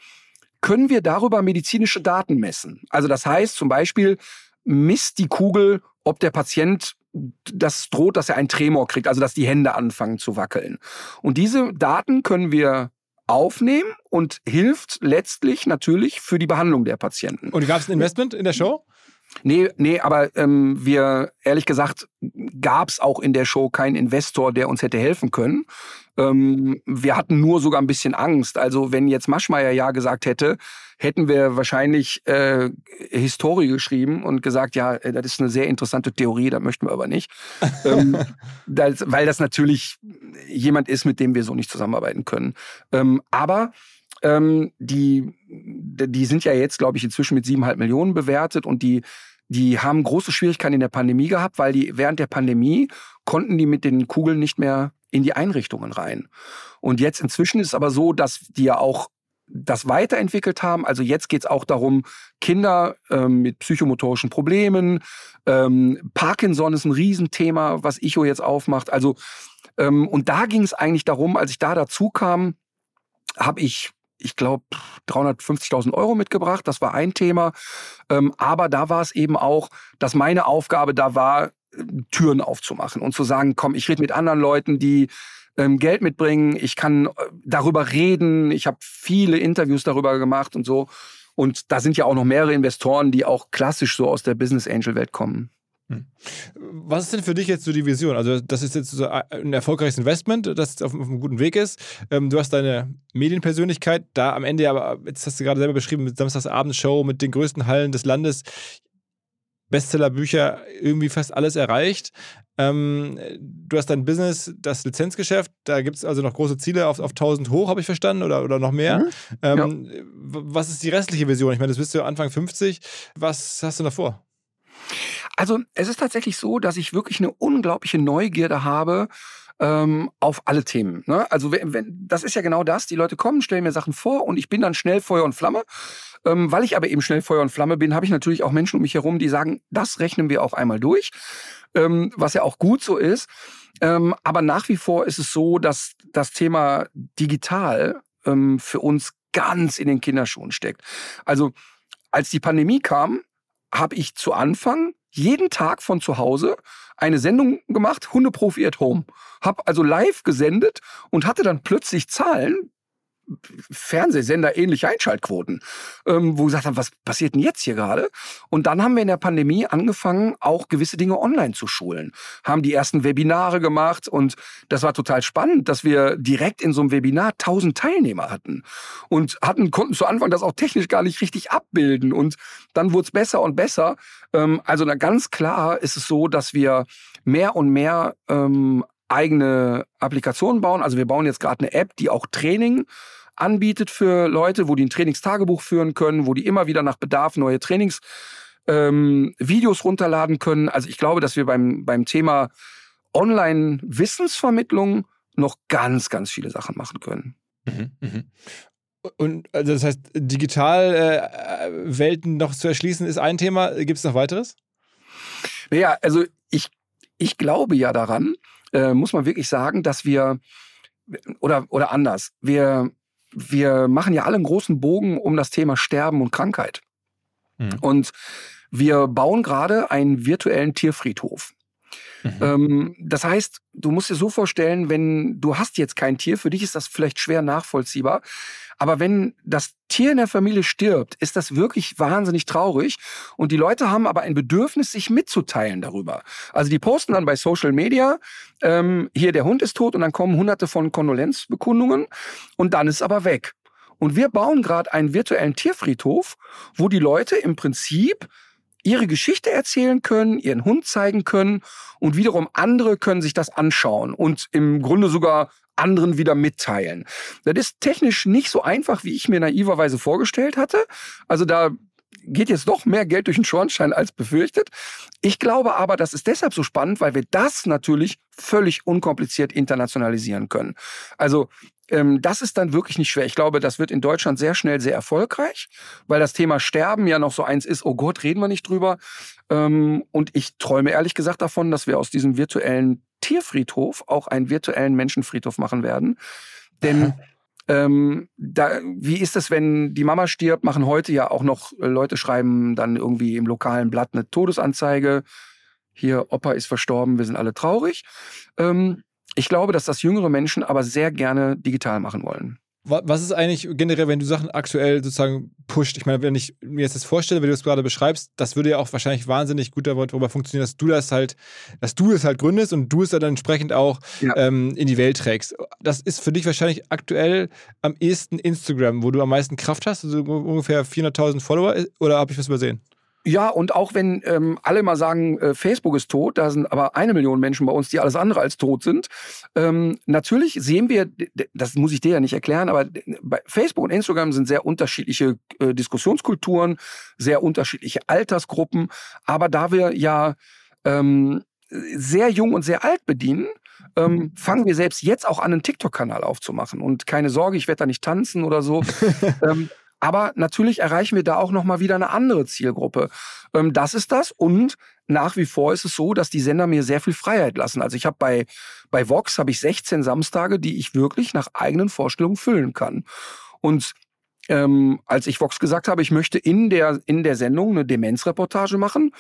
können wir darüber medizinische Daten messen. Also das heißt zum Beispiel, misst die Kugel, ob der Patient das droht, dass er einen Tremor kriegt, also dass die Hände anfangen zu wackeln. Und diese Daten können wir aufnehmen und hilft letztlich natürlich für die Behandlung der Patienten. Und gab es ein Investment in der Show? Nee, nee, aber ähm, wir, ehrlich gesagt, gab es auch in der Show keinen Investor, der uns hätte helfen können. Ähm, wir hatten nur sogar ein bisschen Angst. Also wenn jetzt Maschmeyer ja gesagt hätte, hätten wir wahrscheinlich äh, Historie geschrieben und gesagt, ja, äh, das ist eine sehr interessante Theorie, da möchten wir aber nicht. ähm, das, weil das natürlich jemand ist, mit dem wir so nicht zusammenarbeiten können. Ähm, aber ähm, die, die sind ja jetzt, glaube ich, inzwischen mit siebeneinhalb Millionen bewertet und die, die haben große Schwierigkeiten in der Pandemie gehabt, weil die während der Pandemie konnten die mit den Kugeln nicht mehr in die Einrichtungen rein. Und jetzt inzwischen ist es aber so, dass die ja auch das weiterentwickelt haben. Also jetzt geht es auch darum, Kinder ähm, mit psychomotorischen Problemen, ähm, Parkinson ist ein Riesenthema, was Icho jetzt aufmacht. Also ähm, und da ging es eigentlich darum, als ich da dazu kam, habe ich ich glaube, 350.000 Euro mitgebracht. Das war ein Thema. Ähm, aber da war es eben auch, dass meine Aufgabe da war, Türen aufzumachen und zu sagen, komm, ich rede mit anderen Leuten, die ähm, Geld mitbringen. Ich kann äh, darüber reden. Ich habe viele Interviews darüber gemacht und so. Und da sind ja auch noch mehrere Investoren, die auch klassisch so aus der Business Angel Welt kommen. Hm. Was ist denn für dich jetzt so die Vision? Also, das ist jetzt so ein erfolgreiches Investment, das auf, einem guten Weg ist. Ähm, du hast deine Medienpersönlichkeit, da am Ende aber, jetzt hast du gerade selber beschrieben, mit Samstagsabendshow, mit den größten Hallen des Landes, Bestsellerbücher, irgendwie fast alles erreicht. Ähm, du hast dein Business, das Lizenzgeschäft, da gibt es also noch große Ziele auf, auf 1000 hoch, habe ich verstanden, oder, oder noch mehr. Mhm. Ähm, ja. Was ist die restliche Vision? Ich meine, das bist du Anfang 50. Was hast du noch vor? Also es ist tatsächlich so, dass ich wirklich eine unglaubliche Neugierde habe, ähm, auf alle Themen. Ne? Also wenn, wenn, das ist ja genau das. Die Leute kommen, stellen mir Sachen vor und ich bin dann schnell Feuer und Flamme. Ähm, weil ich aber eben schnell Feuer und Flamme bin, habe ich natürlich auch Menschen um mich herum, die sagen, das rechnen wir auch einmal durch, ähm, was ja auch gut so ist. Ähm, aber nach wie vor ist es so, dass das Thema digital ähm, für uns ganz in den Kinderschuhen steckt. Also als die Pandemie kam, habe ich zu Anfang jeden Tag von zu Hause eine Sendung gemacht, Hundeprofi at Home. Hab also live gesendet und hatte dann plötzlich Zahlen, Fernsehsender ähnliche Einschaltquoten, ähm, wo wir gesagt haben, was passiert denn jetzt hier gerade? Und dann haben wir in der Pandemie angefangen, auch gewisse Dinge online zu schulen, haben die ersten Webinare gemacht und das war total spannend, dass wir direkt in so einem Webinar 1000 Teilnehmer hatten und hatten konnten zu Anfang das auch technisch gar nicht richtig abbilden und dann wurde es besser und besser. Ähm, also ganz klar ist es so, dass wir mehr und mehr ähm, eigene Applikationen bauen. Also wir bauen jetzt gerade eine App, die auch Training anbietet für Leute, wo die ein Trainingstagebuch führen können, wo die immer wieder nach Bedarf neue Trainings ähm, Videos runterladen können. Also ich glaube, dass wir beim, beim Thema Online-Wissensvermittlung noch ganz, ganz viele Sachen machen können. Mhm, mh. Und also das heißt, Digitalwelten äh, noch zu erschließen ist ein Thema. Gibt es noch weiteres? Naja, also ich, ich glaube ja daran, äh, muss man wirklich sagen, dass wir, oder, oder anders, wir, wir machen ja alle einen großen Bogen um das Thema Sterben und Krankheit. Mhm. Und wir bauen gerade einen virtuellen Tierfriedhof. Mhm. Ähm, das heißt, du musst dir so vorstellen, wenn du hast jetzt kein Tier, für dich ist das vielleicht schwer nachvollziehbar, aber wenn das Tier in der Familie stirbt, ist das wirklich wahnsinnig traurig. Und die Leute haben aber ein Bedürfnis, sich mitzuteilen darüber. Also die posten dann bei Social Media, ähm, hier der Hund ist tot und dann kommen hunderte von Kondolenzbekundungen und dann ist aber weg. Und wir bauen gerade einen virtuellen Tierfriedhof, wo die Leute im Prinzip ihre Geschichte erzählen können, ihren Hund zeigen können und wiederum andere können sich das anschauen und im Grunde sogar anderen wieder mitteilen. Das ist technisch nicht so einfach, wie ich mir naiverweise vorgestellt hatte. Also da geht jetzt doch mehr Geld durch den Schornstein als befürchtet. Ich glaube aber, das ist deshalb so spannend, weil wir das natürlich völlig unkompliziert internationalisieren können. Also ähm, das ist dann wirklich nicht schwer. Ich glaube, das wird in Deutschland sehr schnell sehr erfolgreich, weil das Thema Sterben ja noch so eins ist, oh Gott, reden wir nicht drüber. Ähm, und ich träume ehrlich gesagt davon, dass wir aus diesem virtuellen Tierfriedhof auch einen virtuellen Menschenfriedhof machen werden. Denn ähm, da, wie ist es, wenn die Mama stirbt, machen heute ja auch noch äh, Leute schreiben dann irgendwie im lokalen Blatt eine Todesanzeige. Hier, Opa ist verstorben, wir sind alle traurig. Ähm, ich glaube, dass das jüngere Menschen aber sehr gerne digital machen wollen. Was ist eigentlich generell, wenn du Sachen aktuell sozusagen pusht? Ich meine, wenn ich mir jetzt das vorstelle, wie du es gerade beschreibst, das würde ja auch wahrscheinlich wahnsinnig gut darüber funktionieren, dass du das halt, dass du es halt gründest und du es dann entsprechend auch ja. ähm, in die Welt trägst. Das ist für dich wahrscheinlich aktuell am ehesten Instagram, wo du am meisten Kraft hast, also ungefähr 400.000 Follower, oder habe ich was übersehen? Ja, und auch wenn ähm, alle mal sagen, äh, Facebook ist tot, da sind aber eine Million Menschen bei uns, die alles andere als tot sind. Ähm, natürlich sehen wir, das muss ich dir ja nicht erklären, aber bei Facebook und Instagram sind sehr unterschiedliche äh, Diskussionskulturen, sehr unterschiedliche Altersgruppen. Aber da wir ja ähm, sehr jung und sehr alt bedienen, ähm, fangen wir selbst jetzt auch an, einen TikTok-Kanal aufzumachen. Und keine Sorge, ich werde da nicht tanzen oder so. ähm, aber natürlich erreichen wir da auch nochmal wieder eine andere Zielgruppe. Ähm, das ist das. Und nach wie vor ist es so, dass die Sender mir sehr viel Freiheit lassen. Also ich habe bei, bei Vox habe ich 16 Samstage, die ich wirklich nach eigenen Vorstellungen füllen kann. Und ähm, als ich Vox gesagt habe, ich möchte in der, in der Sendung eine Demenzreportage machen,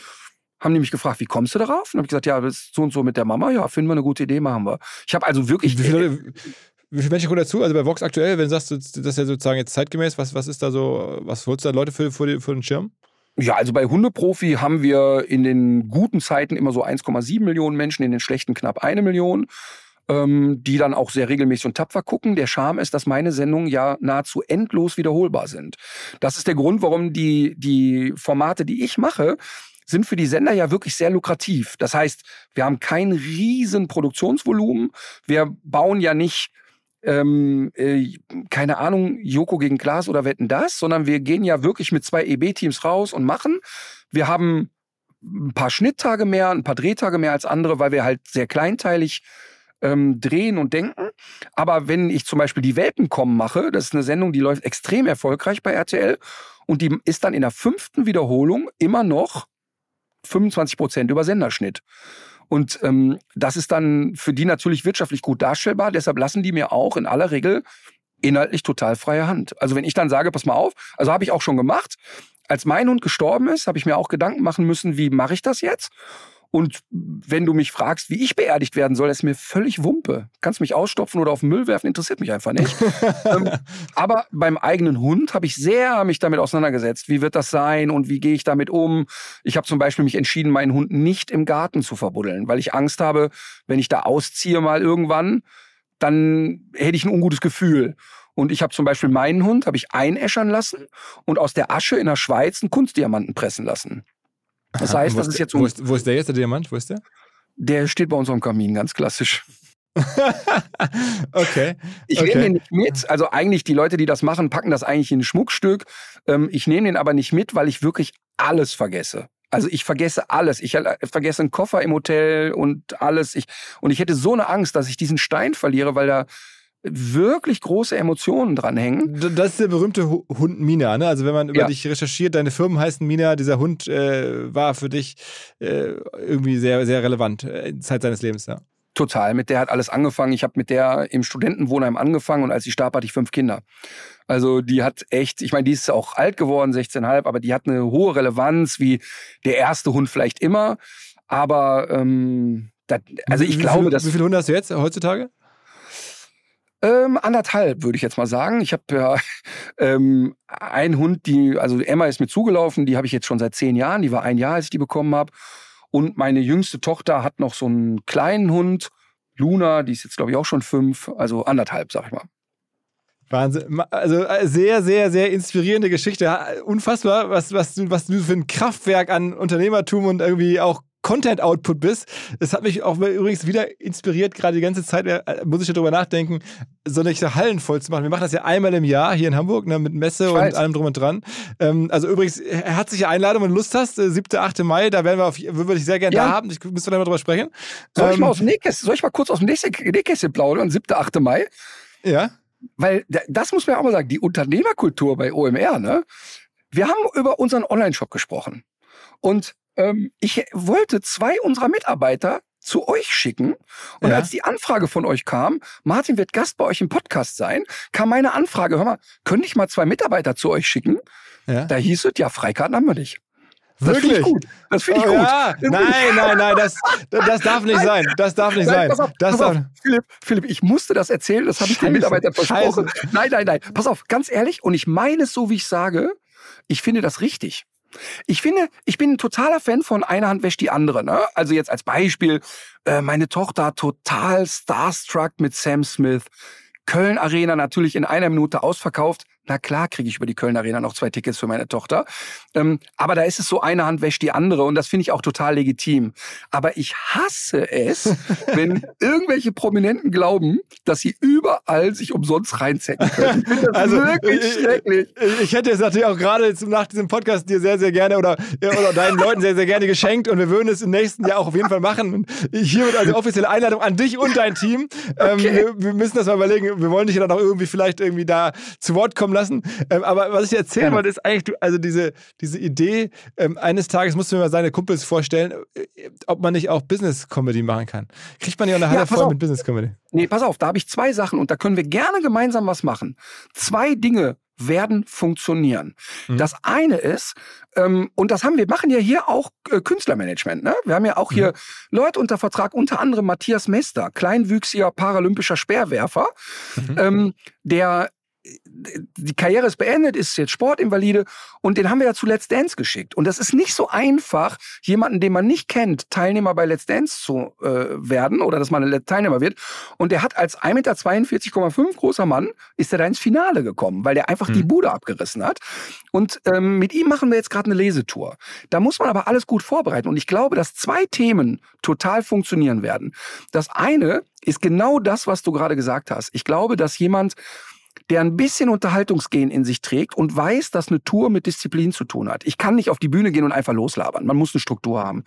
haben die mich gefragt, wie kommst du darauf? Und habe ich gesagt, ja, das ist so und so mit der Mama. Ja, finden wir eine gute Idee, machen wir. Ich habe also wirklich. Wie viele, viele Menschen kommen dazu? Also bei Vox aktuell, wenn du sagst, das ist ja sozusagen jetzt zeitgemäß, was, was ist da so, was holst du da Leute für, für, für den Schirm? Ja, also bei Hundeprofi haben wir in den guten Zeiten immer so 1,7 Millionen Menschen, in den schlechten knapp eine Million, ähm, die dann auch sehr regelmäßig und tapfer gucken. Der Charme ist, dass meine Sendungen ja nahezu endlos wiederholbar sind. Das ist der Grund, warum die, die Formate, die ich mache, sind für die Sender ja wirklich sehr lukrativ. Das heißt, wir haben kein riesen Produktionsvolumen. Wir bauen ja nicht ähm, äh, keine Ahnung, Joko gegen Glas oder wetten das, sondern wir gehen ja wirklich mit zwei EB-Teams raus und machen. Wir haben ein paar Schnitttage mehr, ein paar Drehtage mehr als andere, weil wir halt sehr kleinteilig ähm, drehen und denken. Aber wenn ich zum Beispiel die Welpen kommen mache, das ist eine Sendung, die läuft extrem erfolgreich bei RTL und die ist dann in der fünften Wiederholung immer noch 25 Prozent über Senderschnitt. Und ähm, das ist dann für die natürlich wirtschaftlich gut darstellbar. Deshalb lassen die mir auch in aller Regel inhaltlich total freie Hand. Also wenn ich dann sage, pass mal auf, also habe ich auch schon gemacht. Als mein Hund gestorben ist, habe ich mir auch Gedanken machen müssen, wie mache ich das jetzt? Und wenn du mich fragst, wie ich beerdigt werden soll, ist mir völlig Wumpe. Kannst mich ausstopfen oder auf den Müll werfen, interessiert mich einfach nicht. ähm, aber beim eigenen Hund habe ich sehr mich damit auseinandergesetzt. Wie wird das sein und wie gehe ich damit um? Ich habe zum Beispiel mich entschieden, meinen Hund nicht im Garten zu verbuddeln, weil ich Angst habe, wenn ich da ausziehe mal irgendwann, dann hätte ich ein ungutes Gefühl. Und ich habe zum Beispiel meinen Hund, habe ich einäschern lassen und aus der Asche in der Schweiz einen Kunstdiamanten pressen lassen. Das heißt, das ist jetzt so. Wo ist, wo ist der jetzt, der Diamant? Wo ist der? Der steht bei uns am Kamin, ganz klassisch. okay. Ich okay. nehme den nicht mit. Also eigentlich die Leute, die das machen, packen das eigentlich in ein Schmuckstück. Ähm, ich nehme den aber nicht mit, weil ich wirklich alles vergesse. Also ich vergesse alles. Ich vergesse einen Koffer im Hotel und alles. Ich, und ich hätte so eine Angst, dass ich diesen Stein verliere, weil da wirklich große Emotionen dranhängen. Das ist der berühmte Hund Mina. Ne? Also wenn man über ja. dich recherchiert, deine Firmen heißen Mina, dieser Hund äh, war für dich äh, irgendwie sehr, sehr relevant äh, in Zeit seines Lebens. Ja. Total. Mit der hat alles angefangen. Ich habe mit der im Studentenwohnheim angefangen und als sie starb, hatte ich fünf Kinder. Also die hat echt, ich meine, die ist auch alt geworden, 16,5, aber die hat eine hohe Relevanz, wie der erste Hund vielleicht immer. Aber ähm, das, also ich wie, glaube, viele, dass. Wie viele Hunde hast du jetzt heutzutage? Ähm, anderthalb, würde ich jetzt mal sagen. Ich habe ja ähm, einen Hund, die, also Emma ist mir zugelaufen, die habe ich jetzt schon seit zehn Jahren, die war ein Jahr, als ich die bekommen habe. Und meine jüngste Tochter hat noch so einen kleinen Hund, Luna, die ist jetzt, glaube ich, auch schon fünf, also anderthalb, sag ich mal. Wahnsinn. Also äh, sehr, sehr, sehr inspirierende Geschichte. Unfassbar, was, was, du, was du für ein Kraftwerk an Unternehmertum und irgendwie auch Content-Output bist. Es hat mich auch übrigens wieder inspiriert, gerade die ganze Zeit, äh, muss ich darüber nachdenken, solche Hallen voll zu machen. Wir machen das ja einmal im Jahr hier in Hamburg, ne, mit Messe und allem drum und dran. Ähm, also übrigens, herzliche Einladung, wenn du Lust hast, 7., äh, 8. Mai, da werden wir auf, würde ich sehr gerne ja. da haben. Ich müsste da mal drüber sprechen. Soll ähm, ich mal aus dem Nähkästchen, soll ich mal kurz aus dem Nähkästchen plaudern, 7., 8. Mai? Ja. Weil das muss man auch mal sagen, die Unternehmerkultur bei OMR, ne? Wir haben über unseren Online-Shop gesprochen. Und ähm, ich wollte zwei unserer Mitarbeiter zu euch schicken. Und ja. als die Anfrage von euch kam, Martin wird Gast bei euch im Podcast sein, kam meine Anfrage, hör mal, könnte ich mal zwei Mitarbeiter zu euch schicken? Ja. Da hieß es, ja, Freikarten haben wir nicht. Das finde ich gut. Das finde ich oh, gut. Ja. Nein, nein, nein, das, das darf nicht nein. sein. Das darf nicht nein, sein. Pass auf, das pass auf. Philipp, Philipp, ich musste das erzählen, das habe ich den Mitarbeitern versprochen. Scheiße. Nein, nein, nein. Pass auf, ganz ehrlich, und ich meine es so, wie ich sage, ich finde das richtig. Ich finde, ich bin ein totaler Fan von einer Hand wäscht die andere. Ne? Also jetzt als Beispiel, äh, meine Tochter total starstruck mit Sam Smith. Köln Arena natürlich in einer Minute ausverkauft. Na klar kriege ich über die Köln Arena noch zwei Tickets für meine Tochter. Ähm, aber da ist es so, eine Hand wäscht die andere und das finde ich auch total legitim. Aber ich hasse es, wenn irgendwelche Prominenten glauben, dass sie überall sich umsonst reinzecken können. Ich finde das also, wirklich ich, schrecklich. Ich, hätte es natürlich auch gerade nach diesem Podcast dir sehr, sehr gerne oder, oder deinen Leuten sehr, sehr gerne geschenkt und wir würden es im nächsten Jahr auch auf jeden Fall machen. Und hier wird also offizielle Einladung an dich und dein Team. Ähm, okay. wir, wir, müssen das mal überlegen. Wir wollen dich ja dann auch irgendwie vielleicht irgendwie da zu Wort kommen lassen lassen. Ähm, aber was ich erzählen ja. wollte, ist eigentlich, also diese, diese Idee, ähm, eines Tages musst du mir mal seine Kumpels vorstellen, äh, ob man nicht auch Business-Comedy machen kann. Kriegt man ja eine Halle ja, voll auf. mit Business-Comedy. Nee, pass auf, da habe ich zwei Sachen und da können wir gerne gemeinsam was machen. Zwei Dinge werden funktionieren. Mhm. Das eine ist, ähm, und das haben wir machen ja hier auch äh, Künstlermanagement. Ne? Wir haben ja auch hier mhm. Leute unter Vertrag, unter anderem Matthias Mester, kleinwüchsiger paralympischer Speerwerfer, mhm. ähm, der die Karriere ist beendet, ist jetzt Sportinvalide und den haben wir ja zu Let's Dance geschickt. Und das ist nicht so einfach, jemanden, den man nicht kennt, Teilnehmer bei Let's Dance zu äh, werden oder dass man ein Teilnehmer wird. Und der hat als 1,42,5 Meter großer Mann, ist er da ins Finale gekommen, weil der einfach hm. die Bude abgerissen hat. Und ähm, mit ihm machen wir jetzt gerade eine Lesetour. Da muss man aber alles gut vorbereiten. Und ich glaube, dass zwei Themen total funktionieren werden. Das eine ist genau das, was du gerade gesagt hast. Ich glaube, dass jemand der ein bisschen Unterhaltungsgehen in sich trägt und weiß, dass eine Tour mit Disziplin zu tun hat. Ich kann nicht auf die Bühne gehen und einfach loslabern. Man muss eine Struktur haben.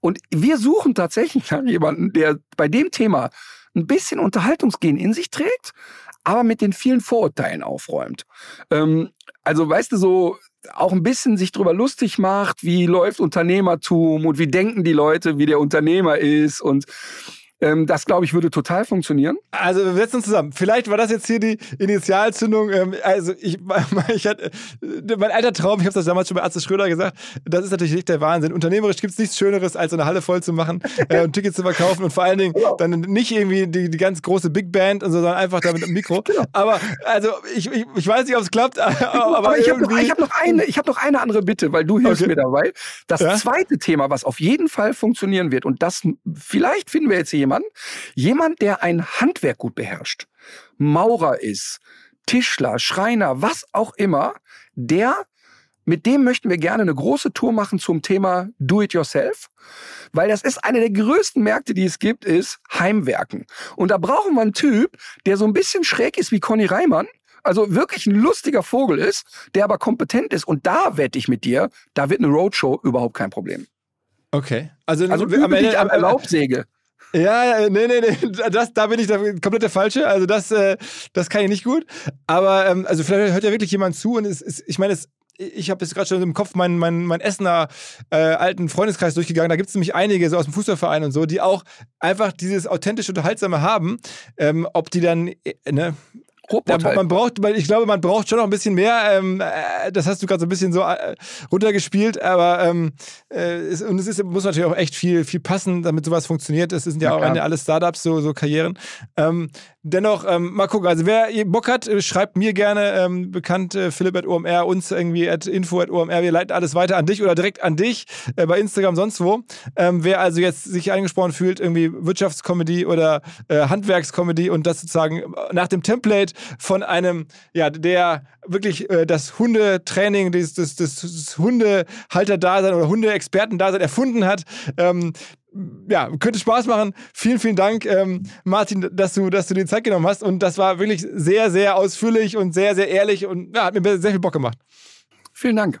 Und wir suchen tatsächlich nach jemanden, der bei dem Thema ein bisschen Unterhaltungsgehen in sich trägt, aber mit den vielen Vorurteilen aufräumt. Ähm, also weißt du, so auch ein bisschen sich drüber lustig macht, wie läuft Unternehmertum und wie denken die Leute, wie der Unternehmer ist und ähm, das, glaube ich, würde total funktionieren. Also wir setzen uns zusammen. Vielleicht war das jetzt hier die Initialzündung. Ähm, also ich, ich hatte, mein alter Traum, ich habe das damals schon bei Arzt Schröder gesagt, das ist natürlich nicht der Wahnsinn. Unternehmerisch gibt es nichts Schöneres, als eine Halle voll zu machen äh, und Tickets zu verkaufen und vor allen Dingen genau. dann nicht irgendwie die, die ganz große Big Band und so, sondern einfach da mit dem Mikro. Genau. Aber also ich, ich, ich weiß nicht, ob es klappt, aber, aber ich habe noch, hab noch, eine, ich hab noch eine andere Bitte, weil du hilfst okay. mir dabei. Das ja? zweite Thema, was auf jeden Fall funktionieren wird und das vielleicht finden wir jetzt hier jemand, jemand, der ein Handwerk gut beherrscht, Maurer ist, Tischler, Schreiner, was auch immer, der mit dem möchten wir gerne eine große Tour machen zum Thema Do-it-yourself, weil das ist eine der größten Märkte, die es gibt, ist Heimwerken. Und da brauchen wir einen Typ, der so ein bisschen schräg ist wie Conny Reimann, also wirklich ein lustiger Vogel ist, der aber kompetent ist. Und da wette ich mit dir, da wird eine Roadshow überhaupt kein Problem. Okay. Also, also am Ende am Erlaubsäge. Ja, nee, nee, nee, das, da bin ich der, komplett der Falsche. Also das, äh, das kann ich nicht gut. Aber ähm, also vielleicht hört ja wirklich jemand zu und es, es, ich meine, es, ich habe jetzt gerade schon im Kopf meinen, meinen, meinen Essener äh, alten Freundeskreis durchgegangen. Da gibt es nämlich einige so aus dem Fußballverein und so, die auch einfach dieses authentische Unterhaltsame haben. Ähm, ob die dann, äh, ne, ja, man braucht, ich glaube, man braucht schon noch ein bisschen mehr. Ähm, äh, das hast du gerade so ein bisschen so äh, runtergespielt, aber ähm, äh, es, und es ist, muss natürlich auch echt viel, viel passen, damit sowas funktioniert. Das sind ja, ja auch alle Startups, so, so Karrieren. Ähm, dennoch, ähm, mal gucken. Also wer Bock hat, äh, schreibt mir gerne ähm, bekannt äh, Philipp at OMR, uns irgendwie at info at OMR. Wir leiten alles weiter an dich oder direkt an dich äh, bei Instagram, sonst wo. Ähm, wer also jetzt sich angesprochen fühlt, irgendwie Wirtschaftscomedy oder äh, Handwerkscomedy und das sozusagen nach dem Template von einem, ja, der wirklich äh, das Hundetraining, das, das, das Hundehalter-Dasein oder Hundeexperten-Dasein erfunden hat. Ähm, ja, könnte Spaß machen. Vielen, vielen Dank, ähm, Martin, dass du, dass du dir Zeit genommen hast. Und das war wirklich sehr, sehr ausführlich und sehr, sehr ehrlich und ja, hat mir sehr viel Bock gemacht. Vielen Dank.